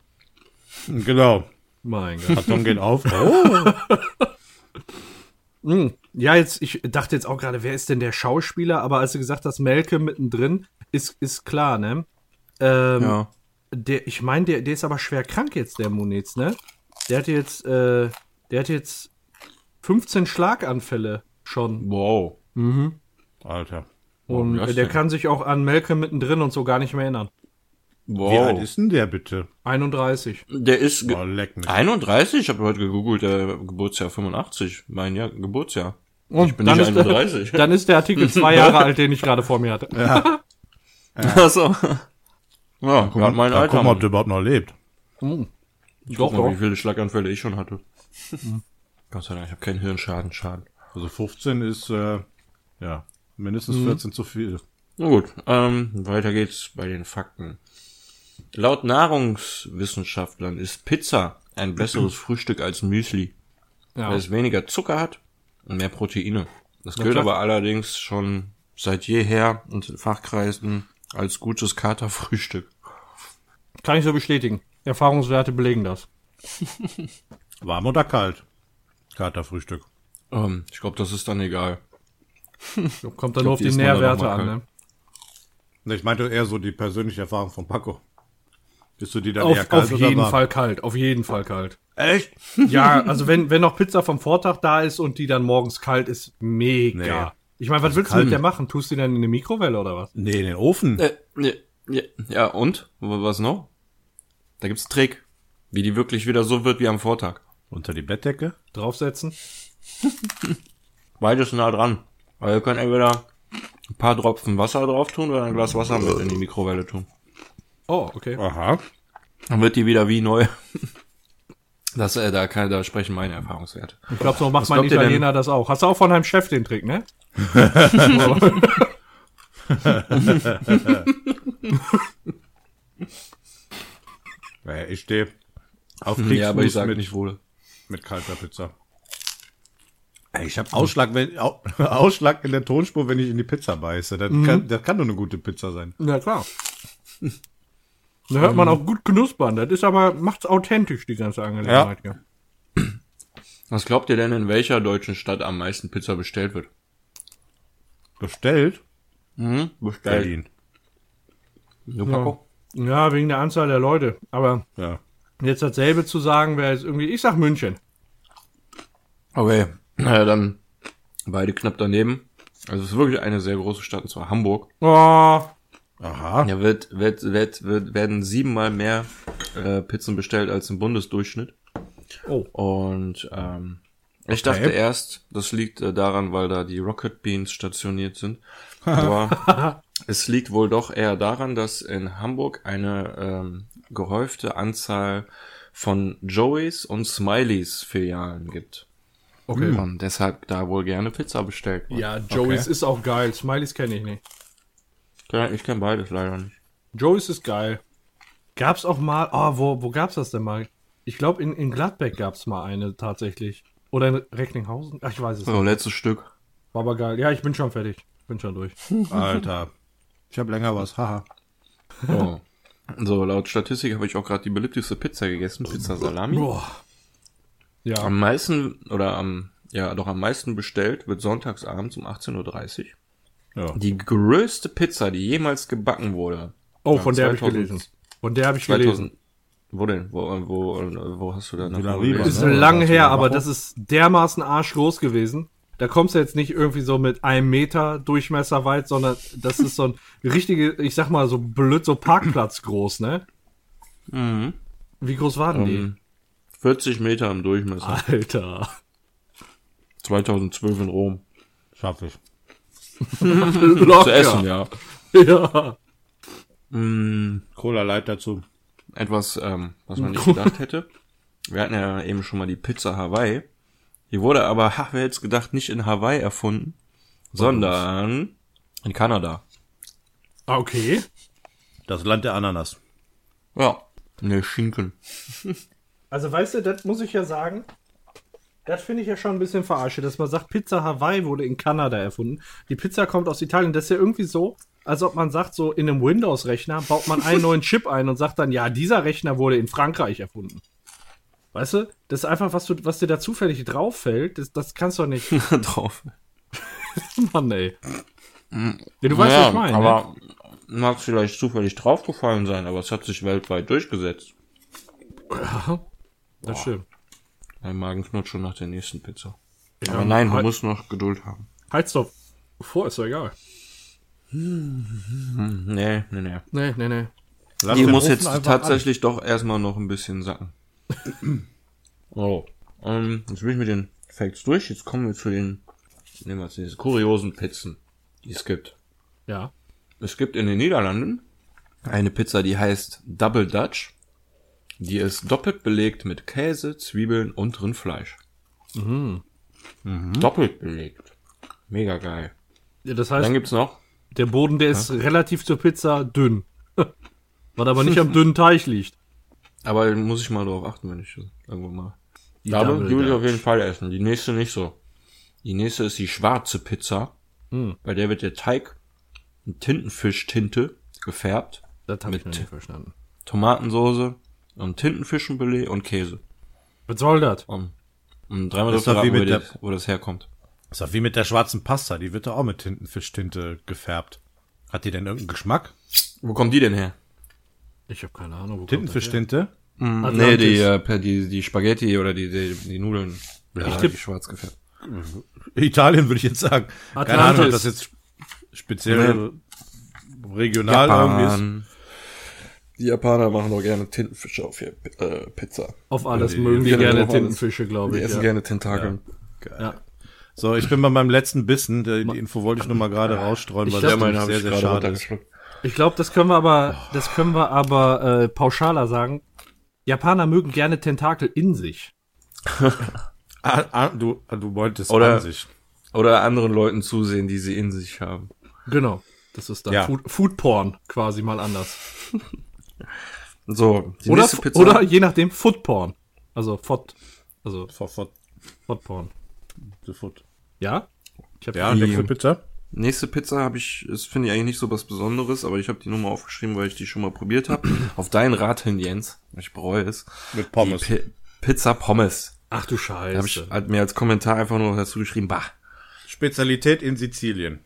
Genau. Mein *laughs* Gott. Karton geht auf. *laughs* Oh. *laughs* Hm. Ja, jetzt, ich dachte jetzt auch gerade, wer ist denn der Schauspieler? Aber als du gesagt hast, Melke mittendrin, ist, ist klar, ne? Ähm, Ja. der, ich meine, der, der ist aber schwer krank jetzt, der Muniz, ne? Der hat jetzt, äh, der hat jetzt 15 Schlaganfälle schon. Wow. Alter. Und der denn? kann sich auch an Melke mittendrin und so gar nicht mehr erinnern. Wow. Wie alt ist denn der bitte? 31. Der ist Oh, leck mich. 31, ich habe heute gegoogelt, der Geburtsjahr 85, mein Jahr, Geburtsjahr. Und Ich bin dann nicht ist, 31. *laughs* dann ist der Artikel zwei Jahre *laughs* alt, den ich gerade vor mir hatte. Achso. Ja, *laughs* gerade mein Mal Alter. gucken, ob Mann. der überhaupt noch lebt. Hm. Ich Doch, guck mal, doch. wie viele Schlaganfälle ich schon hatte. Gott sei Dank, ich habe keinen Hirnschaden, Schaden. Also 15 ist, äh, ja, mindestens Mhm. 14 zu viel. Na gut, ähm, weiter geht's bei den Fakten. Laut Nahrungswissenschaftlern ist Pizza ein besseres *clears throat* Frühstück als Müsli, Ja. weil es weniger Zucker hat und mehr Proteine. Das gilt aber allerdings schon seit jeher unter den Fachkreisen als gutes Katerfrühstück. Kann ich so bestätigen. Erfahrungswerte belegen das. *laughs* Warm oder kalt? Katerfrühstück. Ähm, ich glaube, das ist dann egal. Kommt dann glaub, nur auf die die Nährwerte an? Ne, Ich meinte eher so die persönliche Erfahrung von Paco. Bist du die dann eher Auf, kalt auf jeden warm? Fall kalt, auf jeden Fall kalt. Echt? *laughs* Ja, also wenn, wenn noch Pizza vom Vortag da ist und die dann morgens kalt ist, mega. Nee. Ich meine, was willst du mit der machen? Tust du die dann in eine Mikrowelle oder was? Nee, in den Ofen. Äh, ja, ja, ja, und? Was noch? Da gibt's einen Trick. Wie die wirklich wieder so wird wie am Vortag. Unter die Bettdecke. Draufsetzen? *laughs* Beides nah dran. Weil ihr könnt entweder ein paar Tropfen Wasser drauf tun oder ein Glas Wasser mit in die Mikrowelle tun. Oh, okay. Aha. Dann wird die wieder wie neu. *laughs* Das, äh, da, kann, da sprechen meine Erfahrungswerte. Ich glaube, so macht Was mein? Italiener das auch. Hast du auch von deinem Chef den Trick, ne? *laughs* Ja, ich stehe auf Hm, Ja, aber ich Kriegsfuß sage mit, nicht wohl. mit kalter Pizza. Ey, Ich habe Ausschlag, wenn, Au- *laughs* Ausschlag in der Tonspur, wenn ich in die Pizza beiße. Das, Mhm. kann, das kann nur eine gute Pizza sein. Ja, klar. Da hört man auch gut knuspern. Das ist aber, macht's authentisch, die ganze Angelegenheit hier. Was glaubt ihr denn, in welcher deutschen Stadt am meisten Pizza bestellt wird? Bestellt? Mhm, bestellt. Berlin. Du, Paco? Ja, wegen der Anzahl der Leute. Aber Ja. jetzt dasselbe zu sagen, wäre jetzt irgendwie, ich sag München. Okay, naja, dann beide knapp daneben. Also es ist wirklich eine sehr große Stadt, und zwar Hamburg. Oh, Aha. Ja, wird, wird, wird, wird, werden siebenmal mehr äh, Pizzen bestellt als im Bundesdurchschnitt. oh. Und ähm, Ich Okay. dachte erst, das liegt äh, daran, weil da die Rocket Beans stationiert sind. *laughs* Aber es liegt wohl doch eher daran, dass in Hamburg eine ähm, gehäufte Anzahl von Joeys und Smileys Filialen gibt. Okay. Und deshalb da wohl gerne Pizza bestellt wird. Ja, Joey's ist auch geil. Smileys kenne ich nicht. Ja, ich kenne beides leider nicht. Joey's ist geil. Gab's auch mal, oh, wo, wo gab's das denn mal? Ich glaube, in, in Gladbeck gab's mal eine tatsächlich. Oder in Recklinghausen? Ach, ich weiß es So, nicht. letztes Stück. War aber geil. Ja, ich bin schon fertig. Bin schon durch. Alter. Ich habe länger was, haha. Oh. So, laut Statistik habe ich auch gerade die beliebteste Pizza gegessen, Pizza Salami. Boah. Ja. Am meisten, oder am, ja, doch am meisten bestellt wird sonntags abends um 18.30 Uhr. Ja. Die größte Pizza, die jemals gebacken wurde. Oh, von der habe ich 2000 gelesen. Von der habe ich gelesen. 2000, wo denn? Wo, wo, wo hast du da noch gelesen? Ist ne? lange Oder her, aber das ist dermaßen arschgroß gewesen. Da kommst du jetzt nicht irgendwie so mit einem Meter Durchmesser weit, sondern das ist so ein richtige, ich sag mal so blöd, so Parkplatz groß, ne? Mhm. Wie groß waren Ähm, 40 Meter im Durchmesser. die? Alter. 2012 in Rom. Schaff ich. *laughs* Zu essen, ja. Ja. Mm, Cola Light dazu. etwas, ähm, was man nicht gedacht hätte. Wir hatten ja eben schon mal die Pizza Hawaii. Die wurde aber, ha, wer hätte es gedacht, nicht in Hawaii erfunden, sondern in Kanada. Ah, Okay. Das Land der Ananas. Ja. Ne, Schinken. Also weißt du, das muss ich ja sagen, das finde ich ja schon ein bisschen verarsche, dass man sagt, Pizza Hawaii wurde in Kanada erfunden. Die Pizza kommt aus Italien. Das ist ja irgendwie so, als ob man sagt, so in einem Windows-Rechner baut man einen neuen Chip ein und sagt dann, ja, dieser Rechner wurde in Frankreich erfunden. Weißt du? Das ist einfach, was, du, was dir da zufällig drauf fällt, das, das kannst du doch nicht. *laughs* drauf. *laughs* Mann, ey. Ja, du weißt, was ich meine. ne? aber mag vielleicht zufällig draufgefallen sein, aber es hat sich weltweit durchgesetzt. Das stimmt. Mein Magen knurrt schon nach der nächsten Pizza. Ja, aber nein, du halt- musst noch Geduld haben. Heiz doch vor, ist doch egal. Hm, nee, nee, nee. Nee, nee, nee. Lass Die den muss Ofen jetzt tatsächlich doch erstmal noch ein bisschen sacken. *coughs* oh. Ähm, jetzt bin ich mit den Facts durch. Jetzt kommen wir zu den, nehmen wir jetzt diese kuriosen Pizzen, die es gibt. Ja. Es gibt in den Niederlanden eine Pizza, die heißt Double Dutch. Die ist doppelt belegt mit Käse, Zwiebeln und Rindfleisch. Mhm. Doppelt belegt. Mega geil. ja das Dann heißt, gibt's noch, der Boden, der ist relativ zur Pizza dünn. *laughs* Was aber nicht am dünnen Teich liegt. aber muss ich mal drauf achten, wenn ich irgendwo mal. Die Ja, Double die will ich auf jeden Fall essen. Die nächste nicht so. Die nächste ist die schwarze Pizza. Hm. Bei der wird der Teig in Tintenfischtinte gefärbt. Das habe ich Mit- nicht verstanden. Tomatensoße und Tintenfischenbeleg und Käse. Was soll das? Und, und dreimal Das doch wie raten, wo, mit das, der- wo das herkommt. Das ist doch wie mit der schwarzen Pasta. Die wird doch auch mit Tintenfischtinte gefärbt. Hat die denn irgendeinen Geschmack? Wo kommt die denn her? Ich habe keine Ahnung. Wo Tintenfischtinte? Mm, nee, die, äh, die, die Spaghetti oder die, die, die Nudeln. Ja, Ich die tipp- schwarz gefärbt. Italien würde ich jetzt sagen. Keine Atlantis. Ahnung, ob das jetzt speziell regional irgendwie ist. Die Japaner machen doch gerne Tintenfische auf ihr äh, Pizza. Auf alles Die- mögen die die- gerne. Tintenfische, glaube Die ich. essen Ja. gerne Tentakeln. Ja. So, ich bin bei meinem letzten Bissen. Die, die Info wollte ich nur mal gerade rausstreuen, Ich weil das meine sehr, ich sehr schade ist. Ich glaube, das können wir aber, das können wir aber äh, pauschaler sagen. Japaner mögen gerne Tentakel in sich. *laughs* Ah, ah, du, ah, du wolltest Oder- an sich. Oder anderen Leuten zusehen, die sie in sich haben. Genau. Das ist dann Ja. Food, Food Porn, quasi mal anders. *laughs* So, die Oder, nächste Pizza. oder je nachdem Food Porn. Also Fot, also Sofort. Fot Porn. Sofort. Ja? Ich hab Ja, Die- nächste Pizza. Nächste Pizza habe ich, das finde ich eigentlich nicht so was Besonderes, aber ich habe die nur mal aufgeschrieben, weil ich die schon mal probiert habe. *clears throat* Auf deinen Rat hin, Jens. Ich bereue es. Mit Pommes. Pi Pizza Pommes. Ach du Da habe ich Scheiße. hat mir als Kommentar einfach nur dazu geschrieben, bah. Spezialität in Sizilien.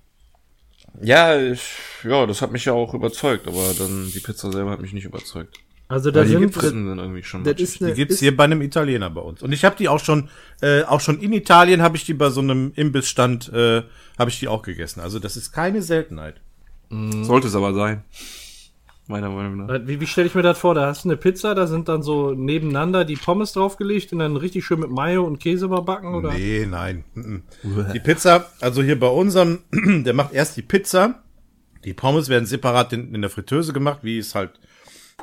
Ja, ich, ja, das hat mich ja auch überzeugt, aber dann die Pizza selber hat mich nicht überzeugt. Also da sind, sind irgendwie schon das matschig. ist eine, Die gibt's ist, hier bei einem Italiener bei uns. Und ich habe die auch schon, äh, auch schon in Italien habe ich die bei so einem Imbissstand, äh, habe ich die auch gegessen. Also das ist keine Seltenheit. Sollte es aber sein. meiner Meinung nach. Wie, wie stelle ich mir das vor? Da hast du eine Pizza, da sind dann so nebeneinander die Pommes draufgelegt und dann richtig schön mit Mayo und Käse überbacken, oder? Nee, nein. mhm. Die Pizza, also hier bei unserem, *clears throat* der macht erst die Pizza. Die Pommes werden separat in, in der Fritteuse gemacht, wie es halt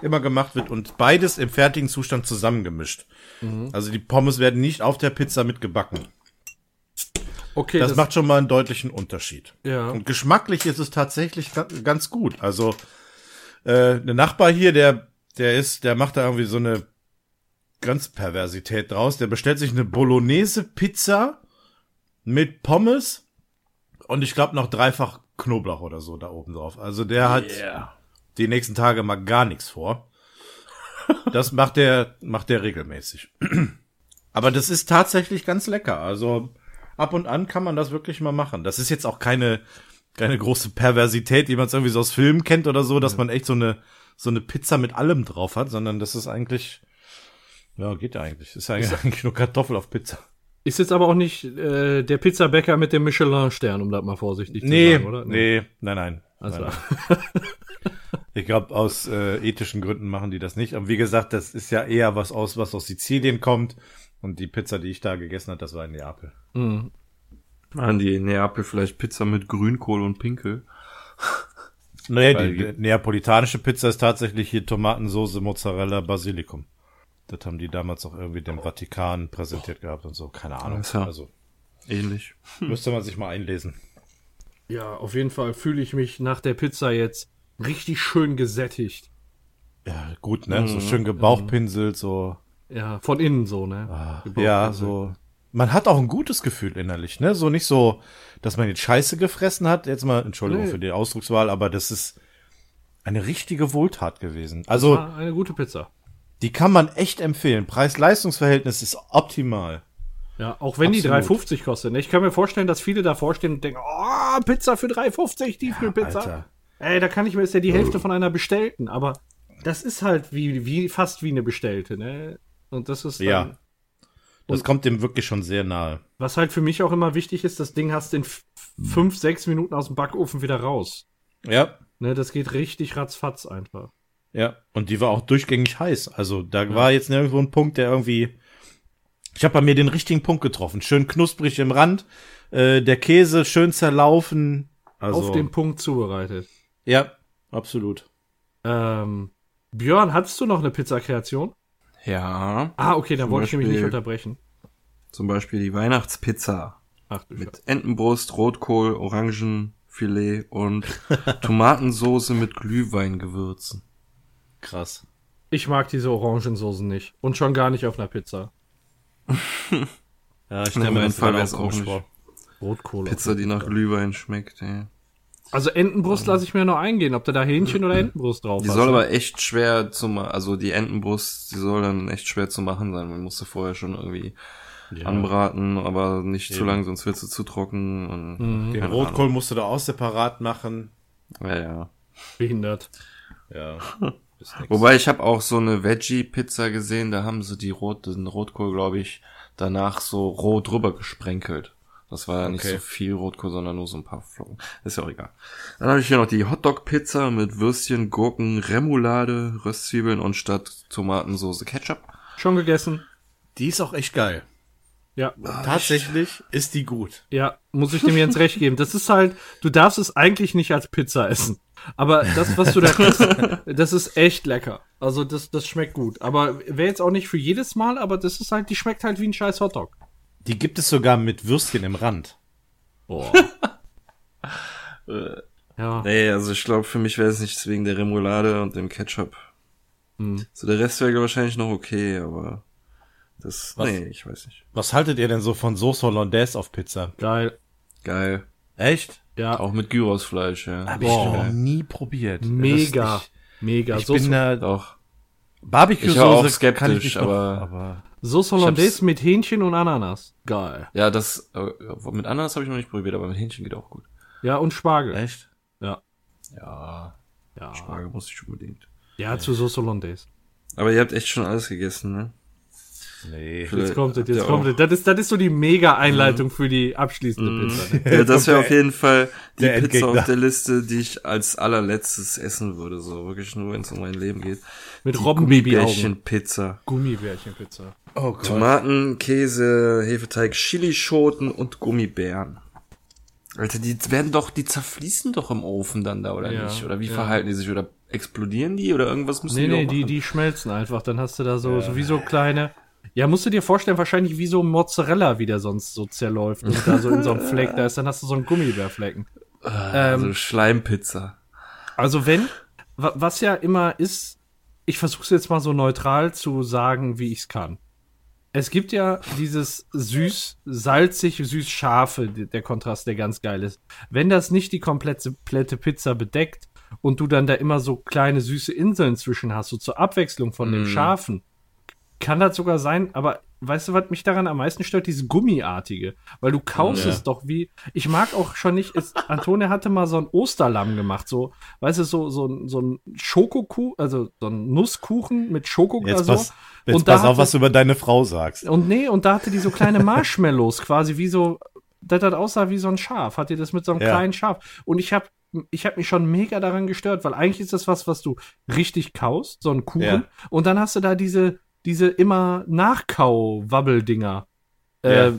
immer gemacht wird und beides im fertigen Zustand zusammengemischt. Also die Pommes werden nicht auf der Pizza mitgebacken. Okay, Das, macht schon mal einen deutlichen Unterschied. Ja. Und geschmacklich ist es tatsächlich ga- ganz gut. Also äh, der Nachbar hier, der der ist, der macht da irgendwie so eine ganz Perversität draus. Der bestellt sich eine Bolognese Pizza mit Pommes und ich glaube noch dreifach Knoblauch oder so da oben drauf. Also der hat die nächsten Tage mal gar nichts vor. Das macht der macht der regelmäßig. Aber das ist tatsächlich ganz lecker. Also ab und an kann man das wirklich mal machen. Das ist jetzt auch keine, keine große Perversität, wie man es irgendwie so aus Filmen kennt oder so, dass man echt so eine, so eine Pizza mit allem drauf hat, sondern das ist eigentlich, ja, geht ja eigentlich. Ist eigentlich, eigentlich nur Kartoffel auf Pizza. Ist jetzt aber auch nicht äh, der Pizzabäcker mit dem Michelin-Stern, um das mal vorsichtig Nee, zu sagen, oder? nee, nein, nein. Also, nein, nein. *laughs* Ich glaube, aus äh, ethischen Gründen machen die das nicht. Aber wie gesagt, das ist ja eher was aus, was aus Sizilien kommt. Und die Pizza, die ich da gegessen habe, das war in Neapel. mh. Machen die in Neapel vielleicht Pizza mit Grünkohl und Pinkel? *laughs* Naja, Weil die neapolitanische Pizza ist tatsächlich hier Tomatensoße, Mozzarella, Basilikum. Das haben die damals auch irgendwie dem Vatikan präsentiert gehabt und so. Keine Ahnung. Klar. Also Ähnlich. müsste man sich mal einlesen. ja, auf jeden Fall fühle ich mich nach der Pizza jetzt richtig schön gesättigt. Ja, gut, ne? So schön gebauchpinselt, so. Ja, von innen so, ne? Ah, ja, so. Man hat auch ein gutes Gefühl innerlich, ne? So nicht so, dass man jetzt Scheiße gefressen hat. Jetzt mal, Entschuldigung Nee. für die Ausdruckswahl, aber das ist eine richtige Wohltat gewesen. Also, eine gute Pizza. die kann man echt empfehlen. Preis-Leistungs-Verhältnis ist optimal. Ja, auch wenn die Absolut. 3,50 kostet. ne? Ich kann mir vorstellen, dass viele davor stehen und denken, oh, Pizza für 3,50, Tiefkühlpizza. Alter. Ey, da kann ich mir, ist ja die Hälfte von einer bestellten, aber das ist halt wie, wie, fast wie eine bestellte, ne? Und das ist dann, Ja. Das kommt dem wirklich schon sehr nahe. was halt für mich auch immer wichtig ist, das Ding hast in f- fünf, sechs Minuten aus dem Backofen wieder raus. Ja, Ne, das geht richtig ratzfatz einfach. Ja, und die war auch durchgängig heiß. Also da war jetzt nirgendwo ein Punkt, der irgendwie. Ich habe bei mir den richtigen Punkt getroffen. Schön knusprig im Rand, äh, der Käse schön zerlaufen. Also, Auf den Punkt zubereitet. Ja, absolut. Ähm, Björn, hattest du noch eine Pizzakreation? Ja. Ah, okay, dann wollte ich nämlich nicht unterbrechen. Zum Beispiel die Weihnachtspizza. Ach Scheiße. Mit Entenbrust, Rotkohl, Orangenfilet und *laughs* Tomatensoße mit Glühweingewürzen. Krass. Ich mag diese Orangensoßen nicht. Und schon gar nicht auf einer Pizza. *laughs* Ja, ich stelle mir das Fall auch komisch nicht. Rotkohl. Pizza, die nach Glühwein schmeckt, ey. Also Entenbrust lasse ich mir noch eingehen, ob da da Hähnchen oder Entenbrust drauf Die hast. soll aber echt schwer zu machen, also die Entenbrust, die soll dann echt schwer zu machen sein. Man musste vorher schon irgendwie anbraten, aber nicht zu Eben. lang, sonst wird sie zu trocken und Mhm. Den Rotkohl musst du da auch separat machen. Ahnung. Ja, ja. behindert. Ja. *laughs* Wobei ich habe auch so eine Veggie-Pizza gesehen, da haben sie die Rot, den Rotkohl, glaube ich, danach so roh drüber gesprenkelt. Das war ja nicht Okay. so viel Rotkohl, sondern nur so ein paar Flocken. Ist ja auch egal. Dann habe ich hier noch die Hotdog-Pizza mit Würstchen, Gurken, Remoulade, Röstzwiebeln und statt Tomatensauce Ketchup. Schon gegessen? Die ist auch echt geil. Ja. Tatsächlich ist die gut. Ja, muss ich dem Jens recht geben. Das ist halt, du darfst es eigentlich nicht als Pizza essen. Aber das, was du da kriegst, *laughs* das ist echt lecker. Also das, das schmeckt gut. Aber wäre jetzt auch nicht für jedes Mal, aber das ist halt, die schmeckt halt wie ein scheiß Hotdog. Die gibt es sogar mit Würstchen im Rand. Boah. *laughs* ja. Nee, also ich glaube, für mich wäre es nicht wegen der Remoulade und dem Ketchup. Hm. So, der Rest wäre wahrscheinlich noch okay, aber das, Was? nee, ich weiß nicht. Was haltet ihr denn so von Sauce Hollandaise auf Pizza? Geil. Geil. Echt? Ja. Auch mit Gyrosfleisch, ja. Hab Boah. ich noch nie probiert. Mega. Das ist Mega. ich Sauce, bin da, Doch. Barbecue-Soße Ich war auch kann skeptisch, ich nicht noch, aber- aber Sauce Hollandaise hab's- mit Hähnchen und Ananas. Geil. Ja, das, äh, mit Ananas habe ich noch nicht probiert, aber mit Hähnchen geht auch gut. Ja, und Spargel. echt? Ja. Ja, Ja. Spargel muss ich unbedingt. Ja, zu Sauce Hollandaise. Aber ihr habt echt schon alles gegessen, ne? Nee. Jetzt kommt es, jetzt Ja, kommt es. Das ist, das ist so die Mega-Einleitung für die abschließende Pizza. ne? *laughs* Ja, das wäre auf jeden Fall die Pizza Endgegner. auf der Liste, die ich als allerletztes essen würde. So wirklich nur, wenn es um mein Leben geht. Mit Die Robbenbaby-Augen. Gummibärchen-Pizza. Gummibärchen-Pizza. Oh Gott. Tomaten, Käse, Hefeteig, Chilischoten und Gummibären. Alter, die werden doch, die zerfließen doch im Ofen dann da, oder Ja, nicht? Oder wie ja. verhalten die sich? Oder explodieren die? Oder irgendwas müssen Nee, die nee, doch die, die schmelzen einfach. Dann hast du da so, so wie so kleine. Ja, musst du dir vorstellen, wahrscheinlich wie so Mozzarella, wie der sonst so zerläuft und da so in so einem Fleck da ist, dann hast du so einen Gummibärflecken. also ähm, Schleimpizza. Also wenn, wa- was ja immer ist, ich versuche es jetzt mal so neutral zu sagen, wie ich es kann. Es gibt ja dieses süß, salzig, süß scharfe, der Kontrast, der ganz geil ist. Wenn das nicht die komplette komplette Pizza bedeckt und du dann da immer so kleine süße Inseln zwischen hast, so zur Abwechslung von dem Mm. scharfen, kann das sogar sein, aber weißt du, was mich daran am meisten stört? Dieses Gummiartige. Weil du kaust Ja. es doch wie. Ich mag auch schon nicht. Es, Antonia hatte mal so ein Osterlamm gemacht, so, weißt du, so, so, ein- so ein Schokokuchen, also so ein Nusskuchen mit Jetzt Schokoglasur. pass, jetzt Und da pass auf, hatte- was du über deine Frau sagst. Und nee, und da hatte die so kleine Marshmallows quasi wie so, das das aussah wie so ein Schaf. Hat die das mit so einem Ja. kleinen Schaf. Und ich habe ich hab mich schon mega daran gestört, weil eigentlich ist das was, was du richtig kaust, so ein Kuchen. Ja. Und dann hast du da diese, diese immer Nachkau-Wabbeldinger. Ja. Äh,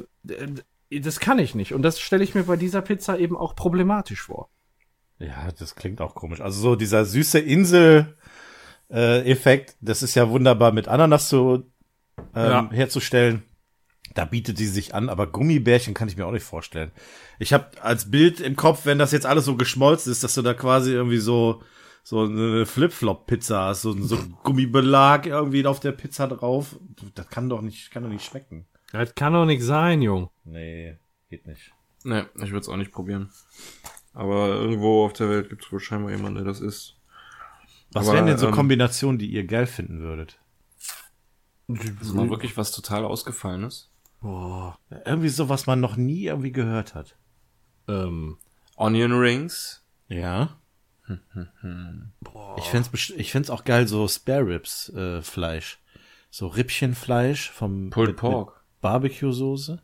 das kann ich nicht. Und das stelle ich mir bei dieser Pizza eben auch problematisch vor. Ja, das klingt auch komisch. Also so dieser süße Insel äh, Effekt, das ist ja wunderbar mit Ananas zu ähm, Ja. herzustellen. Da bietet die sich an, aber Gummibärchen kann ich mir auch nicht vorstellen. Ich habe als Bild im Kopf, wenn das jetzt alles so geschmolzen ist, dass du da quasi irgendwie so so eine Flip-Flop-Pizza hast, so, so ein Gummibelag irgendwie auf der Pizza drauf. Das kann doch nicht, kann doch nicht schmecken. Das kann doch nicht sein, Jung. Nee, geht nicht. Ne, ich würde es auch nicht probieren. Aber irgendwo auf der Welt gibt es wohl scheinbar jemanden, der das isst. Was Aber, wären denn so ähm, Kombinationen, die ihr geil finden würdet? Das ist mal wirklich was total ausgefallenes. Boah. Irgendwie so, was man noch nie irgendwie gehört hat. Ähm, Onion Rings. Ja. Ich find's, best- ich find's auch geil, so Spare Ribs äh, Fleisch. So Rippchenfleisch vom Pulled mit- Pork. Mit Barbecue-Soße.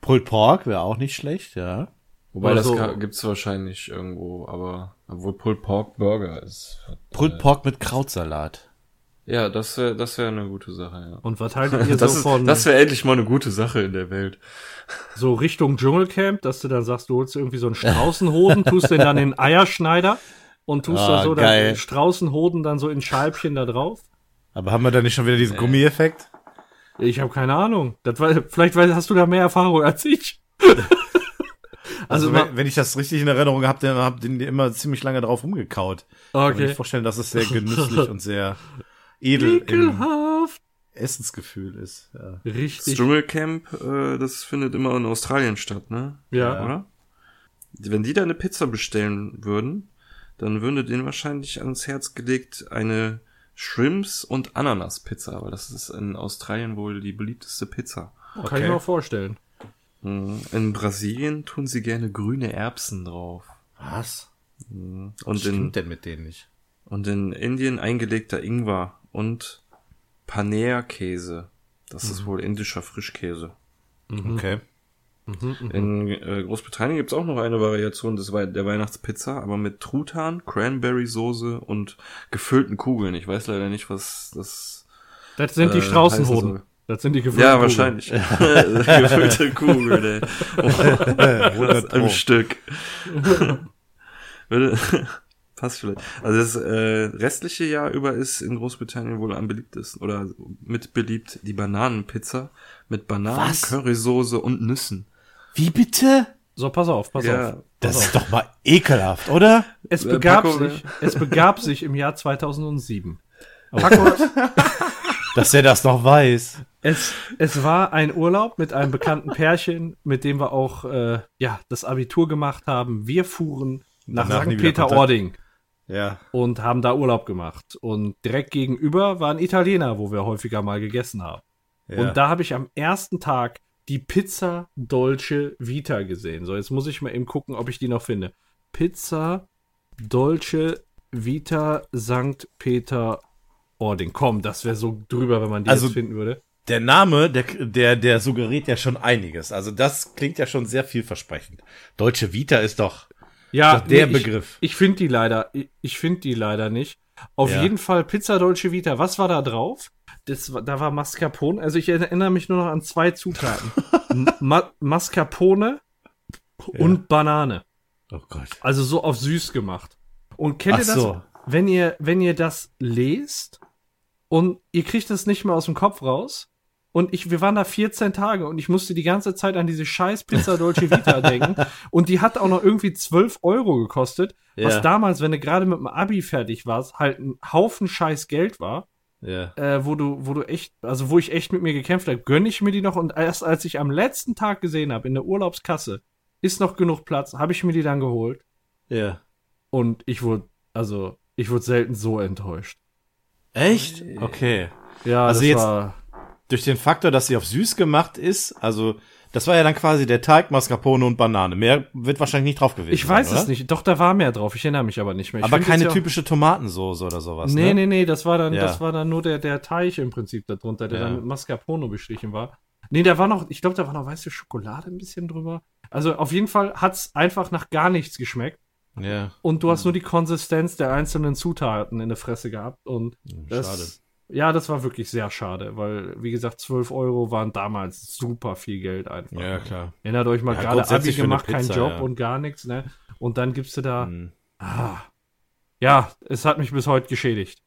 Pulled Pork wäre auch nicht schlecht, ja. Wobei Also- das gibt's wahrscheinlich irgendwo, aber obwohl Pulled Pork Burger ist. Pulled Pork mit Krautsalat. Ja, das wäre das wäre eine gute Sache, ja. und was haltet ihr *laughs* Das, so ist- von das wäre endlich mal eine gute Sache in der Welt. so Richtung Dschungelcamp, dass du dann sagst, du holst irgendwie so einen Straußenhoden, tust den dann in den Eierschneider *laughs* und tust Ah, da so geil. dann Straußenhoden dann so in Scheibchen da drauf? Aber haben wir da nicht schon wieder diesen Gummieffekt? Ich habe keine Ahnung. Das war, vielleicht hast du da mehr Erfahrung als ich. *laughs* Also, Also, wenn, wenn ich das richtig in Erinnerung habe, dann habt ihr immer ziemlich lange drauf rumgekaut. Kann mir okay. nicht vorstellen, dass es sehr genüsslich *laughs* und sehr edel im Ekelhaft. Essensgefühl ist. Ja. Das Richtig. Dschungelcamp, äh, das findet immer in Australien statt, ne? Ja. Oder? Wenn die da eine Pizza bestellen würden, dann würde denen wahrscheinlich ans Herz gelegt eine Shrimps und Ananas Pizza, weil das ist in Australien wohl die beliebteste Pizza. Kann Okay. ich mir auch vorstellen. Mhm. In Brasilien tun sie gerne grüne Erbsen drauf. Was? Mhm. Was Und in, stimmt denn mit denen nicht? und in Indien eingelegter Ingwer und Paneer-Käse. Das ist wohl indischer Frischkäse. Okay. In äh, Großbritannien gibt's auch noch eine Variation des Wei der Weihnachtspizza, aber mit Truthahn, Cranberry-Soße und gefüllten Kugeln. Ich weiß leider nicht, was das. Das sind die Äh, Straußenhoden. heißen Das sind die gefüllten Ja, Kugeln. wahrscheinlich. *laughs* Gefüllte Kugeln, ey. Das 100 Im. Stück. Würde, *laughs* passt vielleicht. Also das äh, restliche Jahr über ist in Großbritannien wohl am beliebtesten oder mit beliebt die Bananenpizza mit Bananen, Was? Currysoße und Nüssen. Wie bitte? So, pass auf, pass Ja. auf. Das Pass ist doch mal ekelhaft, oder? Es Äh, begab Paco, sich, es begab sich im Jahr 2007. *laughs* Paco, Dass er das noch weiß. es, es war ein Urlaub mit einem bekannten Pärchen, mit dem wir auch äh, ja, das Abitur gemacht haben. Wir fuhren nach Danach St. Peter-Ording Ja. und haben da Urlaub gemacht. Und direkt gegenüber war ein Italiener, wo wir häufiger mal gegessen haben. ja. Und da habe ich am ersten Tag die Pizza Dolce Vita gesehen. So, jetzt muss ich mal eben gucken, ob ich die noch finde. Pizza Dolce Vita St. Peter Ording. Komm, das wäre so drüber, wenn man die Also- jetzt finden würde. Der Name, der, der, der suggeriert ja schon einiges. Also das klingt ja schon sehr vielversprechend. Deutsche Vita ist doch, Ja, doch der nee, Begriff. Ich, ich finde die leider, ich, ich finde die leider nicht. Auf Ja. jeden Fall Pizza Dolce Vita. Was war da drauf? Das, da war Mascarpone. Also ich erinnere mich nur noch an zwei Zutaten. *laughs* Ma Mascarpone und Banane. Oh Gott. Also so auf süß gemacht. Und kennt Ach ihr das, so. wenn ihr, wenn ihr das lest und ihr kriegt das nicht mehr aus dem Kopf raus? Und ich, wir waren da 14 Tage und ich musste die ganze Zeit an diese scheiß Pizza Dolce Vita *laughs* denken. Und die hat auch noch irgendwie 12 Euro gekostet, was Ja. damals, wenn du gerade mit dem Abi fertig warst, halt ein Haufen scheiß Geld war, Ja. äh, wo du, wo du echt, also wo ich echt mit mir gekämpft habe, gönne ich mir die noch und erst als ich am letzten Tag gesehen habe, in der Urlaubskasse, ist noch genug Platz, habe ich mir die dann geholt. Ja. Und ich wurde, also, ich wurde selten so enttäuscht. Echt? Okay. Ja, Also das jetzt- war. Durch den Faktor, dass sie auf süß gemacht ist, also das war ja dann quasi der Teig, Mascarpone und Banane. Mehr wird wahrscheinlich nicht drauf gewesen Ich weiß sein, es oder? nicht. Doch, da war mehr drauf. Ich erinnere mich aber nicht mehr. Ich Aber keine ja typische Tomatensoße oder sowas, Nee, ne? nee, nee, das war dann, Ja. das war dann nur der, der Teig im Prinzip darunter, der Ja. dann mit Mascarpone bestrichen war. Nee, da war noch, ich glaube, da war noch weiße Schokolade ein bisschen drüber. Also auf jeden Fall hat's einfach nach gar nichts geschmeckt. Ja, Und du hast nur die Konsistenz der einzelnen Zutaten in der Fresse gehabt. Und das, schade. Ja, das war wirklich sehr schade, weil, wie gesagt, 12 Euro waren damals super viel Geld einfach. Ja, klar. Erinnert euch mal Ja, gerade Abi gemacht, kein Pizza, Job ja. und gar nichts, ne? Und dann gibst du da. Hm. Ah, ja, es hat mich bis heute geschädigt.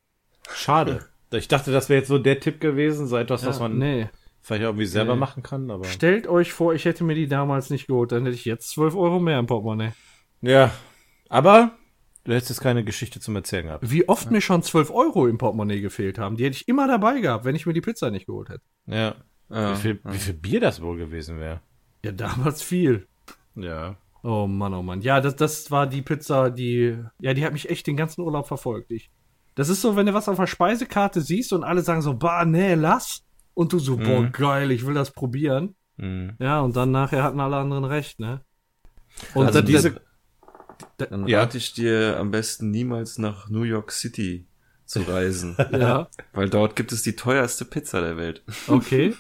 Schade. Ich dachte, das wäre jetzt so der Tipp gewesen, so etwas, was Ja, man nee. vielleicht irgendwie selber Nee. machen kann, aber. Stellt euch vor, ich hätte mir die damals nicht geholt, dann hätte ich jetzt 12 Euro mehr im Portemonnaie. Ja. Aber du hättest jetzt keine Geschichte zum Erzählen gehabt. Wie oft mir schon 12 Euro im Portemonnaie gefehlt haben, die hätte ich immer dabei gehabt, wenn ich mir die Pizza nicht geholt hätte. Ja. Ja. Wie, viel, wie viel Bier das wohl gewesen wäre. Ja, damals viel. Ja. Oh Mann, oh Mann. Ja, das, das war die Pizza, die, ja, die hat mich echt den ganzen Urlaub verfolgt. Ich, das ist so, wenn du was auf der Speisekarte siehst und alle sagen so, bah, nee, lass. Und du so, boah, Mhm. geil, ich will das probieren. Mhm. Ja, und dann nachher hatten alle anderen recht, ne? Und Also dann- diese- Dann Ja. rate ich dir am besten niemals nach New York City zu reisen, *laughs* ja, weil dort gibt es die teuerste Pizza der Welt. okay.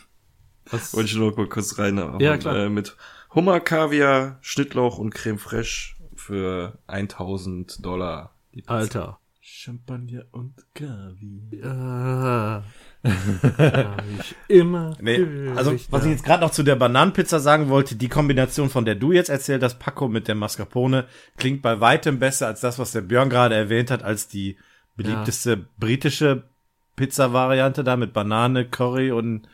Was, *laughs* Wollte ich nur mal kurz rein. Ja, klar. Äh, mit Hummer, Kaviar, Schnittlauch und Creme fraiche für 1000 Dollar. Die Pizza. Alter. Champagner und Kaviar. Ja. Ja, ich immer. Nee, also was ich jetzt gerade noch zu der Bananenpizza sagen wollte, die Kombination, von der du jetzt erzählt hast, Paco mit der Mascarpone, klingt bei weitem besser als das, was der Björn gerade erwähnt hat, als die beliebteste britische Pizza-Variante da mit Banane, Curry und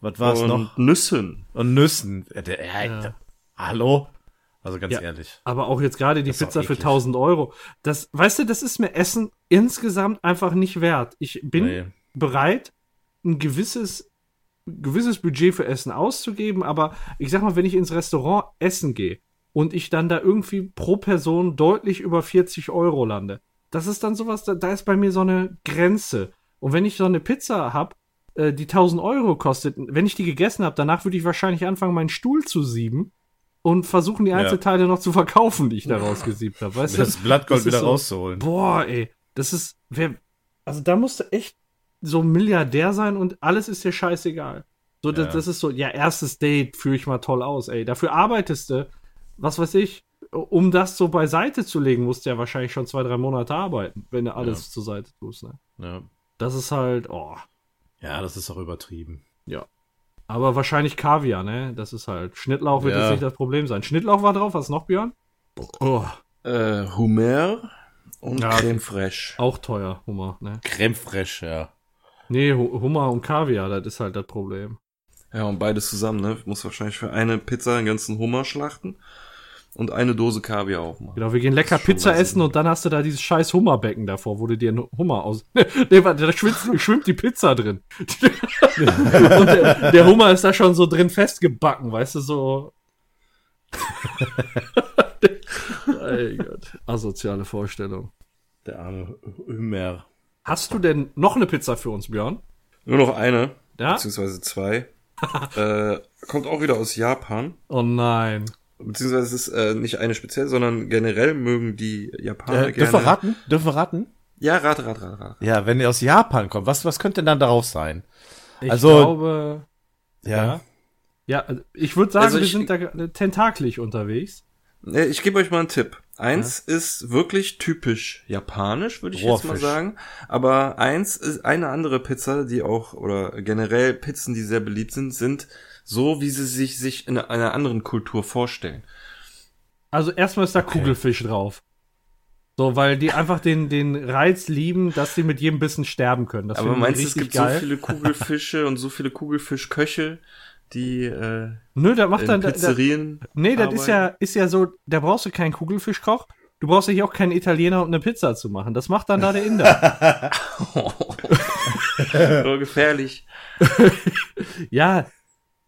was war's und noch? Nüssen. Und Nüssen. Ja, der, ja, Ja. Hallo? Also ganz Ja. ehrlich. Aber auch jetzt gerade die Das Pizza für eklig. 1000 Euro. Das, weißt du, das ist mir Essen insgesamt einfach nicht wert. Ich bin Nee. Bereit, ein gewisses, gewisses Budget für Essen auszugeben, aber ich sag mal, wenn ich ins Restaurant essen gehe und ich dann da irgendwie pro Person deutlich über 40 Euro lande, das ist dann sowas, da, da ist bei mir so eine Grenze. Und wenn ich so eine Pizza hab, äh, die 1000 Euro kostet, wenn ich die gegessen habe, danach würde ich wahrscheinlich anfangen, meinen Stuhl zu sieben und versuchen, die Einzelteile noch zu verkaufen, die ich da rausgesiebt habe. Weißt du? Das Blattgold Das wieder so- rauszuholen. Boah, ey, das ist, wer, also da musst du echt so Milliardär sein und alles ist dir scheißegal. So, das, Ja. das ist so, ja, erstes Date führe ich mal toll aus, ey. Dafür arbeitest du, was weiß ich, um das so beiseite zu legen, musst du ja wahrscheinlich schon zwei, drei Monate arbeiten, wenn du alles zur Seite tust, ne? Ja. Das ist halt, oh, ja, das ist auch übertrieben. ja. Aber wahrscheinlich Kaviar, ne? Das ist halt, Schnittlauch wird Ja. jetzt nicht das Problem sein. Schnittlauch war drauf, was noch, Björn? Oh, Äh, Hummer und Ja. Creme fraiche. auch teuer, Hummer, ne? Creme fraiche, ja. Nee, Hu- Hummer und Kaviar, das ist halt das Problem. Ja, und beides zusammen, ne? Muss wahrscheinlich für eine Pizza einen ganzen Hummer schlachten und eine Dose Kaviar auch machen. Genau, wir gehen lecker Pizza essen und dann hast du da dieses scheiß Hummerbecken davor, wo du dir einen Hummer aus. *laughs* nee, warte, da schwimmt, *laughs* schwimmt die Pizza drin. *laughs* und der, der Hummer ist da schon so drin festgebacken, weißt du, so. Ey Gott. Asoziale Vorstellung. Der arme Hümer. Hast du denn noch eine Pizza für uns, Björn? Nur noch eine, Ja? beziehungsweise zwei. *laughs* äh, kommt auch wieder aus Japan. Oh nein. Beziehungsweise es ist äh, nicht eine speziell, sondern generell mögen die Japaner Äh, gerne. dürfen wir raten? Dürfen wir raten? Ja, rate, rate, rate, rate. Ja, wenn ihr aus Japan kommt, was, was könnte denn dann darauf sein? Ich Also- glaube, Ja. ja, also ich würde sagen, Also wir ich- sind da tentakelig unterwegs. Äh, Ich gebe euch mal einen Tipp. Eins ist wirklich typisch japanisch, würde ich jetzt mal Rohrfisch. sagen. Aber eins ist eine andere Pizza, die auch, oder generell Pizzen, die sehr beliebt sind, sind so, wie sie sich, sich in einer anderen Kultur vorstellen. Also erstmal ist da Kugelfisch drauf. So, weil die einfach den, den Reiz lieben, dass sie mit jedem Bissen sterben können. Das Aber meinst du, es gibt geil. so viele Kugelfische und so viele Kugelfischköche, die äh, Nö, da macht in dann. Da, da, Pizzerien nee, das ist ja, ist ja so, da brauchst du keinen Kugelfischkoch. Du brauchst ja hier auch keinen Italiener, um eine Pizza zu machen. Das macht dann da der Inder. *laughs* so gefährlich. *laughs* ja,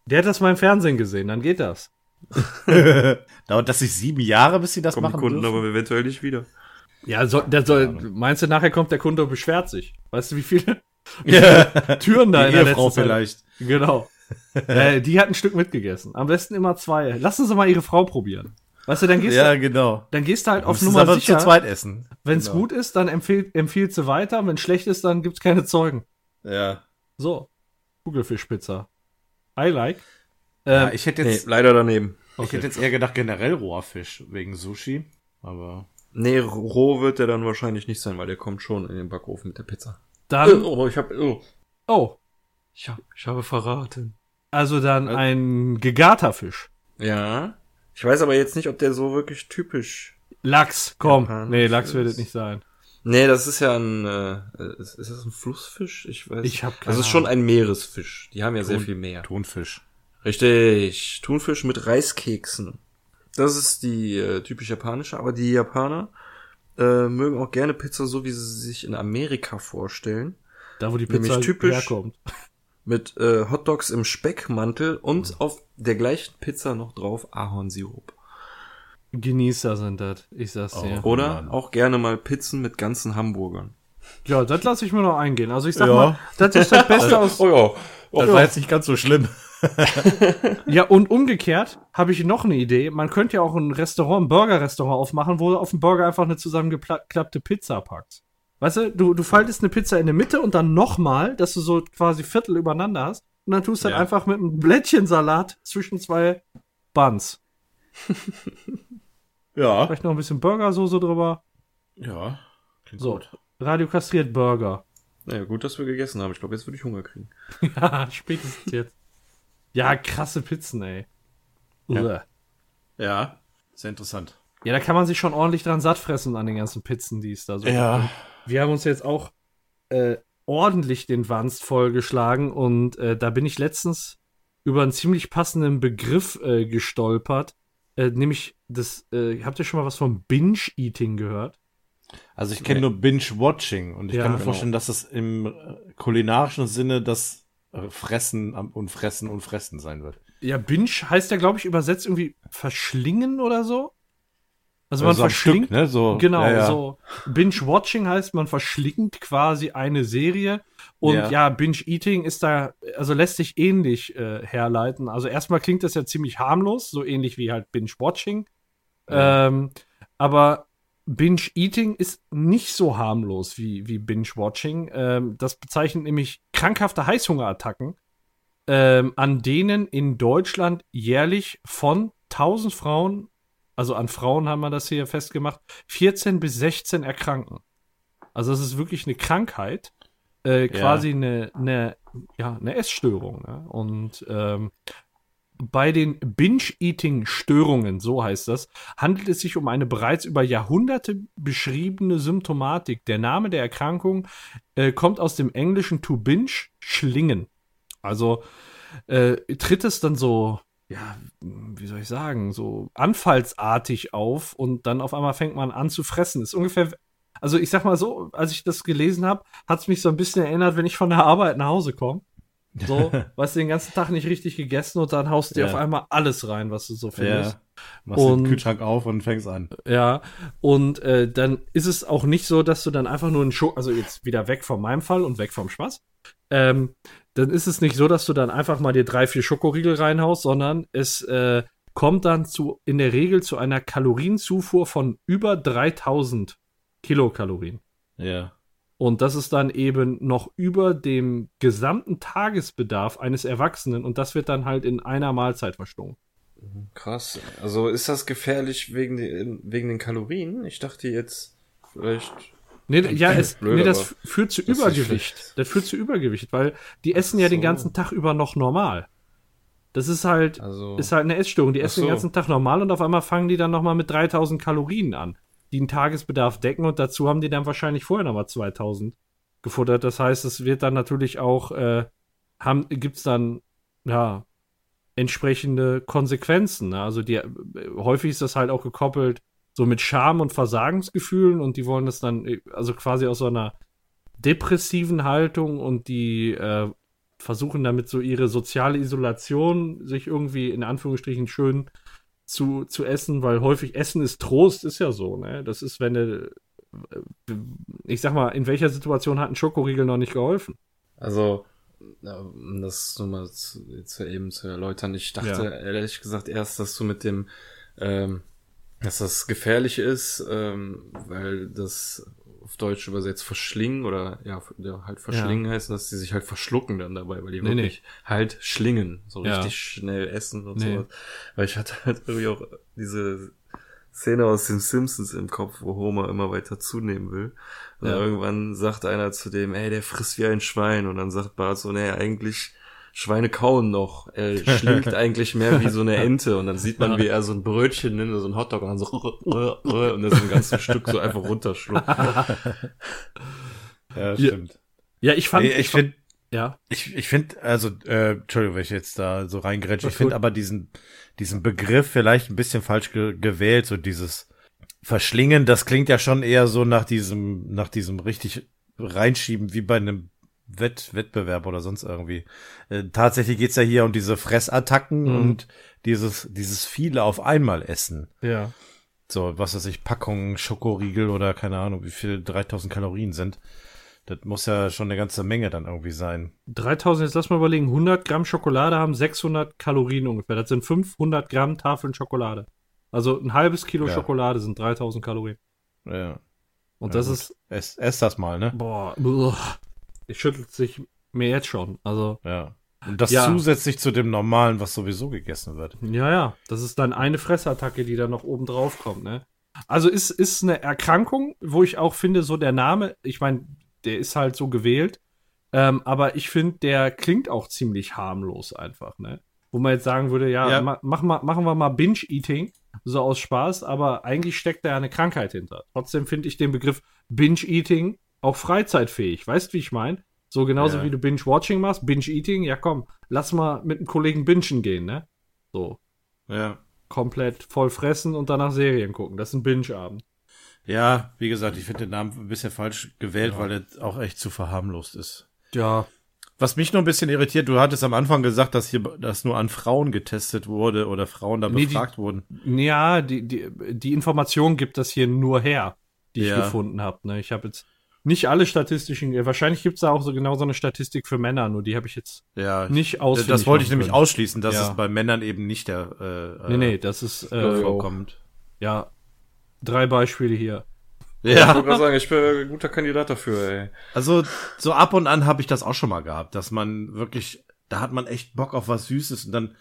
der hat das mal im Fernsehen gesehen, dann geht das. *laughs* Dauert das sich sieben Jahre, bis sie das Kommen die machen Kunden dürfen? aber eventuell nicht wieder. Ja, so, der soll, meinst du, nachher kommt der Kunde und beschwert sich? Weißt du, wie viele Ja. Türen da Die in der Ehefrau letzten Zeit- vielleicht. Genau. *laughs* äh, die hat ein Stück mitgegessen. Am besten immer zwei. Lassen Sie mal Ihre Frau probieren. Weißt du, dann gehst, Ja, du, genau. dann gehst du halt auf Nummer aber sicher. zu zweit essen. Wenn es Genau. gut ist, dann empfiehlt, empfiehlt sie weiter. Wenn schlecht ist, dann gibt's keine Zeugen. Ja. So. Kugelfischpizza. I like. ja Ähm, ich hätte Nee, jetzt, leider daneben. ich hätte jetzt eher gedacht, generell roher Fisch wegen Sushi. Aber. Nee, roh wird der dann wahrscheinlich nicht sein, weil der kommt schon in den Backofen mit der Pizza. dann, oh, ich hab, oh. oh, Ich hab, ich habe verraten. also dann ein gegarter Fisch. Ja. Ich weiß aber jetzt nicht, ob der so wirklich typisch. Lachs, komm. Japanisch nee, Lachs wird es nicht sein. Nee, das ist ja ein, äh, ist, ist das ein Flussfisch? Ich weiß. Ich hab keine Das ist schon ein Meeresfisch. Die haben ja sehr Thun- viel mehr. Thunfisch. Richtig. Thunfisch mit Reiskeksen. Das ist die äh, typisch japanische, aber die Japaner äh, mögen auch gerne Pizza so, wie sie sich in Amerika vorstellen. Da, wo die Nämlich Pizza typisch- herkommt. Mit äh, Hotdogs im Speckmantel und auf der gleichen Pizza noch drauf Ahornsirup. Genießer sind das. Ich sag's dir. Oh. Oder Mann. auch gerne mal Pizzen mit ganzen Hamburgern. Ja, das lasse ich mir noch eingehen. Also ich sag Ja. mal, das ist das Beste aus. Oh ja. Das war jetzt nicht ganz so schlimm. *laughs* *laughs* Ja, und umgekehrt habe ich noch eine Idee. Man könnte ja auch ein Restaurant, ein Burger-Restaurant aufmachen, wo du auf dem Burger einfach eine zusammengeklappte Pizza packst. Weißt du, du, du faltest eine Pizza in der Mitte und dann nochmal, dass du so quasi Viertel übereinander hast. Und dann tust du Ja. halt einfach mit einem Blättchensalat zwischen zwei Buns. *laughs* Ja. Vielleicht noch ein bisschen Burgersoße drüber. Ja. Klingt So. gut. Radiokastriert Burger. Naja, gut, dass wir gegessen haben. Ich glaube, jetzt würde ich Hunger kriegen. *laughs* ja, spätestens jetzt. Ja, krasse Pizzen, ey. Ja. Ja. Sehr interessant. Ja, da kann man sich schon ordentlich dran satt fressen an den ganzen Pizzen, die es da so Ja. Wir haben uns jetzt auch äh, ordentlich den Wanst vollgeschlagen und äh, da bin ich letztens über einen ziemlich passenden Begriff äh, gestolpert. Äh, nämlich das, äh, habt ihr schon mal was vom Binge-Eating gehört? Also ich kenne Nee. nur Binge-Watching und ich Ja, kann mir genau. vorstellen, dass das im äh, kulinarischen Sinne das äh, Fressen am- und Fressen und Fressen sein wird. Ja, Binge heißt ja, glaube ich, übersetzt irgendwie verschlingen oder so. Also man so verschlingt. Stück, ne? So, Genau, ja, ja. so. Binge-Watching heißt, man verschlingt quasi eine Serie. Und ja, Ja. Binge-Eating ist da, also lässt sich ähnlich äh, herleiten. Also erstmal klingt das ja ziemlich harmlos, so ähnlich wie halt Binge-Watching. Ähm, aber Binge-Eating ist nicht so harmlos wie, wie Binge-Watching. Ähm, das bezeichnet nämlich krankhafte Heißhungerattacken, ähm, an denen in Deutschland jährlich von 1000 Frauen, also an Frauen haben wir das hier festgemacht, 14 bis 16 erkranken. Also das ist wirklich eine Krankheit, äh, quasi eine, eine, ja, eine Essstörung. Ne? Und ähm, bei den Binge-Eating-Störungen, so heißt das, handelt es sich um eine bereits über Jahrhunderte beschriebene Symptomatik. Der Name der Erkrankung äh, kommt aus dem Englischen to binge, schlingen. Also äh, tritt es dann so, ja, wie soll ich sagen, so anfallsartig auf und dann auf einmal fängt man an zu fressen. Ist ungefähr, also ich sag mal so, als ich das gelesen habe, hat es mich so ein bisschen erinnert, wenn ich von der Arbeit nach Hause komme. So, *laughs* weißt du, den ganzen Tag nicht richtig gegessen und dann haust du dir Ja. auf einmal alles rein, was du so findest. Ja. Machst Und- den Kühlschrank auf und fängst an. Ja, und äh, dann ist es auch nicht so, dass du dann einfach nur einen Schoko, also jetzt wieder weg von meinem Fall und weg vom Spaß, ähm, dann ist es nicht so, dass du dann einfach mal dir drei, vier Schokoriegel reinhaust, sondern es äh, kommt dann zu, in der Regel zu einer Kalorienzufuhr von über 3000 Kilokalorien. Ja. Und das ist dann eben noch über dem gesamten Tagesbedarf eines Erwachsenen und das wird dann halt in einer Mahlzeit verschlungen. Krass. Also ist das gefährlich wegen, den, wegen den Kalorien? Ich dachte jetzt vielleicht. Nee, ja, es, blöd, nee, das führt zu das Übergewicht. Das führt zu Übergewicht, weil die essen ja den so. ganzen Tag über noch normal. Das ist halt, Also- ist halt eine Essstörung. Die essen den so. ganzen Tag normal und auf einmal fangen die dann nochmal mit 3000 Kalorien an, die einen Tagesbedarf decken und dazu haben die dann wahrscheinlich vorher nochmal 2000 gefuttert. Das heißt, es wird dann natürlich auch, äh, haben, gibt's dann, ja, entsprechende Konsequenzen. Ne? Also die, äh, häufig ist das halt auch gekoppelt so mit Scham und Versagensgefühlen und die wollen das dann, also quasi aus so einer depressiven Haltung und die äh, versuchen damit so ihre soziale Isolation sich irgendwie in Anführungsstrichen schön zu, zu essen, weil häufig Essen ist Trost, ist ja so, ne? Das ist, wenn du, äh, ich sag mal, in welcher Situation hat ein Schokoriegel noch nicht geholfen? Also, um das nochmal zu, jetzt eben zu erläutern, ich dachte Ja. ehrlich gesagt erst, dass du mit dem, ähm, dass das gefährlich ist, ähm, weil das auf Deutsch übersetzt verschlingen oder ja, ja halt verschlingen heißt, dass die sich halt verschlucken dann dabei, weil die Nee, wirklich halt schlingen, so Ja. richtig schnell essen und Nee. sowas. Weil ich hatte halt irgendwie auch diese Szene aus den Simpsons im Kopf, wo Homer immer weiter zunehmen will. Und Ja. irgendwann sagt einer zu dem, ey, der frisst wie ein Schwein. Und dann sagt Bart so, nee, eigentlich Schweine kauen noch. Er schlingt *laughs* eigentlich mehr wie so eine Ente. Und dann sieht man, wie er so ein Brötchen nimmt, so ein Hotdog und dann so und das ein ganzes Stück so einfach runterschluckt. Ja, stimmt. Ja, ich fand, Nee, ich finde, ja, ich, ich finde, also, äh, Entschuldigung, wenn ich jetzt da so reingrätsche, ich finde aber diesen, diesen Begriff vielleicht ein bisschen falsch ge gewählt, so dieses Verschlingen, das klingt ja schon eher so nach diesem, nach diesem richtig reinschieben, wie bei einem Wett Wettbewerb oder sonst irgendwie. Äh, tatsächlich geht's ja hier um diese Fressattacken Mhm. und dieses, dieses viele auf einmal essen. ja. So, was weiß ich, Packungen, Schokoriegel oder keine Ahnung, wie viel 3000 Kalorien sind. Das muss ja schon eine ganze Menge dann irgendwie sein. 3000, jetzt lass mal überlegen, 100 Gramm Schokolade haben 600 Kalorien ungefähr. Das sind 500 Gramm Tafeln Schokolade. Also ein halbes Kilo Ja. Schokolade sind 3000 Kalorien. Ja. Und Ja, das gut. ist, Ess, ess das mal, ne? boah, uah. Ich schüttelt sich mir jetzt schon. Also, Ja. Und das Ja. zusätzlich zu dem normalen, was sowieso gegessen wird. ja, ja, das ist dann eine Fressattacke, die dann noch oben drauf kommt, ne? Also ist, ist eine Erkrankung, wo ich auch finde, so der Name, ich meine, der ist halt so gewählt, ähm, aber ich finde, der klingt auch ziemlich harmlos einfach, ne? Wo man jetzt sagen würde, ja, Ja. Ma mach mal, machen wir mal Binge-Eating, so aus Spaß, aber eigentlich steckt da ja eine Krankheit hinter. Trotzdem finde ich den Begriff Binge-Eating auch freizeitfähig. Weißt wie ich meine? So genauso Ja. wie du Binge-Watching machst, Binge-Eating, ja komm, lass mal mit einem Kollegen bingen gehen, ne? So, Ja. komplett voll fressen und danach Serien gucken. Das ist ein Binge-Abend. Ja, wie gesagt, ich finde den Namen ein bisschen falsch gewählt, weil er auch echt zu verharmlost ist. Ja. Was mich nur ein bisschen irritiert, du hattest am Anfang gesagt, dass hier das nur an Frauen getestet wurde oder Frauen da Nee, die- befragt wurden. Ja, die, die, die Information gibt das hier nur her, die ich Ja. gefunden habe. Ne? Ich habe jetzt nicht alle statistischen, äh, wahrscheinlich gibt es da auch so genau so eine Statistik für Männer, nur die habe ich jetzt Ja, nicht auswendig das wollte ich nämlich können. ausschließen, dass Ja. es bei Männern eben nicht der äh, Nee, nee, das ist äh, vorkommt. ja drei Beispiele hier. Ich Ja, wollte gerade sagen, ich bin ein guter Kandidat dafür, ey. also so ab und an habe ich das auch schon mal gehabt, dass man wirklich, da hat man echt Bock auf was Süßes und dann,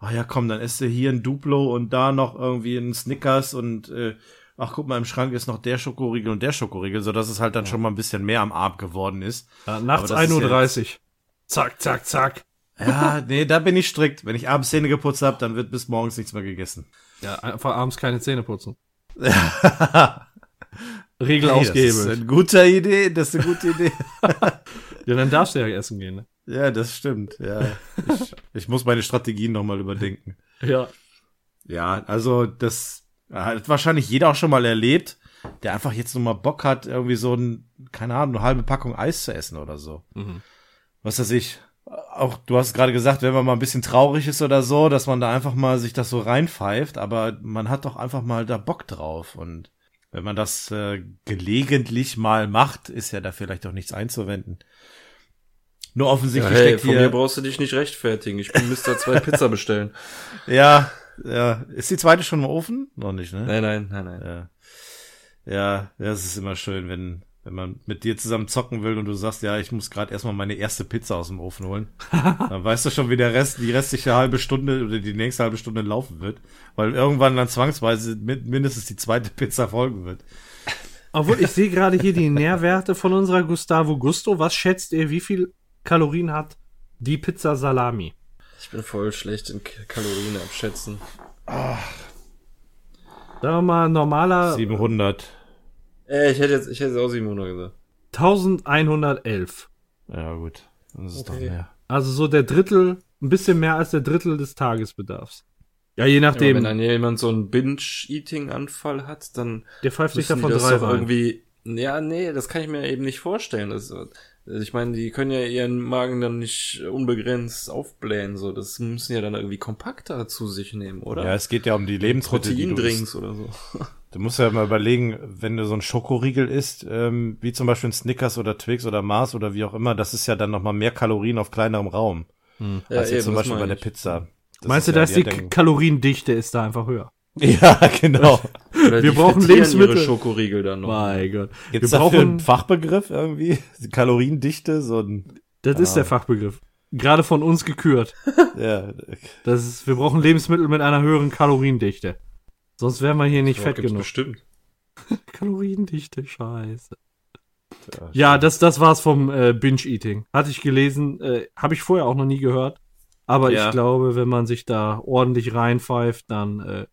ach ja, komm, dann isst du hier ein Duplo und da noch irgendwie ein Snickers und äh, ach guck mal, im Schrank ist noch der Schokoriegel und der Schokoriegel, so dass es halt dann schon mal ein bisschen mehr am Abend geworden ist. Ja, nachts Aber das ist 1.30 Uhr. Zack, zack, zack. Ja, nee, da bin ich strikt. Wenn ich abends Zähne geputzt habe, dann wird bis morgens nichts mehr gegessen. Ja, einfach abends keine Zähne putzen. *laughs* Regel Hey, das ist eine gute Idee, das ist eine gute Idee. *laughs* Ja, dann darfst du ja essen gehen, ne? ja, das stimmt. Ja, ich, ich muss meine Strategien nochmal überdenken. Ja. Ja, also das hat wahrscheinlich jeder auch schon mal erlebt, der einfach jetzt nur mal Bock hat, irgendwie so ein, keine Ahnung, eine halbe Packung Eis zu essen oder so. Mhm. Was weiß ich. Auch du hast gerade gesagt, wenn man mal ein bisschen traurig ist oder so, dass man da einfach mal sich das so reinpfeift, aber man hat doch einfach mal da Bock drauf und wenn man das äh, gelegentlich mal macht, ist ja da vielleicht auch nichts einzuwenden. Nur Ja, offensichtlich hey, steckt von mir hier, brauchst du dich nicht rechtfertigen. Ich bin Mr. zwei *laughs* Pizza bestellen. ja, ja, ist die zweite schon im Ofen? Noch nicht, ne? Nein, nein, nein, nein. Ja. Ja, es ist immer schön, wenn, Wenn man mit dir zusammen zocken will und du sagst, ja, ich muss gerade erstmal meine erste Pizza aus dem Ofen holen, *laughs* dann weißt du schon, wie der Rest, die restliche halbe Stunde oder die nächste halbe Stunde laufen wird. Weil irgendwann dann zwangsweise mindestens die zweite Pizza folgen wird. Obwohl, ich sehe gerade hier die Nährwerte von unserer Gustavo Gusto. Was schätzt ihr, wie viel Kalorien hat die Pizza Salami? Ich bin voll schlecht in Kalorien abschätzen. Sagen wir mal, normaler 700. Äh, ich hätte jetzt, ich hätte jetzt auch 700 gesagt. 1111. Ja, gut. Das ist Okay. doch mehr. Also so der Drittel, ein bisschen mehr als der Drittel des Tagesbedarfs. Ja, je Ja, nachdem. wenn dann jemand so einen Binge-Eating-Anfall hat, dann der pfeift sich davon das drei doch rein. irgendwie. Ja, nee, das kann ich mir eben nicht vorstellen. Das, ich meine, die können ja ihren Magen dann nicht unbegrenzt aufblähen. So, das müssen ja dann irgendwie kompakter zu sich nehmen, oder? Ja, es geht ja um die Lebensmittel, die du isst. Proteindrinks oder so. *laughs* Du musst ja mal überlegen, wenn du so ein Schokoriegel isst, ähm, wie zum Beispiel ein Snickers oder Twix oder Mars oder wie auch immer, das ist ja dann nochmal mehr Kalorien auf kleinerem Raum. Ja, als jetzt zum das Beispiel bei der. Pizza. Das Meinst du, ja- dass die dann- Kaloriendichte ist da einfach höher? *laughs* Ja, genau. Oder Wir die brauchen Lebensmittel. Ihre Schokoriegel dann noch. Mein Gott. Gibt's wir dafür brauchen, einen Fachbegriff irgendwie? Kaloriendichte, so ein, das ist der Fachbegriff. Gerade von uns gekürt. *laughs* ja, Das ist, wir brauchen Lebensmittel mit einer höheren Kaloriendichte. Sonst wären wir hier nicht Ja, fett genug. Bestimmt. *laughs* Kaloriendichte, scheiße. Ja, das, das war's vom äh, Binge-Eating. Hatte ich gelesen, äh, habe ich vorher auch noch nie gehört. Aber Ja. ich glaube, wenn man sich da ordentlich reinpfeift, dann äh,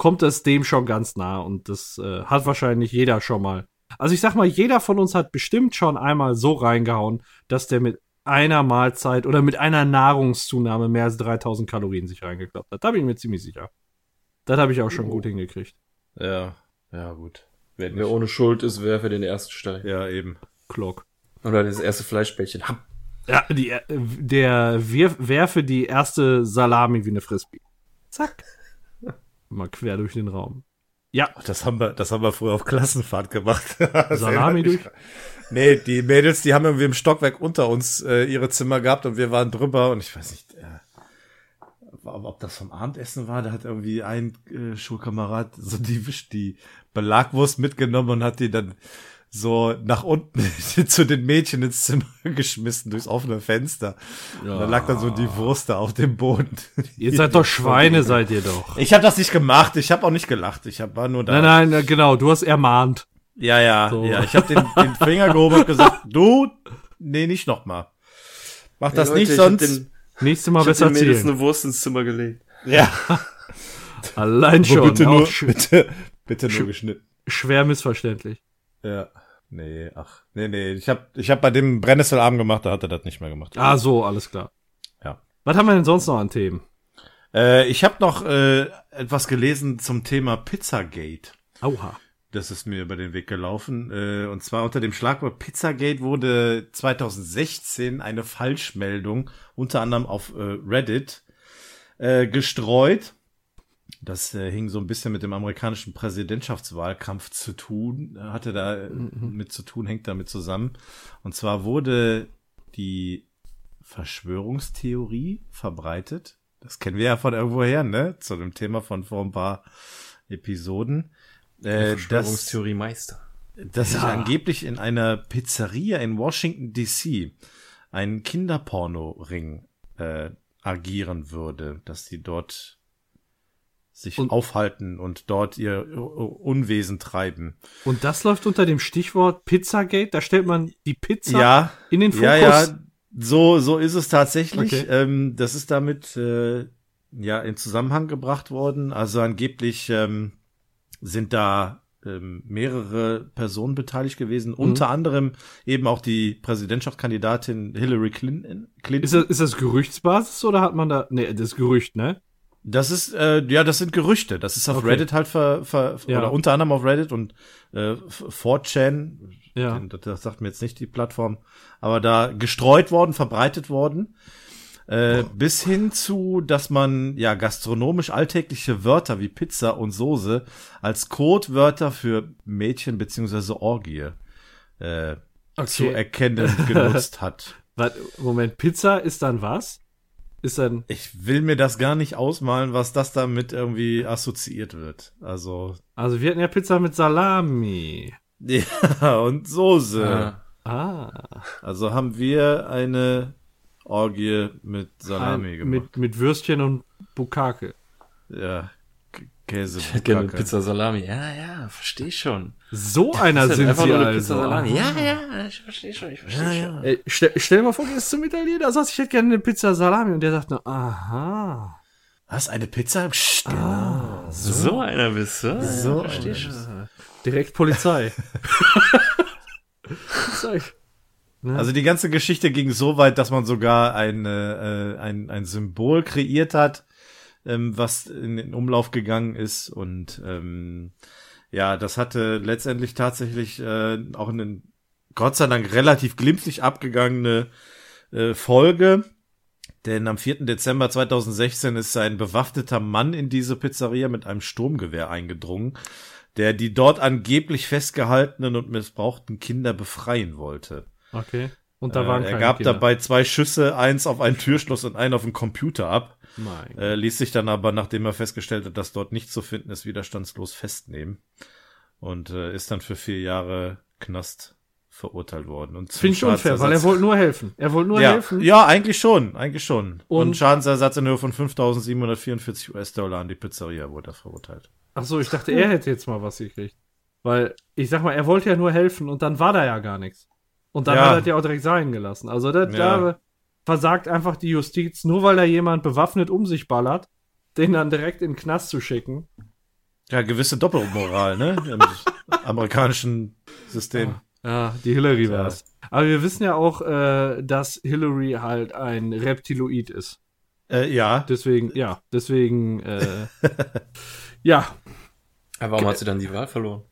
kommt es dem schon ganz nah. Und das äh, hat wahrscheinlich jeder schon mal. Also ich sag mal, jeder von uns hat bestimmt schon einmal so reingehauen, dass der mit einer Mahlzeit oder mit einer Nahrungszunahme mehr als 3000 Kalorien sich reingekloppt hat. Da bin ich mir ziemlich sicher. Das habe ich auch schon gut hingekriegt. ja, ja, gut. Wer Wer ohne Schuld ist, wer für den ersten Stein. Ja, eben. Klock. Oder das erste Fleischbällchen. Hab. Ja, die, äh, der wir, werfe die erste Salami wie eine Frisbee. Zack. Mal quer durch den Raum. Ja, Das haben wir, das haben wir früher auf Klassenfahrt gemacht. *laughs* Salami durch? Nee, die Mädels, die haben irgendwie im Stockwerk unter uns äh, ihre Zimmer gehabt und wir waren drüber und ich weiß nicht, äh, ob das vom Abendessen war, da hat irgendwie ein äh, Schulkamerad so die die Belagwurst mitgenommen und hat die dann so nach unten *laughs* zu den Mädchen ins Zimmer *laughs* geschmissen durchs offene Fenster. Und da lag dann so die Wurst da auf dem Boden. *laughs* Ihr seid doch Schweine, seid ihr doch. Ich habe das nicht gemacht, ich habe auch nicht gelacht, ich hab, war nur da. Nein, nein, genau, du hast ermahnt. Ja, ja, So. ja. Ich habe den, den Finger gehoben und gesagt, du, nee, nicht nochmal. Mach das Leute, nicht, ich hab sonst. Den, Nächstes Mal ich hab besser den Mädels eine Wurst ins Zimmer gelegt. ja, Allein schon. bitte nur, bitte, bitte nur geschnitten. schwer missverständlich. Ja. Nee, ach, nee, nee. Ich habe ich hab bei dem Brennnesselarm gemacht, da hat er das nicht mehr gemacht. Ah, so, alles klar. Ja. Was haben wir denn sonst noch an Themen? Äh, ich habe noch äh, etwas gelesen zum Thema Pizzagate. Aua. Das ist mir über den Weg gelaufen. Äh, und zwar unter dem Schlagwort Pizzagate wurde 2016 eine Falschmeldung, unter anderem auf äh, Reddit, äh, gestreut. Das äh, hing so ein bisschen mit dem amerikanischen Präsidentschaftswahlkampf zu tun, hatte da äh, mit zu tun, hängt damit zusammen. Und zwar wurde die Verschwörungstheorie verbreitet. Das kennen wir ja von irgendwoher, ne? Zu dem Thema von vor ein paar Episoden. Äh, dass, Verschwörungstheorie Meister. dass sich angeblich in einer Pizzeria in Washington DC ein Kinderpornoring äh, agieren würde, dass die dort sich Und- aufhalten und dort ihr äh, Unwesen treiben. Und das läuft unter dem Stichwort Pizzagate. Da stellt man die Pizza Ja, in den Fokus. ja, ja, so, so ist es tatsächlich. Okay. Ähm, das ist damit äh, ja in Zusammenhang gebracht worden. Also angeblich ähm, sind da ähm, mehrere Personen beteiligt gewesen, unter anderem eben auch die Präsidentschaftskandidatin Hillary Clinton. Clinton. Ist das, ist das Gerüchtsbasis oder hat man da. Nee, das Gerücht, ne? Das ist, äh, ja, das sind Gerüchte. Das ist auf Okay. Reddit halt ver, ver Ja. oder unter anderem auf Reddit und äh, 4chan, Ja. das, sagt mir jetzt nicht die Plattform, aber da gestreut worden, verbreitet worden. Äh, bis hin zu, dass man ja gastronomisch alltägliche Wörter wie Pizza und Soße als Codewörter für Mädchen beziehungsweise Orgie äh, zu erkennen genutzt hat. *laughs* Warte, Moment, Pizza ist dann was? Ist dann. Ich will mir das gar nicht ausmalen, was das damit irgendwie assoziiert wird. Also, Also wir hatten ja Pizza mit Salami. *laughs* Ja, und Soße. Ja. Ah. Also haben wir eine Orgie mit Salami Ein, gemacht. mit, mit Würstchen und Bukake. ja, Käse. Ich hätte gerne. Pizza Salami. Ja, ja, verstehe schon. So einer ist sind einfach sie nur eine also. Pizza Salami. Ja, ja, ich verstehe schon, ich verstehe schon. Ey, stell, stell dir mal vor, du gehst zum Italiener, sagst, ich hätte gerne eine Pizza Salami und der sagt nur, aha. Was, eine Pizza? Psst, Ah. genau. So einer bist du. So verstehe schon. Direkt Polizei. *laughs* Polizei. Also die ganze Geschichte ging so weit, dass man sogar ein, äh, ein, ein Symbol kreiert hat, ähm, was in den Umlauf gegangen ist. Und ähm, ja, das hatte letztendlich tatsächlich äh, auch eine Gott sei Dank relativ glimpflich abgegangene äh, Folge. Denn am 4. Dezember 2016 ist ein bewaffneter Mann in diese Pizzeria mit einem Sturmgewehr eingedrungen, der die dort angeblich festgehaltenen und missbrauchten Kinder befreien wollte. Okay. Und da waren Äh, er gab Kinder. dabei zwei Schüsse, eins auf ein Türschloss und einen auf den Computer ab. Mein Äh, ließ sich dann aber, nachdem er festgestellt hat, dass dort nichts zu finden ist, widerstandslos festnehmen. Und äh, ist dann für vier Jahre Knast verurteilt worden. Und Finde ich unfair, weil er wollte nur helfen. Er wollte nur ja, helfen. ja, eigentlich schon, eigentlich schon. Und, Und- Schadensersatz in Höhe von 5.744 US-Dollar an die Pizzeria wurde er verurteilt. Ach so, ich dachte, er hätte jetzt mal was gekriegt. Weil, ich sag mal, er wollte ja nur helfen und dann war da ja gar nichts. Und dann Ja. hat er die auch direkt sein gelassen. Also da, Ja. da versagt einfach die Justiz, nur weil da jemand bewaffnet um sich ballert, den dann direkt in den Knast zu schicken. Ja, gewisse Doppelmoral, ne? Im *laughs* amerikanischen System. Ja, die Hillary Tja. war's. Aber wir wissen ja auch, äh, dass Hillary halt ein Reptiloid ist. Äh, ja, Deswegen, ja, deswegen, äh, *laughs* ja. Aber warum hat sie dann die Wahl verloren?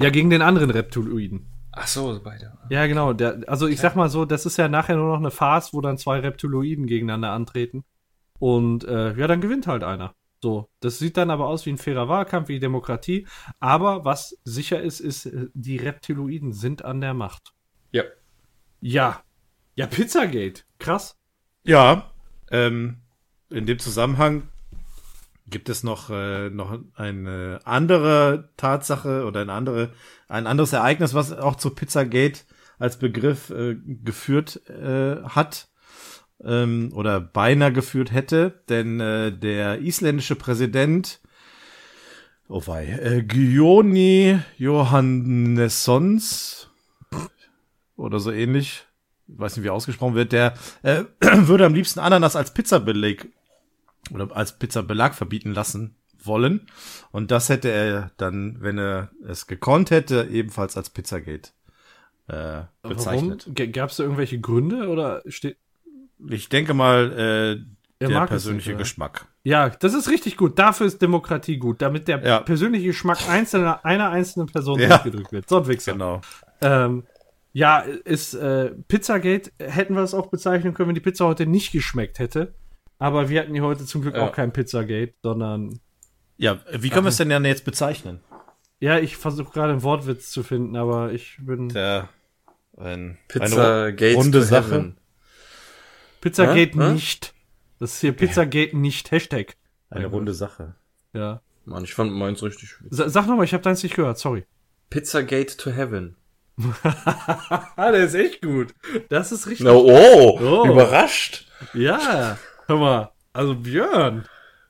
Ja, gegen den anderen Reptiloiden. Ach so, beide. Ja, genau. Der, also ich sag mal so, das ist ja nachher nur noch eine Farce, wo dann zwei Reptiloiden gegeneinander antreten. Und äh, ja, dann gewinnt halt einer. So, das sieht dann aber aus wie ein fairer Wahlkampf, wie Demokratie. Aber was sicher ist, ist, äh, die Reptiloiden sind an der Macht. Ja. Ja. Ja, Pizzagate. Krass. Ja, ähm, in dem Zusammenhang gibt es noch, äh, noch eine andere Tatsache oder eine andere, ein anderes Ereignis, was auch zu Pizzagate als Begriff äh, geführt äh, hat ähm, oder beinahe geführt hätte, denn äh, der isländische Präsident Oh wei, äh, Gyoni Johannessons oder so ähnlich, ich weiß nicht, wie ausgesprochen wird, der äh, *clears throat* würde am liebsten Ananas als Pizzabeleg oder als Pizzabelag verbieten lassen wollen. Und das hätte er dann, wenn er es gekonnt hätte, ebenfalls als Pizzagate äh, bezeichnet. Warum? Gab es da irgendwelche Gründe oder steht. Ich denke mal, äh, Er der persönliche nicht? Geschmack. Ja, das ist richtig gut. Dafür ist Demokratie gut, damit der Ja. persönliche Geschmack einzelner, einer einzelnen Person Ja. durchgedrückt wird. So ein Wichser. Genau. Ähm, ja, ist äh, Pizzagate, hätten wir es auch bezeichnen können, wenn die Pizza heute nicht geschmeckt hätte. Aber wir hatten hier heute zum Glück Ja. auch kein Pizzagate, sondern Ja, wie können wir es denn dann jetzt bezeichnen? ja, ich versuche gerade einen Wortwitz zu finden, aber ich bin Der ein, Pizza eine runde Sache. Heaven. Pizzagate? Hä? nicht. Das ist hier Pizzagate nicht Hashtag. Eine runde Sache. Ja. Mann, ich fand meins richtig. Sa sag nochmal, ich habe deins nicht gehört, sorry. Pizza Gate to Heaven. Ah, *laughs* der ist echt gut. Das ist richtig. No, oh, Oh. überrascht. Ja, hör mal. Also Björn.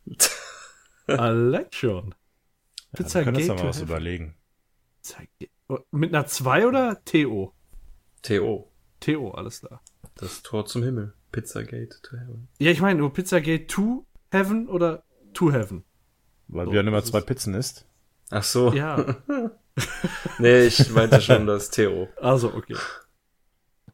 *laughs* Allein schon. Ja, wir können uns Pizzagate mal was überlegen. Pizzagate. Oh, Mit einer 2 oder TO? T.O. TO, alles klar. Das Tor zum Himmel. Pizza Gate to Heaven. Ja, ich meine, nur Pizzagate to Heaven oder to Heaven? Weil So, Björn immer zwei Pizzen isst. Ach so. Ja, *laughs* Nee, ich meinte schon das T.O. also okay.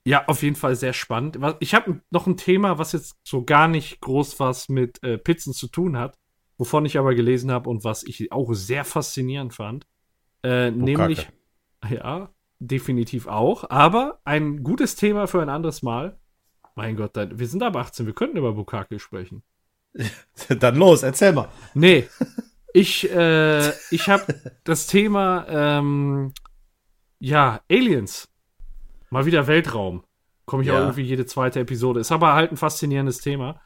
Ja, auf jeden Fall sehr spannend. Ich habe noch ein Thema, was jetzt so gar nicht groß was mit äh, Pizzen zu tun hat, wovon ich aber gelesen habe und was ich auch sehr faszinierend fand. Äh, nämlich, ja, definitiv auch, aber ein gutes Thema für ein anderes Mal. Mein Gott, dann, wir sind ab 18, wir könnten über Bukake sprechen. *laughs* Dann los, erzähl mal. Nee, *laughs* ich, äh, ich habe das Thema, ähm, ja, Aliens. Mal wieder Weltraum. Komme ich auch Ja. irgendwie jede zweite Episode. Ist aber halt ein faszinierendes Thema.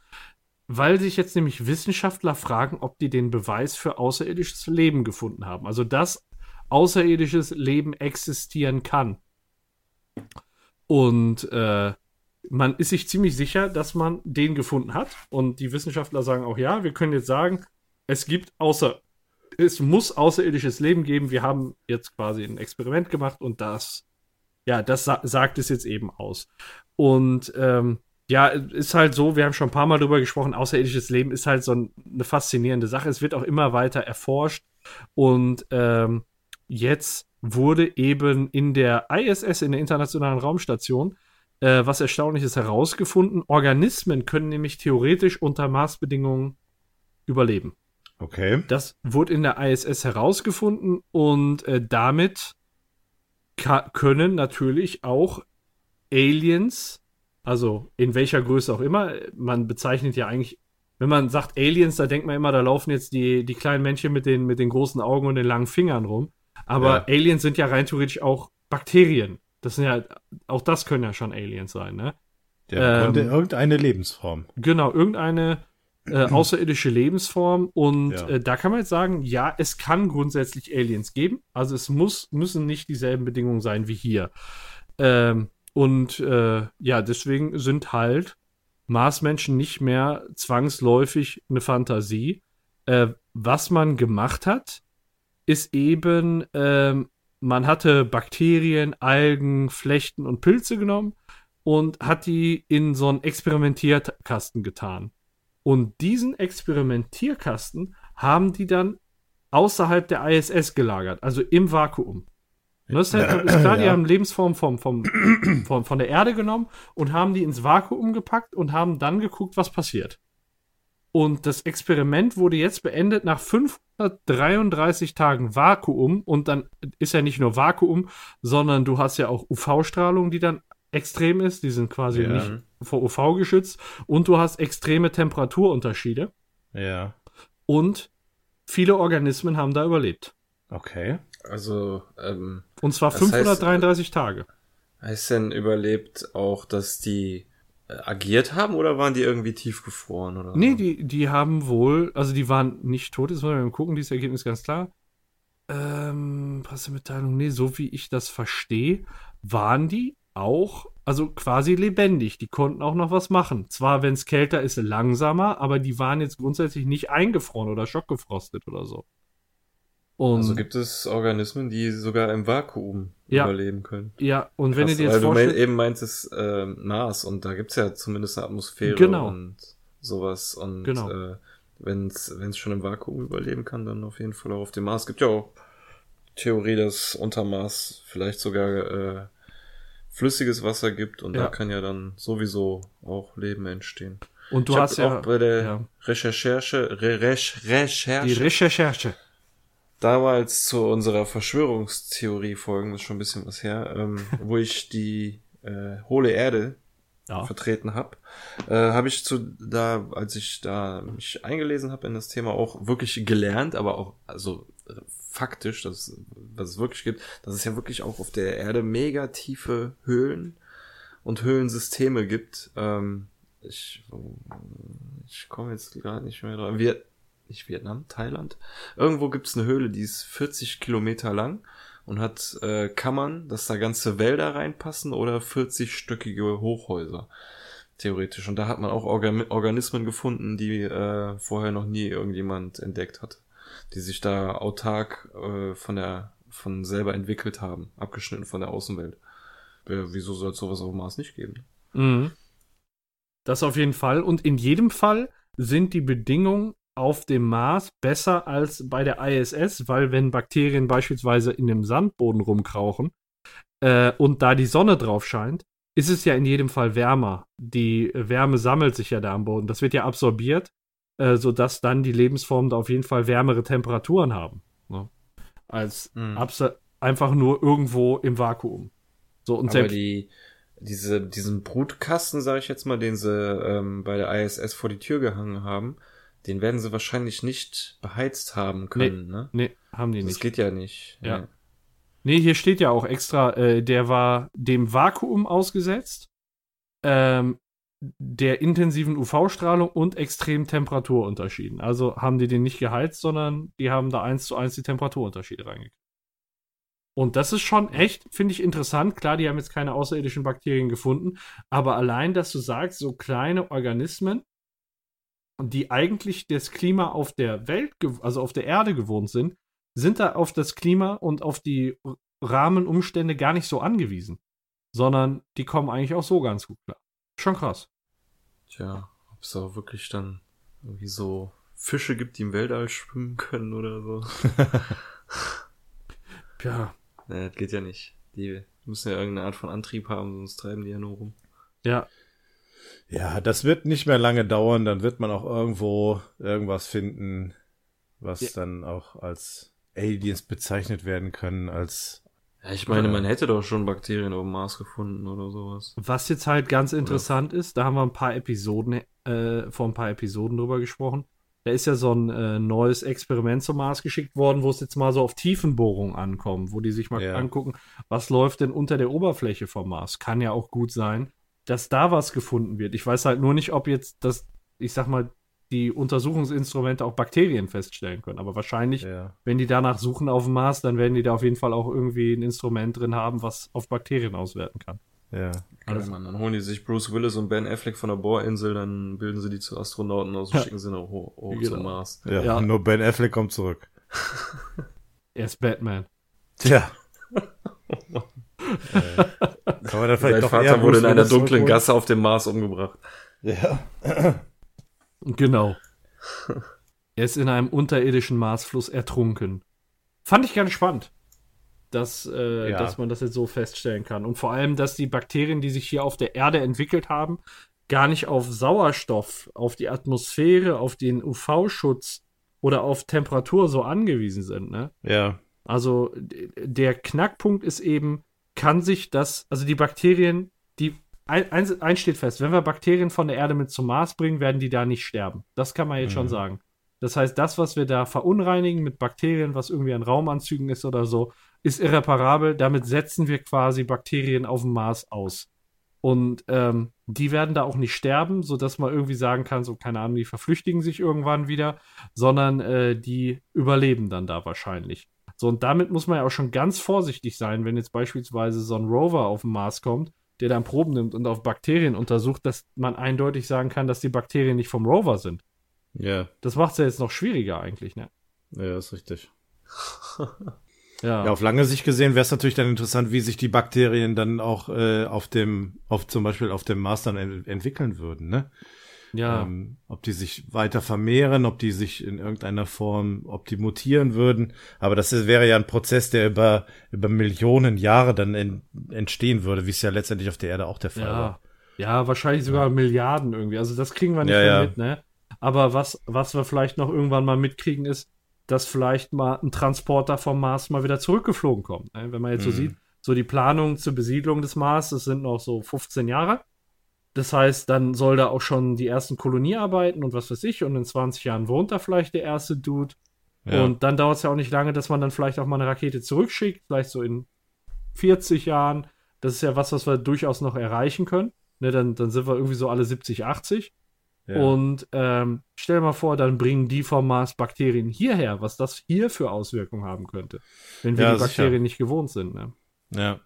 Weil sich jetzt nämlich Wissenschaftler fragen, ob die den Beweis für außerirdisches Leben gefunden haben. Also, dass außerirdisches Leben existieren kann. Und äh, man ist sich ziemlich sicher, dass man den gefunden hat. Und die Wissenschaftler sagen auch, ja, wir können jetzt sagen, es gibt außer, es muss außerirdisches Leben geben. Wir haben jetzt quasi ein Experiment gemacht und das, ja, das sa sagt es jetzt eben aus. Und ähm, ja, ist halt so, wir haben schon ein paar Mal drüber gesprochen, außerirdisches Leben ist halt so ein, eine faszinierende Sache. Es wird auch immer weiter erforscht. Und ähm, jetzt wurde eben in der ISS, in der Internationalen Raumstation, äh, was Erstaunliches herausgefunden. Organismen können nämlich theoretisch unter Maßbedingungen überleben. Okay. Das wurde in der ISS herausgefunden und äh, damit können natürlich auch Aliens, also in welcher Größe auch immer, man bezeichnet ja eigentlich, wenn man sagt Aliens, da denkt man immer, da laufen jetzt die, die kleinen Männchen mit den, mit den großen Augen und den langen Fingern rum. Aber ja. Aliens sind ja rein theoretisch auch Bakterien. Das sind ja, auch das können ja schon Aliens sein, ne? Ja, ähm, irgendeine Lebensform. Genau, irgendeine äh, *clears throat* außerirdische Lebensform. Und ja. äh, da kann man jetzt sagen, ja, es kann grundsätzlich Aliens geben. Also es muss, müssen nicht dieselben Bedingungen sein wie hier. Ähm, und äh, ja, deswegen sind halt Marsmenschen nicht mehr zwangsläufig eine Fantasie. Äh, was man gemacht hat, ist eben, ähm, man hatte Bakterien, Algen, Flechten und Pilze genommen und hat die in so einen Experimentierkasten getan. Und diesen Experimentierkasten haben die dann außerhalb der ISS gelagert, also im Vakuum. Und das ist, halt, ist klar, die haben Lebensform vom, vom, vom, von der Erde genommen und haben die ins Vakuum gepackt und haben dann geguckt, was passiert. Und das Experiment wurde jetzt beendet nach 533 Tagen Vakuum. Und dann ist ja nicht nur Vakuum, sondern du hast ja auch UV-Strahlung, die dann extrem ist. Die sind quasi ja. nicht vor UV geschützt. Und du hast extreme Temperaturunterschiede. Ja. Und viele Organismen haben da überlebt. Okay. Also, ähm, Und zwar 533 heißt, Tage. Heißt denn überlebt auch, dass die äh, agiert haben oder waren die irgendwie tiefgefroren? Oder nee, die, die haben wohl, also die waren nicht tot, jetzt wollen wir mal gucken, dieses Ergebnis ganz klar. Ähm, Pressemitteilung, nee, so wie ich das verstehe, waren die auch, also quasi lebendig. Die konnten auch noch was machen. Zwar, wenn es kälter ist, langsamer, aber die waren jetzt grundsätzlich nicht eingefroren oder schockgefrostet oder so. Und also gibt es Organismen, die sogar im Vakuum ja, überleben können. Ja, und wenn Krass, ihr dir jetzt vorstellt... Du eben meintest äh, Mars und da gibt's ja zumindest eine Atmosphäre genau. und sowas. Und genau. äh, wenn es schon im Vakuum überleben kann, dann auf jeden Fall auch auf dem Mars. Es gibt ja auch Theorie, dass unter Mars vielleicht sogar äh, flüssiges Wasser gibt und ja. da kann ja dann sowieso auch Leben entstehen. Und du ich hast ja auch bei der ja. Recherche, Re Recherche, die Recherche damals zu unserer Verschwörungstheorie folgen, ist schon ein bisschen was her, ähm, *laughs* wo ich die äh, hohle Erde ja. vertreten habe, äh, habe ich zu da, als ich da mich eingelesen habe in das Thema, auch wirklich gelernt, aber auch also äh, faktisch, dass was es wirklich gibt, dass es ja wirklich auch auf der Erde mega tiefe Höhlen und Höhlensysteme gibt. Ähm, ich ich komme jetzt gerade nicht mehr drauf. Wir nicht Vietnam, Thailand. Irgendwo gibt's eine Höhle, die ist 40 Kilometer lang und hat äh, Kammern, dass da ganze Wälder reinpassen oder 40-stöckige Hochhäuser. Theoretisch. Und da hat man auch Organ Organismen gefunden, die äh, vorher noch nie irgendjemand entdeckt hat. Die sich da autark äh, von der von selber entwickelt haben, abgeschnitten von der Außenwelt. Äh, wieso soll es sowas auf dem Mars nicht geben? Mhm. Das auf jeden Fall. Und in jedem Fall sind die Bedingungen auf dem Mars besser als bei der ISS, weil wenn Bakterien beispielsweise in dem Sandboden rumkrauchen äh, und da die Sonne drauf scheint, ist es ja in jedem Fall wärmer. Die Wärme sammelt sich ja da am Boden. Das wird ja absorbiert, äh, sodass dann die Lebensformen da auf jeden Fall wärmere Temperaturen haben. Ne? Als mhm. einfach nur irgendwo im Vakuum. So, und Aber die, diese, diesen Brutkasten, sage ich jetzt mal, den sie ähm, bei der ISS vor die Tür gehangen haben, den werden sie wahrscheinlich nicht beheizt haben können, nee, ne? Nee, haben die das nicht. Das geht ja nicht. Ja. ja. Nee, hier steht ja auch extra, äh, der war dem Vakuum ausgesetzt, ähm, der intensiven UV-Strahlung und extremen Temperaturunterschieden. Also haben die den nicht geheizt, sondern die haben da eins zu eins die Temperaturunterschiede reingekriegt. Und das ist schon echt, finde ich interessant. Klar, die haben jetzt keine außerirdischen Bakterien gefunden, aber allein, dass du sagst, so kleine Organismen, die eigentlich das Klima auf der Welt, also auf der Erde gewohnt sind, sind da auf das Klima und auf die Rahmenumstände gar nicht so angewiesen, sondern die kommen eigentlich auch so ganz gut klar. Schon krass. Tja, ob es auch wirklich dann irgendwie so Fische gibt, die im Weltall schwimmen können oder so. *laughs* ja. Naja, das geht ja nicht. Die müssen ja irgendeine Art von Antrieb haben, sonst treiben die ja nur rum. Ja. Ja, das wird nicht mehr lange dauern, dann wird man auch irgendwo irgendwas finden, was ja. dann auch als Aliens bezeichnet werden können, als ja, ich meine, man hätte doch schon Bakterien auf dem Mars gefunden oder sowas. Was jetzt halt ganz interessant oder? ist, da haben wir ein paar Episoden, äh, vor ein paar Episoden drüber gesprochen. Da ist ja so ein äh, neues Experiment zum Mars geschickt worden, wo es jetzt mal so auf Tiefenbohrung ankommt, wo die sich mal ja. angucken, was läuft denn unter der Oberfläche vom Mars. Kann ja auch gut sein, dass da was gefunden wird. Ich weiß halt nur nicht, ob jetzt das, ich sag mal, die Untersuchungsinstrumente auch Bakterien feststellen können. Aber wahrscheinlich, ja. wenn die danach suchen auf dem Mars, dann werden die da auf jeden Fall auch irgendwie ein Instrument drin haben, was auf Bakterien auswerten kann. Ja. Also, man, dann holen die sich Bruce Willis und Ben Affleck von der Bohrinsel, dann bilden sie die zu Astronauten aus und schicken sie noch hoch, hoch genau. zum Mars. Ja, ja, nur Ben Affleck kommt zurück. *laughs* er ist Batman. Tja. *laughs* äh, kann man da vielleicht Sein Vater wurde in einer dunklen Gasse auf dem Mars umgebracht. Ja. Genau. Er ist in einem unterirdischen Marsfluss ertrunken. Fand ich ganz spannend dass, äh, ja. dass man das jetzt so feststellen kann. Und vor allem, dass die Bakterien, die sich hier auf der Erde entwickelt haben, gar nicht auf Sauerstoff, auf die Atmosphäre, auf den UV-Schutz oder auf Temperatur so angewiesen sind. Ne? Ja. Also der Knackpunkt ist eben, kann sich das, also die Bakterien, die eins, eins steht fest, wenn wir Bakterien von der Erde mit zum Mars bringen, werden die da nicht sterben. Das kann man jetzt mhm. schon sagen. Das heißt, das, was wir da verunreinigen mit Bakterien, was irgendwie an Raumanzügen ist oder so, ist irreparabel. Damit setzen wir quasi Bakterien auf dem Mars aus. Und ähm, die werden da auch nicht sterben, sodass man irgendwie sagen kann, so keine Ahnung, die verflüchtigen sich irgendwann wieder, sondern äh, die überleben dann da wahrscheinlich. So, und damit muss man ja auch schon ganz vorsichtig sein, wenn jetzt beispielsweise so ein Rover auf den Mars kommt, der dann Proben nimmt und auf Bakterien untersucht, dass man eindeutig sagen kann, dass die Bakterien nicht vom Rover sind. Ja. Das macht es ja jetzt noch schwieriger eigentlich, ne? Ja, ist richtig. *laughs* Ja. ja, auf lange Sicht gesehen wäre es natürlich dann interessant, wie sich die Bakterien dann auch äh, auf dem, auf zum Beispiel auf dem Mars dann ent entwickeln würden, ne? Ja. Ähm, ob die sich weiter vermehren, ob die sich in irgendeiner Form, ob die mutieren würden. Aber das wäre ja ein Prozess, der über, über Millionen Jahre dann in, entstehen würde, wie es ja letztendlich auf der Erde auch der Fall ja. war. Ja, wahrscheinlich sogar ja. Milliarden irgendwie. Also das kriegen wir nicht ja, mehr mit, ne? Aber was, was wir vielleicht noch irgendwann mal mitkriegen, ist, dass vielleicht mal ein Transporter vom Mars mal wieder zurückgeflogen kommt. Ne? Wenn man jetzt mhm. so sieht, so die Planung zur Besiedlung des Mars, das sind noch so 15 Jahre. Das heißt, dann soll da auch schon die ersten Kolonie arbeiten und was weiß ich, und in 20 Jahren wohnt da vielleicht der erste Dude. Ja. Und dann dauert es ja auch nicht lange, dass man dann vielleicht auch mal eine Rakete zurückschickt, vielleicht so in 40 Jahren. Das ist ja was, was wir durchaus noch erreichen können. Ne, dann, dann sind wir irgendwie so alle 70, 80. Und ähm, stell dir mal vor, dann bringen die vom Mars Bakterien hierher, was das hier für Auswirkungen haben könnte, wenn wir ja, die Bakterien sicher. nicht gewohnt sind. Ne? Ja.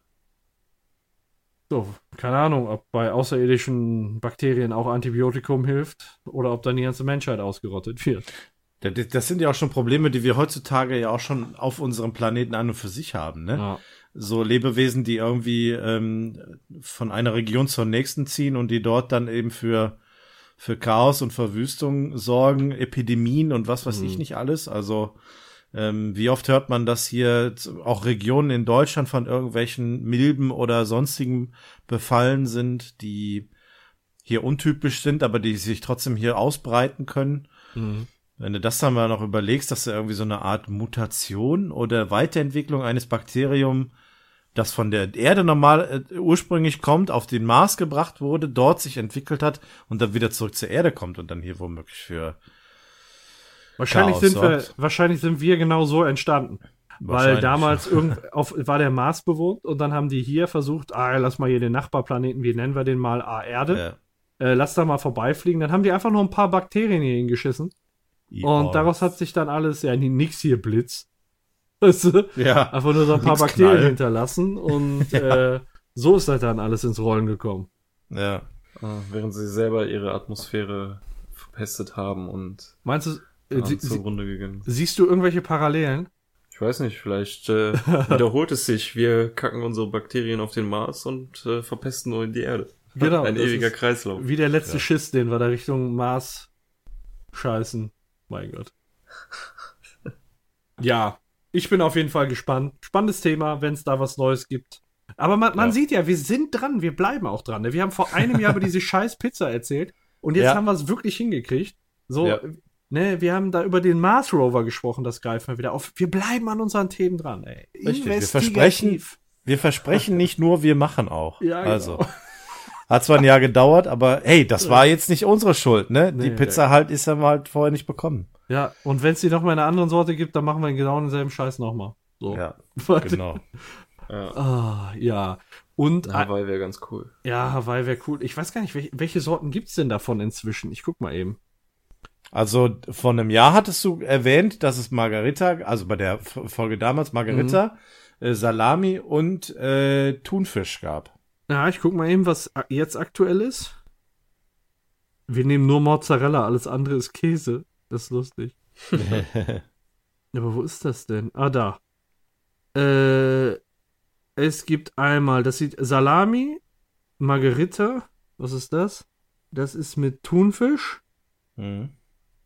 So, keine Ahnung, ob bei außerirdischen Bakterien auch Antibiotikum hilft oder ob dann die ganze Menschheit ausgerottet wird. Das sind ja auch schon Probleme, die wir heutzutage ja auch schon auf unserem Planeten an und für sich haben, ne? Ja. So Lebewesen, die irgendwie ähm, von einer Region zur nächsten ziehen und die dort dann eben für für Chaos und Verwüstung sorgen, Epidemien und was weiß mhm. ich nicht alles. Also ähm, wie oft hört man, dass hier auch Regionen in Deutschland von irgendwelchen Milben oder sonstigen befallen sind, die hier untypisch sind, aber die sich trotzdem hier ausbreiten können. Mhm. Wenn du das dann mal noch überlegst, dass da irgendwie so eine Art Mutation oder Weiterentwicklung eines Bakteriums das von der Erde normal äh, ursprünglich kommt, auf den Mars gebracht wurde, dort sich entwickelt hat und dann wieder zurück zur Erde kommt und dann hier womöglich für Wahrscheinlich Chaos sind sorgt. wir, wahrscheinlich sind wir genau so entstanden. Weil damals *laughs* irgend, auf, war der Mars bewohnt und dann haben die hier versucht, ah, lass mal hier den Nachbarplaneten, wie nennen wir den mal, ah, Erde. Ja. Äh, lass da mal vorbeifliegen. Dann haben die einfach nur ein paar Bakterien hier hingeschissen. Ja. Und daraus hat sich dann alles, ja, nix hier Blitz. *laughs* Weißt du? Ja. Einfach nur so ein paar Nix Bakterien Knall. hinterlassen *laughs* und äh, so ist das dann alles ins Rollen gekommen. Ja. Ah, während sie selber ihre Atmosphäre verpestet haben und Meinst du, äh, sie, gegangen. siehst du irgendwelche Parallelen? Ich weiß nicht, vielleicht äh, *laughs* wiederholt es sich. Wir kacken unsere Bakterien auf den Mars und äh, verpesten nur in die Erde. Genau, Ein ewiger Kreislauf. Wie der letzte Schiss, den wir da Richtung Mars scheißen. Mein Gott. *laughs* ja, ich bin auf jeden Fall gespannt. Spannendes Thema, wenn es da was Neues gibt. Aber man, man Ja. sieht ja, wir sind dran, wir bleiben auch dran. ne? Wir haben vor einem Jahr *laughs* über diese scheiß Pizza erzählt und jetzt Ja. haben wir es wirklich hingekriegt. So, Ja. Ne, wir haben da über den Mars Rover gesprochen, das greifen wir wieder auf. Wir bleiben an unseren Themen dran, ey. Richtig, wir versprechen- Wir versprechen *laughs* nicht nur, wir machen auch. Ja, genau. Also. Hat zwar ein Jahr gedauert, aber hey, das war jetzt nicht unsere Schuld, ne? Die Nee, Pizza halt ist wir halt vorher nicht bekommen. Ja, und wenn es die noch mal in einer anderen Sorte gibt, dann machen wir genau denselben Scheiß nochmal. So. Ja, *laughs* genau. Ja. Ah, ja. Und Hawaii wäre ganz cool. ja, Hawaii wäre cool. Ich weiß gar nicht, welche, welche Sorten gibt's denn davon inzwischen? Ich guck mal eben. Also von einem Jahr hattest du erwähnt, dass es Margarita, also bei der Folge damals Margarita, Mhm. äh, Salami und äh, Thunfisch gab. Ja, ich guck mal eben, was jetzt aktuell ist. Wir nehmen nur Mozzarella, alles andere ist Käse. Das ist lustig. *laughs* Aber wo ist das denn? Ah, da. Äh, es gibt einmal, das sieht Salami, Margarita. Was ist das? Das ist mit Thunfisch. Mhm.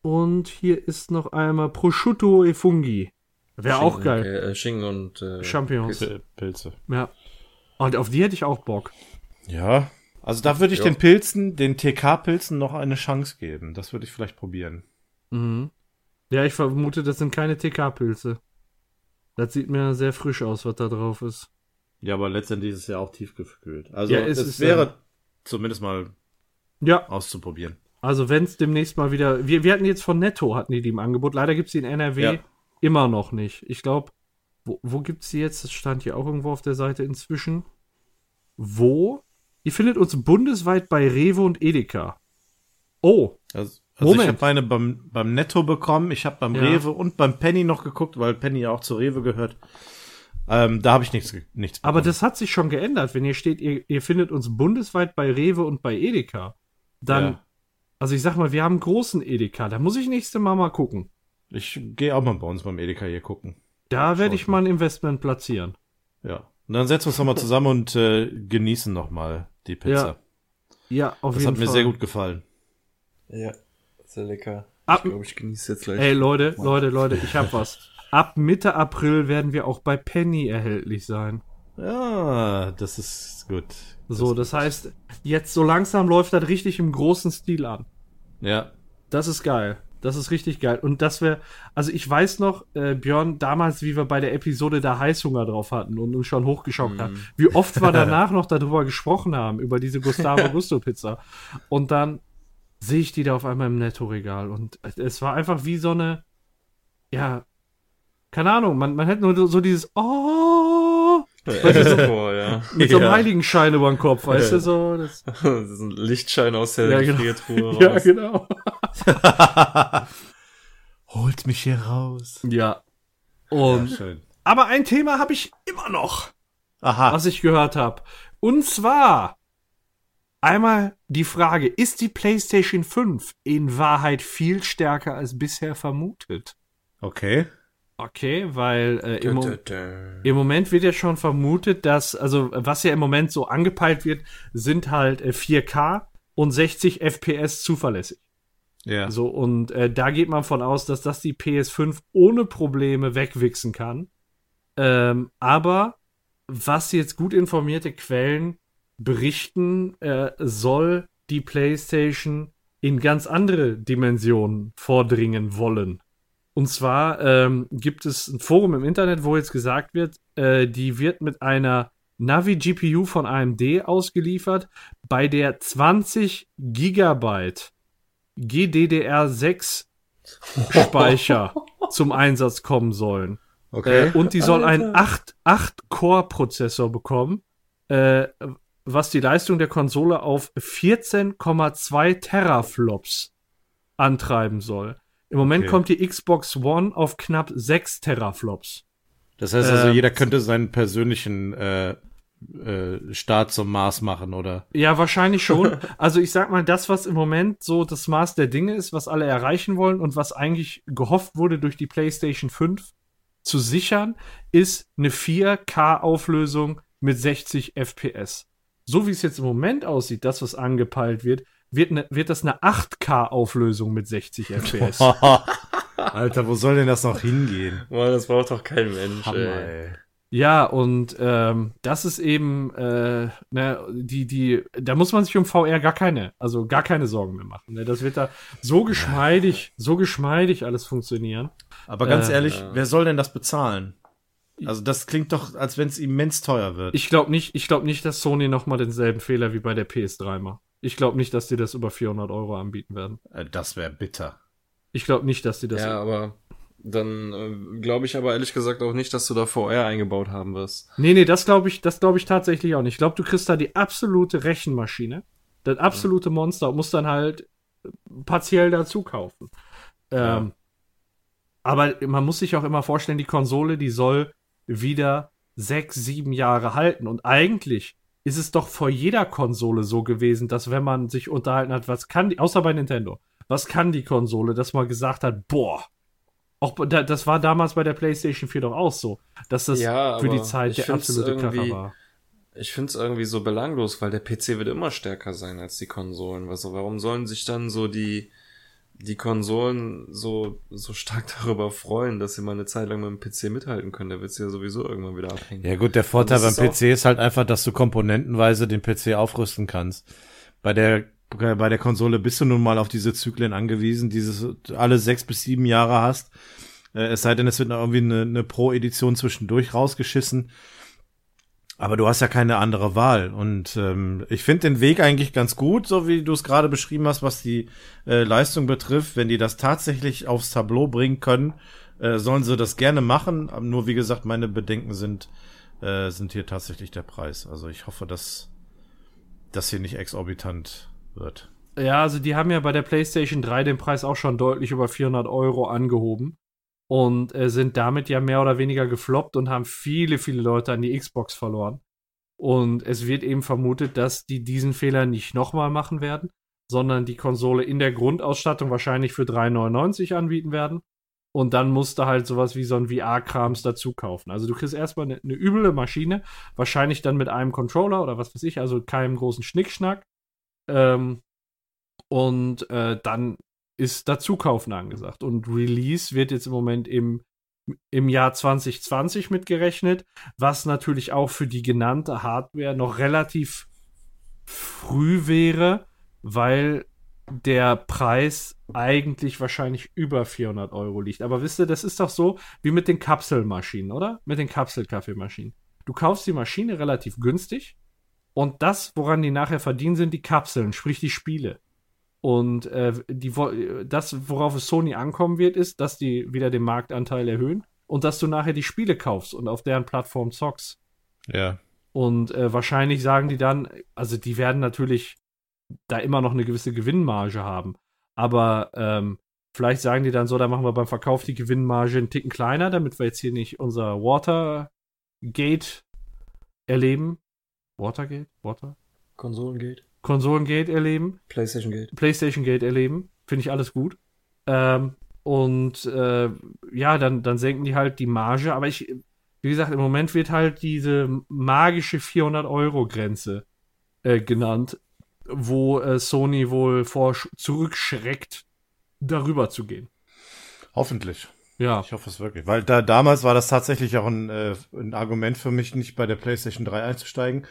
Und hier ist noch einmal Prosciutto e Fungi. Wäre auch geil. Äh, äh, Schinken und äh, Champignons. Pilze. Pil- Pilze. Ja. Und auf die hätte ich auch Bock. Ja. Also da würde ich Ja. den Pilzen, den TK-Pilzen noch eine Chance geben. Das würde ich vielleicht probieren. Mhm. Ja, ich vermute, das sind keine TK-Pilze. Das sieht mir sehr frisch aus, was da drauf ist. Ja, aber letztendlich ist es ja auch tiefgekühlt. Also Ja, es es, ist, wäre ähm, zumindest mal Ja, auszuprobieren. Also wenn es demnächst mal wieder. Wir, wir hatten jetzt von Netto, hatten die die im Angebot. Leider gibt es die in NRW Ja. immer noch nicht. Ich glaube, wo, wo gibt es die jetzt? Das stand hier auch irgendwo auf der Seite inzwischen. Wo? Ihr findet uns bundesweit bei Rewe und Edeka. Oh, Also, also ich Moment. habe meine beim, beim Netto bekommen, ich habe beim Ja. Rewe und beim Penny noch geguckt, weil Penny ja auch zu Rewe gehört. Ähm, da habe ich nichts, nichts Aber bekommen. das hat sich schon geändert. Wenn ihr steht, ihr, ihr findet uns bundesweit bei Rewe und bei Edeka, dann, Ja. Also ich sag mal, wir haben einen großen Edeka. Da muss ich nächste Mal mal gucken. Ich gehe auch mal bei uns beim Edeka hier gucken. Da werde ich mal ein Investment platzieren. Ja. Und dann setzen wir uns nochmal zusammen und äh, genießen nochmal die Pizza. Ja, auf das jeden hat mir Fall. sehr gut gefallen. Ja, sehr lecker. Ab- ich glaube, ich genieße jetzt gleich. Ey, Leute, Leute, Leute, ich hab was. Ab Mitte April werden wir auch bei Penny erhältlich sein. Ja, das ist gut. So, das heißt, jetzt so langsam läuft das richtig im großen Stil an. Ja. Das ist geil. Das ist richtig geil. Und das wäre, also ich weiß noch, äh, Björn, damals, wie wir bei der Episode da Heißhunger drauf hatten und uns schon hochgeschockt haben, wie oft wir *laughs* danach noch darüber gesprochen haben, über diese Gustavo *laughs* Gusto Pizza. Und dann sehe ich die da auf einmal im Netto-Regal und es war einfach wie so eine, ja, keine Ahnung, man, man hätte nur so dieses, oh, So vor, ja. mit so einem Ja. Heiligenschein über den Kopf, weißt du, so, das, *laughs* das ist ein Lichtschein aus der Ja, genau. *laughs* Ja, genau. *laughs* Holt mich hier raus. Ja. Und, schön. aber ein Thema habe ich immer noch. Aha. was ich gehört habe. Und zwar einmal die Frage, ist die PlayStation 5 in Wahrheit viel stärker als bisher vermutet? Okay. Okay, weil äh, im, Mo Dö, dö, dö. im Moment wird ja schon vermutet, dass, also was ja im Moment so angepeilt wird, sind halt äh, 4K und 60 FPS zuverlässig. Ja. So, und äh, da geht man von aus, dass das die PS5 ohne Probleme wegwichsen kann. Ähm, aber was jetzt gut informierte Quellen berichten, äh, soll die PlayStation in ganz andere Dimensionen vordringen wollen. Und zwar ähm, gibt es ein Forum im Internet, wo jetzt gesagt wird, äh, die wird mit einer Navi-GPU von AMD ausgeliefert, bei der 20 Gigabyte GDDR6 Speicher *laughs* zum Einsatz kommen sollen. Äh, und die soll einen 8-Core-Prozessor bekommen, äh, was die Leistung der Konsole auf 14,2 Teraflops antreiben soll. Im Moment Okay. kommt die Xbox One auf knapp 6 Teraflops. Das heißt also, Ähm, jeder könnte seinen persönlichen äh, äh, Start zum Mars machen, oder? Ja, wahrscheinlich schon. *laughs* Also ich sag mal, das, was im Moment so das Maß der Dinge ist, was alle erreichen wollen und was eigentlich gehofft wurde durch die PlayStation 5 zu sichern, ist eine 4K-Auflösung mit 60 FPS. So wie es jetzt im Moment aussieht, das, was angepeilt wird, wird, ne, wird das eine 8K-Auflösung mit 60 FPS. *laughs* Alter, wo soll denn das noch hingehen? Boah, das braucht doch kein Mensch, Hammer, ey. ey. Ja, und ähm, das ist eben, äh, ne, die, die, da muss man sich um VR gar keine, also gar keine Sorgen mehr machen. Ne? Das wird da so geschmeidig, so geschmeidig alles funktionieren. Aber ganz Äh, ehrlich, wer soll denn das bezahlen? Also das klingt doch, als wenn es immens teuer wird. Ich glaube nicht, ich glaube nicht, dass Sony nochmal denselben Fehler wie bei der PS3 macht. Ich glaube nicht, dass die das über 400 Euro anbieten werden. Äh, das wäre bitter. Ich glaube nicht, dass die das. Ja, aber dann äh, glaube ich aber ehrlich gesagt auch nicht, dass du da VR eingebaut haben wirst. Nee, nee, das glaube ich, das glaube ich tatsächlich auch nicht. Ich glaube, du kriegst da die absolute Rechenmaschine, das absolute Monster und musst dann halt partiell dazu kaufen. Ähm, aber man muss sich auch immer vorstellen, die Konsole, die soll wieder sechs, sieben Jahre halten. Und eigentlich ist es doch vor jeder Konsole so gewesen, dass wenn man sich unterhalten hat, was kann die, außer bei Nintendo, was kann die Konsole, dass man gesagt hat, boah, auch das war damals bei der PlayStation 4 doch auch so, dass das Ja, für die Zeit der absolute Kracher war. Ich find's irgendwie so belanglos, weil der PC wird immer stärker sein als die Konsolen. Also warum sollen sich dann so die die Konsolen so so stark *laughs* darüber freuen, dass sie mal eine Zeit lang mit dem PC mithalten können? Der wird ja sowieso irgendwann wieder abhängen. Ja gut, der Vorteil beim PC ist halt einfach, dass du komponentenweise den PC aufrüsten kannst. Bei der bei der Konsole bist du nun mal auf diese Zyklen angewiesen, dieses alle sechs bis sieben Jahre hast. Äh, es sei denn, es wird noch irgendwie eine, eine Pro-Edition zwischendurch rausgeschissen. Aber du hast ja keine andere Wahl. Und ähm, ich finde den Weg eigentlich ganz gut, so wie du es gerade beschrieben hast, was die äh, Leistung betrifft. Wenn die das tatsächlich aufs Tableau bringen können, äh, sollen sie das gerne machen. Aber nur wie gesagt, meine Bedenken sind, äh, sind hier tatsächlich der Preis. Also ich hoffe, dass das hier nicht exorbitant wird. Ja, also die haben ja bei der PlayStation 3 den Preis auch schon deutlich über 400 Euro angehoben und äh, sind damit ja mehr oder weniger gefloppt und haben viele, viele Leute an die Xbox verloren. Und es wird eben vermutet, dass die diesen Fehler nicht nochmal machen werden, sondern die Konsole in der Grundausstattung wahrscheinlich für 3,99 anbieten werden. Und dann musst du halt sowas wie so ein VR-Krams dazu kaufen. Also du kriegst erstmal eine, eine üble Maschine, wahrscheinlich dann mit einem Controller oder was weiß ich, also keinem großen Schnickschnack. Ähm, und äh, dann ist Dazukaufen angesagt. Und Release wird jetzt im Moment im, im Jahr 2020 mitgerechnet, was natürlich auch für die genannte Hardware noch relativ früh wäre, weil der Preis eigentlich wahrscheinlich über 400 Euro liegt. Aber wisst ihr, das ist doch so wie mit den Kapselmaschinen, oder? Mit den Kapselkaffeemaschinen. Du kaufst die Maschine relativ günstig und das, woran die nachher verdienen, sind die Kapseln, sprich die Spiele. Und äh, die, das, worauf es Sony ankommen wird, ist, dass die wieder den Marktanteil erhöhen und dass du nachher die Spiele kaufst und auf deren Plattform zockst. Ja. Und äh, wahrscheinlich sagen die dann, also die werden natürlich da immer noch eine gewisse Gewinnmarge haben. Aber ähm, vielleicht sagen die dann so, da machen wir beim Verkauf die Gewinnmarge einen Ticken kleiner, damit wir jetzt hier nicht unser Watergate erleben. Watergate? Water? Konsolengate, Konsolengate erleben. PlayStation Gate. PlayStation Gate erleben. Finde ich alles gut. Ähm, und äh, ja, dann, dann senken die halt die Marge. Aber ich, wie gesagt, im Moment wird halt diese magische 400-Euro-Grenze äh, genannt, wo äh, Sony wohl vor zurückschreckt, darüber zu gehen. Hoffentlich. Ja. Ich hoffe es wirklich. Weil da damals war das tatsächlich auch ein, äh, ein Argument für mich, nicht bei der PlayStation 3 einzusteigen,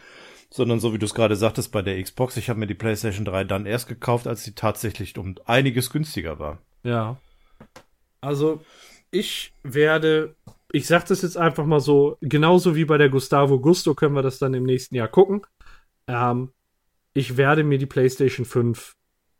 sondern so wie du es gerade sagtest, bei der Xbox. Ich habe mir die PlayStation 3 dann erst gekauft, als sie tatsächlich um einiges günstiger war. Ja. Also, ich werde, ich sag das jetzt einfach mal so, genauso wie bei der Gustavo Gusto können wir das dann im nächsten Jahr gucken. Ähm, ich werde mir die PlayStation 5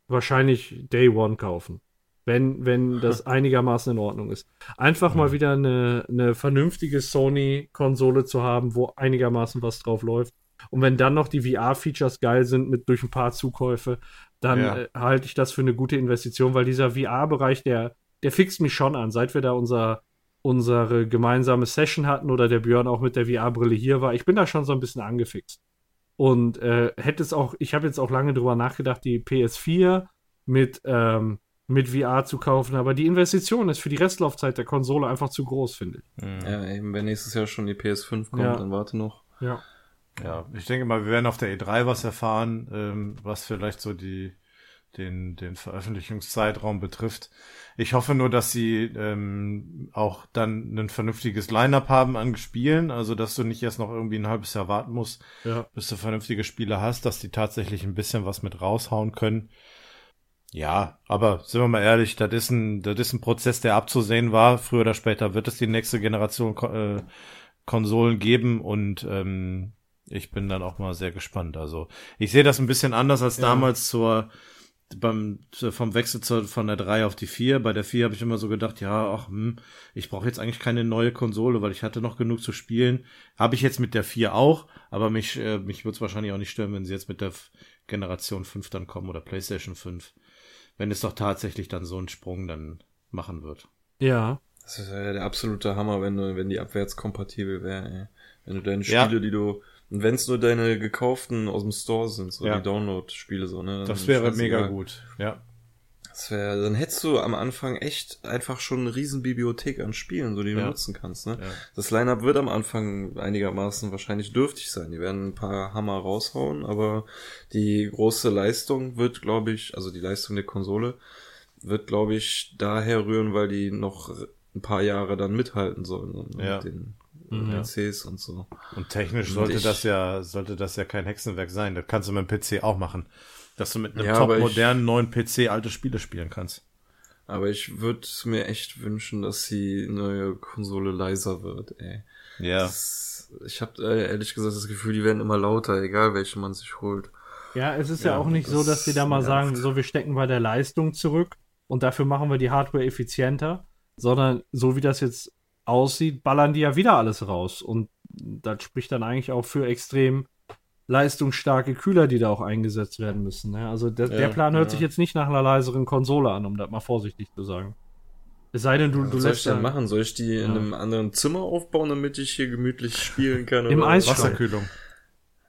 wahrscheinlich Day One kaufen. Wenn, wenn *laughs* das einigermaßen in Ordnung ist. Einfach mal wieder eine, eine vernünftige Sony-Konsole zu haben, wo einigermaßen was drauf läuft. Und wenn dann noch die VR-Features geil sind mit durch ein paar Zukäufe, dann Ja. äh, halte ich das für eine gute Investition, weil dieser VR-Bereich, der, der fixt mich schon an. Seit wir da unser unsere gemeinsame Session hatten oder der Björn auch mit der VR-Brille hier war. Ich bin da schon so ein bisschen angefixt. Und äh, hätte es auch, ich habe jetzt auch lange drüber nachgedacht, die PS4 mit, ähm, mit VR zu kaufen, aber die Investition ist für die Restlaufzeit der Konsole einfach zu groß, finde ich. Mhm. Ja, eben, wenn nächstes Jahr schon die PS5 kommt, Ja. dann warte noch. Ja. Ja, ich denke mal, wir werden auf der E3 was erfahren, ähm, was vielleicht so die den, den Veröffentlichungszeitraum betrifft. Ich hoffe nur, dass sie ähm, auch dann ein vernünftiges Line-up haben an Spielen, also dass du nicht erst noch irgendwie ein halbes Jahr warten musst, Ja. bis du vernünftige Spiele hast, dass die tatsächlich ein bisschen was mit raushauen können. Ja, aber sind wir mal ehrlich, das ist ein, das ist ein Prozess, der abzusehen war. Früher oder später wird es die nächste Generation äh, Konsolen geben und ähm, ich bin dann auch mal sehr gespannt. Also ich sehe das ein bisschen anders als damals zur beim vom Wechsel zur, von der 3 auf die 4. Bei der 4 habe ich immer so gedacht, ja, ach, hm, ich brauche jetzt eigentlich keine neue Konsole, weil ich hatte noch genug zu spielen. Habe ich jetzt mit der 4 auch, aber mich, äh, mich würde es wahrscheinlich auch nicht stören, wenn sie jetzt mit der F- Generation 5 dann kommen oder PlayStation 5. Wenn es doch tatsächlich dann so einen Sprung dann machen wird. Ja. Das ist ja der absolute Hammer, wenn du, wenn die abwärtskompatibel wäre, ey. Wenn du deine Ja. Spiele, die du, und wenn es nur deine gekauften aus dem Store sind, so Ja. die Download-Spiele, so, ne? Das wäre mega gut. Ja. Das wäre, dann hättest du am Anfang echt einfach schon eine riesen Bibliothek an Spielen, so die du Ja. nutzen kannst, ne? Ja. Das Line-Up wird am Anfang einigermaßen wahrscheinlich dürftig sein. Die werden ein paar Hammer raushauen, aber die große Leistung wird, glaube ich, also die Leistung der Konsole wird, glaube ich, daher rühren, weil die noch ein paar Jahre dann mithalten sollen so, Ja. mit den Mhm. PCs und so. Und technisch Und sollte ich- das ja, sollte das ja kein Hexenwerk sein. Das kannst du mit dem PC auch machen. Dass du mit einem Ja, top ich- modernen neuen PC alte Spiele spielen kannst. Aber ich würde mir echt wünschen, dass die neue Konsole leiser wird, ey. Ja. Das, ich habe äh, ehrlich gesagt das Gefühl, die werden immer lauter, egal welche man sich holt. Ja, es ist ja, Ja, auch nicht so, das dass die da mal nervt. sagen, so wir stecken bei der Leistung zurück und dafür machen wir die Hardware effizienter, sondern so wie das jetzt aussieht, ballern die ja wieder alles raus und das spricht dann eigentlich auch für extrem leistungsstarke Kühler, die da auch eingesetzt werden müssen. Ne? Also der, der Ja, Plan hört ja. sich jetzt nicht nach einer leiseren Konsole an, um das mal vorsichtig zu sagen. Es sei denn, du, du Was soll ich denn machen? Soll ich die in Ja. einem anderen Zimmer aufbauen, damit ich hier gemütlich spielen kann? Im oder? Eisschrank. Wasserkühlung.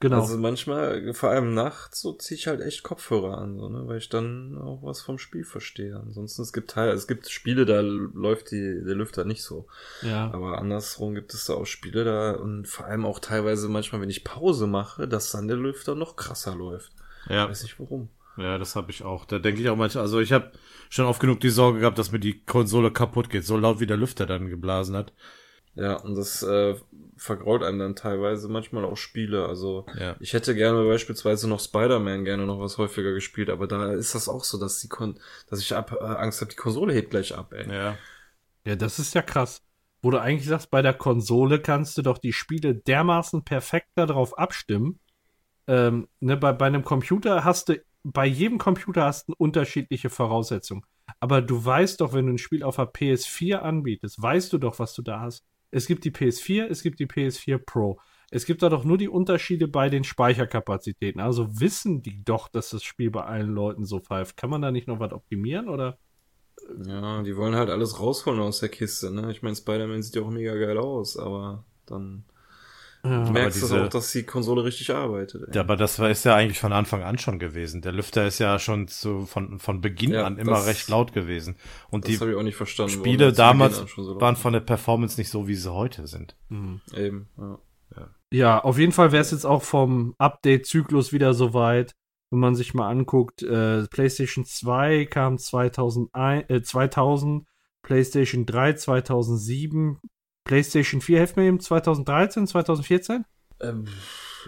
Genau. Also manchmal, vor allem nachts, so ziehe ich halt echt Kopfhörer an, so, ne, weil ich dann auch was vom Spiel verstehe. Ansonsten, es gibt Teil, es gibt Spiele, da läuft die, der Lüfter nicht so. ja. Aber andersrum gibt es da auch Spiele da und vor allem auch teilweise manchmal, wenn ich Pause mache, dass dann der Lüfter noch krasser läuft. Ja. Weiß nicht warum. Ja, das habe ich auch. Da denke ich auch manchmal, also ich habe schon oft genug die Sorge gehabt, dass mir die Konsole kaputt geht, so laut wie der Lüfter dann geblasen hat. Ja, und das äh, vergrault einem dann teilweise manchmal auch Spiele. Also Ja. ich hätte gerne beispielsweise noch Spider-Man gerne noch was häufiger gespielt, aber da ist das auch so, dass die Kon dass ich ab, äh, Angst habe, die Konsole hebt gleich ab, ey. Ja. Ja, das ist ja krass. Wo du eigentlich sagst, bei der Konsole kannst du doch die Spiele dermaßen perfekt darauf abstimmen. Ähm, ne, bei, bei einem Computer hast du, bei jedem Computer hast du unterschiedliche Voraussetzungen. Aber du weißt doch, wenn du ein Spiel auf der PS4 anbietest, weißt du doch, was du da hast. Es gibt die PS4, es gibt die PS4 Pro. Es gibt da doch nur die Unterschiede bei den Speicherkapazitäten. Also wissen die doch, dass das Spiel bei allen Leuten so pfeift. Kann man da nicht noch was optimieren oder? Ja, die wollen halt alles rausholen aus der Kiste, ne? Ich meine, Spider-Man sieht ja auch mega geil aus, aber dann Ja. merkst du diese- auch, dass die Konsole richtig arbeitet. Ey. Ja, aber das war, ist ja eigentlich von Anfang an schon gewesen. Der Lüfter ist ja schon zu, von, von Beginn Ja, an immer das- recht laut gewesen. Und das die habe ich auch nicht verstanden. warum Spiele damals so waren von der Performance nicht so, wie sie heute sind. Hm. war. Eben, ja. Ja, auf jeden Fall wäre es jetzt auch vom Update-Zyklus wieder soweit. Wenn man sich mal anguckt, äh, PlayStation 2 kam 2001, äh, 2000, PlayStation 3 2007, PlayStation 4, helft mir eben, 2013, 2014? Ähm,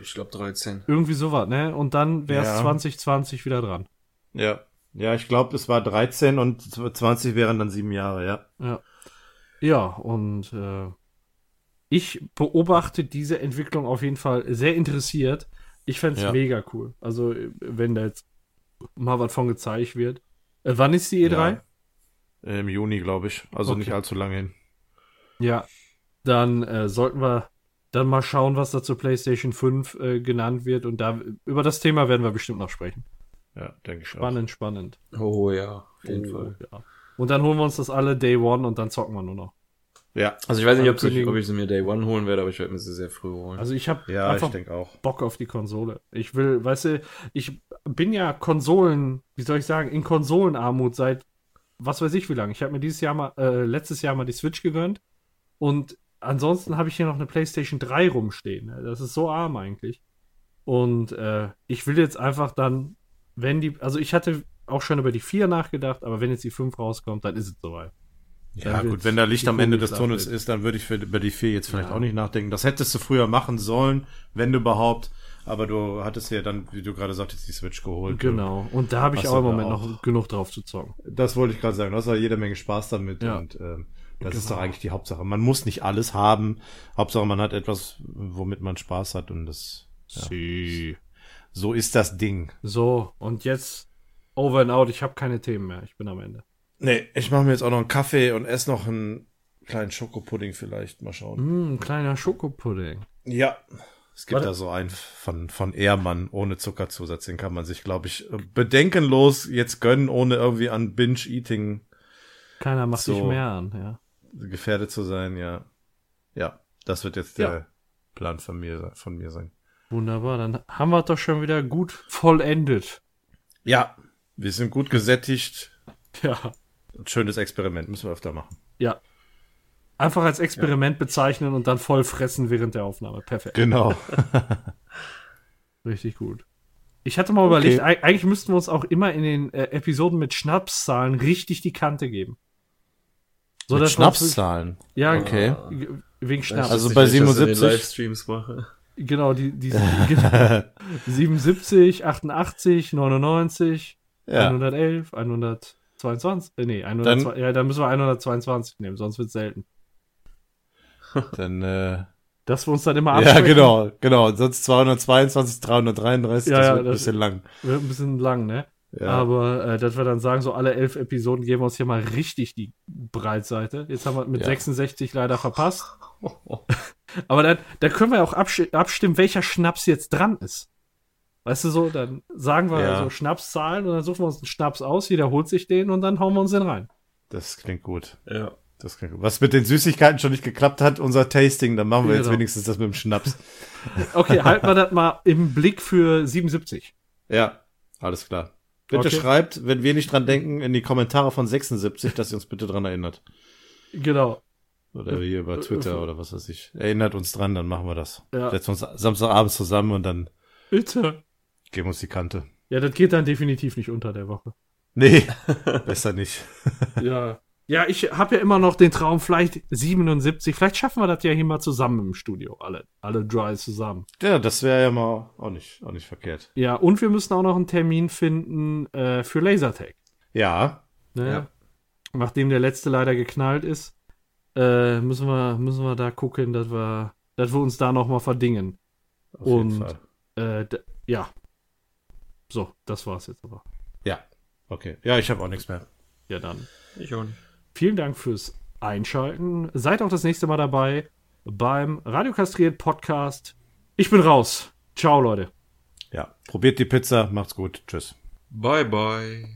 ich glaube 13. Irgendwie sowas, ne? Und dann wäre es Ja. 2020 wieder dran. Ja. Ja, ich glaube, es war 13 und 20 wären dann sieben Jahre, ja. Ja. Ja, und äh, ich beobachte diese Entwicklung auf jeden Fall sehr interessiert. Ich fände es Ja. mega cool. Also, wenn da jetzt mal was von gezeigt wird. Äh, wann ist die E3? Ja. Im Juni, glaube ich. Also Okay. nicht allzu lange hin. Ja. Dann äh, sollten wir dann mal schauen, was da zur PlayStation 5 äh, genannt wird. Und da über das Thema werden wir bestimmt noch sprechen. Ja, denke ich auch. Spannend, spannend. Oh ja, auf jeden Oh, Fall. Ja. Und dann holen wir uns das alle Day One und dann zocken wir nur noch. Ja. Also ich weiß nicht, ob ich, ob ich sie mir Day One holen werde, aber ich werde mir sie sehr früh holen. Also ich habe Ja, einfach ich denke auch. Bock auf die Konsole. Ich will, weißt du, ich bin ja Konsolen, wie soll ich sagen, in Konsolenarmut seit was weiß ich wie lange. Ich habe mir dieses Jahr mal, äh, letztes Jahr mal die Switch gegönnt und ansonsten habe ich hier noch eine PlayStation 3 rumstehen. Das ist so arm eigentlich. Und äh, ich will jetzt einfach dann, wenn die, also ich hatte auch schon über die 4 nachgedacht, aber wenn jetzt die 5 rauskommt, dann ist es soweit. Ja, gut, wenn da Licht am Ende des Tunnels ist, dann würde ich für, über die vier jetzt vielleicht Ja. auch nicht nachdenken. Das hättest du früher machen sollen, wenn überhaupt. Aber du hattest ja dann, wie du gerade sagtest, die Switch geholt. Genau. Und da habe ich auch im du Moment auch- noch genug drauf zu zocken. Das wollte ich gerade sagen. Du hast ja jede Menge Spaß damit Ja. und ähm, das ist doch eigentlich die Hauptsache. Man muss nicht alles haben. Hauptsache, man hat etwas, womit man Spaß hat und das, Sie. so ist das Ding. So, und jetzt over and out. Ich habe keine Themen mehr. Ich bin am Ende. Nee, ich mache mir jetzt auch noch einen Kaffee und esse noch einen kleinen Schokopudding vielleicht. Mal schauen. Mm, kleiner Schokopudding. Ja. Es gibt Warte. da so einen von, von Ehrmann ohne Zuckerzusatz. Den kann man sich, glaube ich, bedenkenlos jetzt gönnen, ohne irgendwie an Binge-Eating Keiner macht So. sich mehr an, ja. Gefährdet zu sein. Ja. Ja, das wird jetzt Ja. der Plan von mir, von mir sein. Wunderbar, dann haben wir es doch schon wieder gut vollendet. Ja, wir sind gut gesättigt. Ja. Ein schönes Experiment müssen wir öfter machen. Ja. Einfach als Experiment bezeichnen und dann voll fressen während der Aufnahme. Perfekt. Genau. *laughs* Richtig gut. Ich hatte mal überlegt, eig- eigentlich müssten wir uns auch immer in den äh, Episoden mit Schnapszahlen richtig die Kante geben. So, Mit dass Schnapszahlen. Ja, Okay. g- wegen Schnaps. Also bei dass ich das in den 77? Livestreams mache. Genau, die, die, *laughs* genau. 77, 88, 99, Ja. 111, 122, äh, nee, 102, Dann- ja, dann müssen wir 122 nehmen, sonst wird selten. *laughs* Dann, äh, Dass wir uns dann immer ja, absprechen, genau, genau. Sonst 222, 333, Ja, das ja, wird ein das- bisschen lang. wird ein bisschen lang, ne? Ja. Aber äh, dass wir dann sagen, so alle elf Episoden geben wir uns hier mal richtig die Breitseite. Jetzt haben wir mit Ja. 66 leider verpasst. *laughs* Aber dann, dann können wir auch absch abstimmen, welcher Schnaps jetzt dran ist. Weißt du so, dann sagen wir Ja. so Schnapszahlen und dann suchen wir uns einen Schnaps aus, jeder holt sich den und dann hauen wir uns den rein. Das klingt gut. Ja. Das klingt gut. Was mit den Süßigkeiten schon nicht geklappt hat, unser Tasting, dann machen wir jetzt Genau. wenigstens das mit dem Schnaps. *laughs* Okay, halten wir das mal im Blick für 77. Ja, alles klar. Bitte Okay. schreibt, wenn wir nicht dran denken, in die Kommentare von 76, dass ihr uns bitte dran erinnert. Genau. Oder hier über Twitter oder was weiß ich. Erinnert uns dran, dann machen wir das. Ja. Setzen uns Samstagabends zusammen und dann Bitte. geben wir uns die Kante. Ja, das geht dann definitiv nicht unter der Woche. Nee, *laughs* besser nicht. Ja. *laughs* Ja, ich habe ja immer noch den Traum, vielleicht 77. Vielleicht schaffen wir das ja hier mal zusammen im Studio. Alle, alle Dry zusammen. Ja, das wäre ja mal auch nicht, auch nicht verkehrt. Ja, und wir müssen auch noch einen Termin finden äh, für Lasertag. Ja, Ne? Ja. Nachdem der letzte leider geknallt ist, äh, müssen, wir, müssen wir da gucken, dass wir, dass wir uns da noch mal verdingen. auf Und- jeden Fall. Äh, ja. So, das war's jetzt aber. Ja, okay. Ja, ich habe auch nichts mehr. Ja, dann. Ich auch nicht. Vielen Dank fürs Einschalten. Seid auch das nächste Mal dabei beim Radiokastriert Podcast. Ich bin raus. Ciao, Leute. Ja, probiert die Pizza, macht's gut. Tschüss. Bye, bye.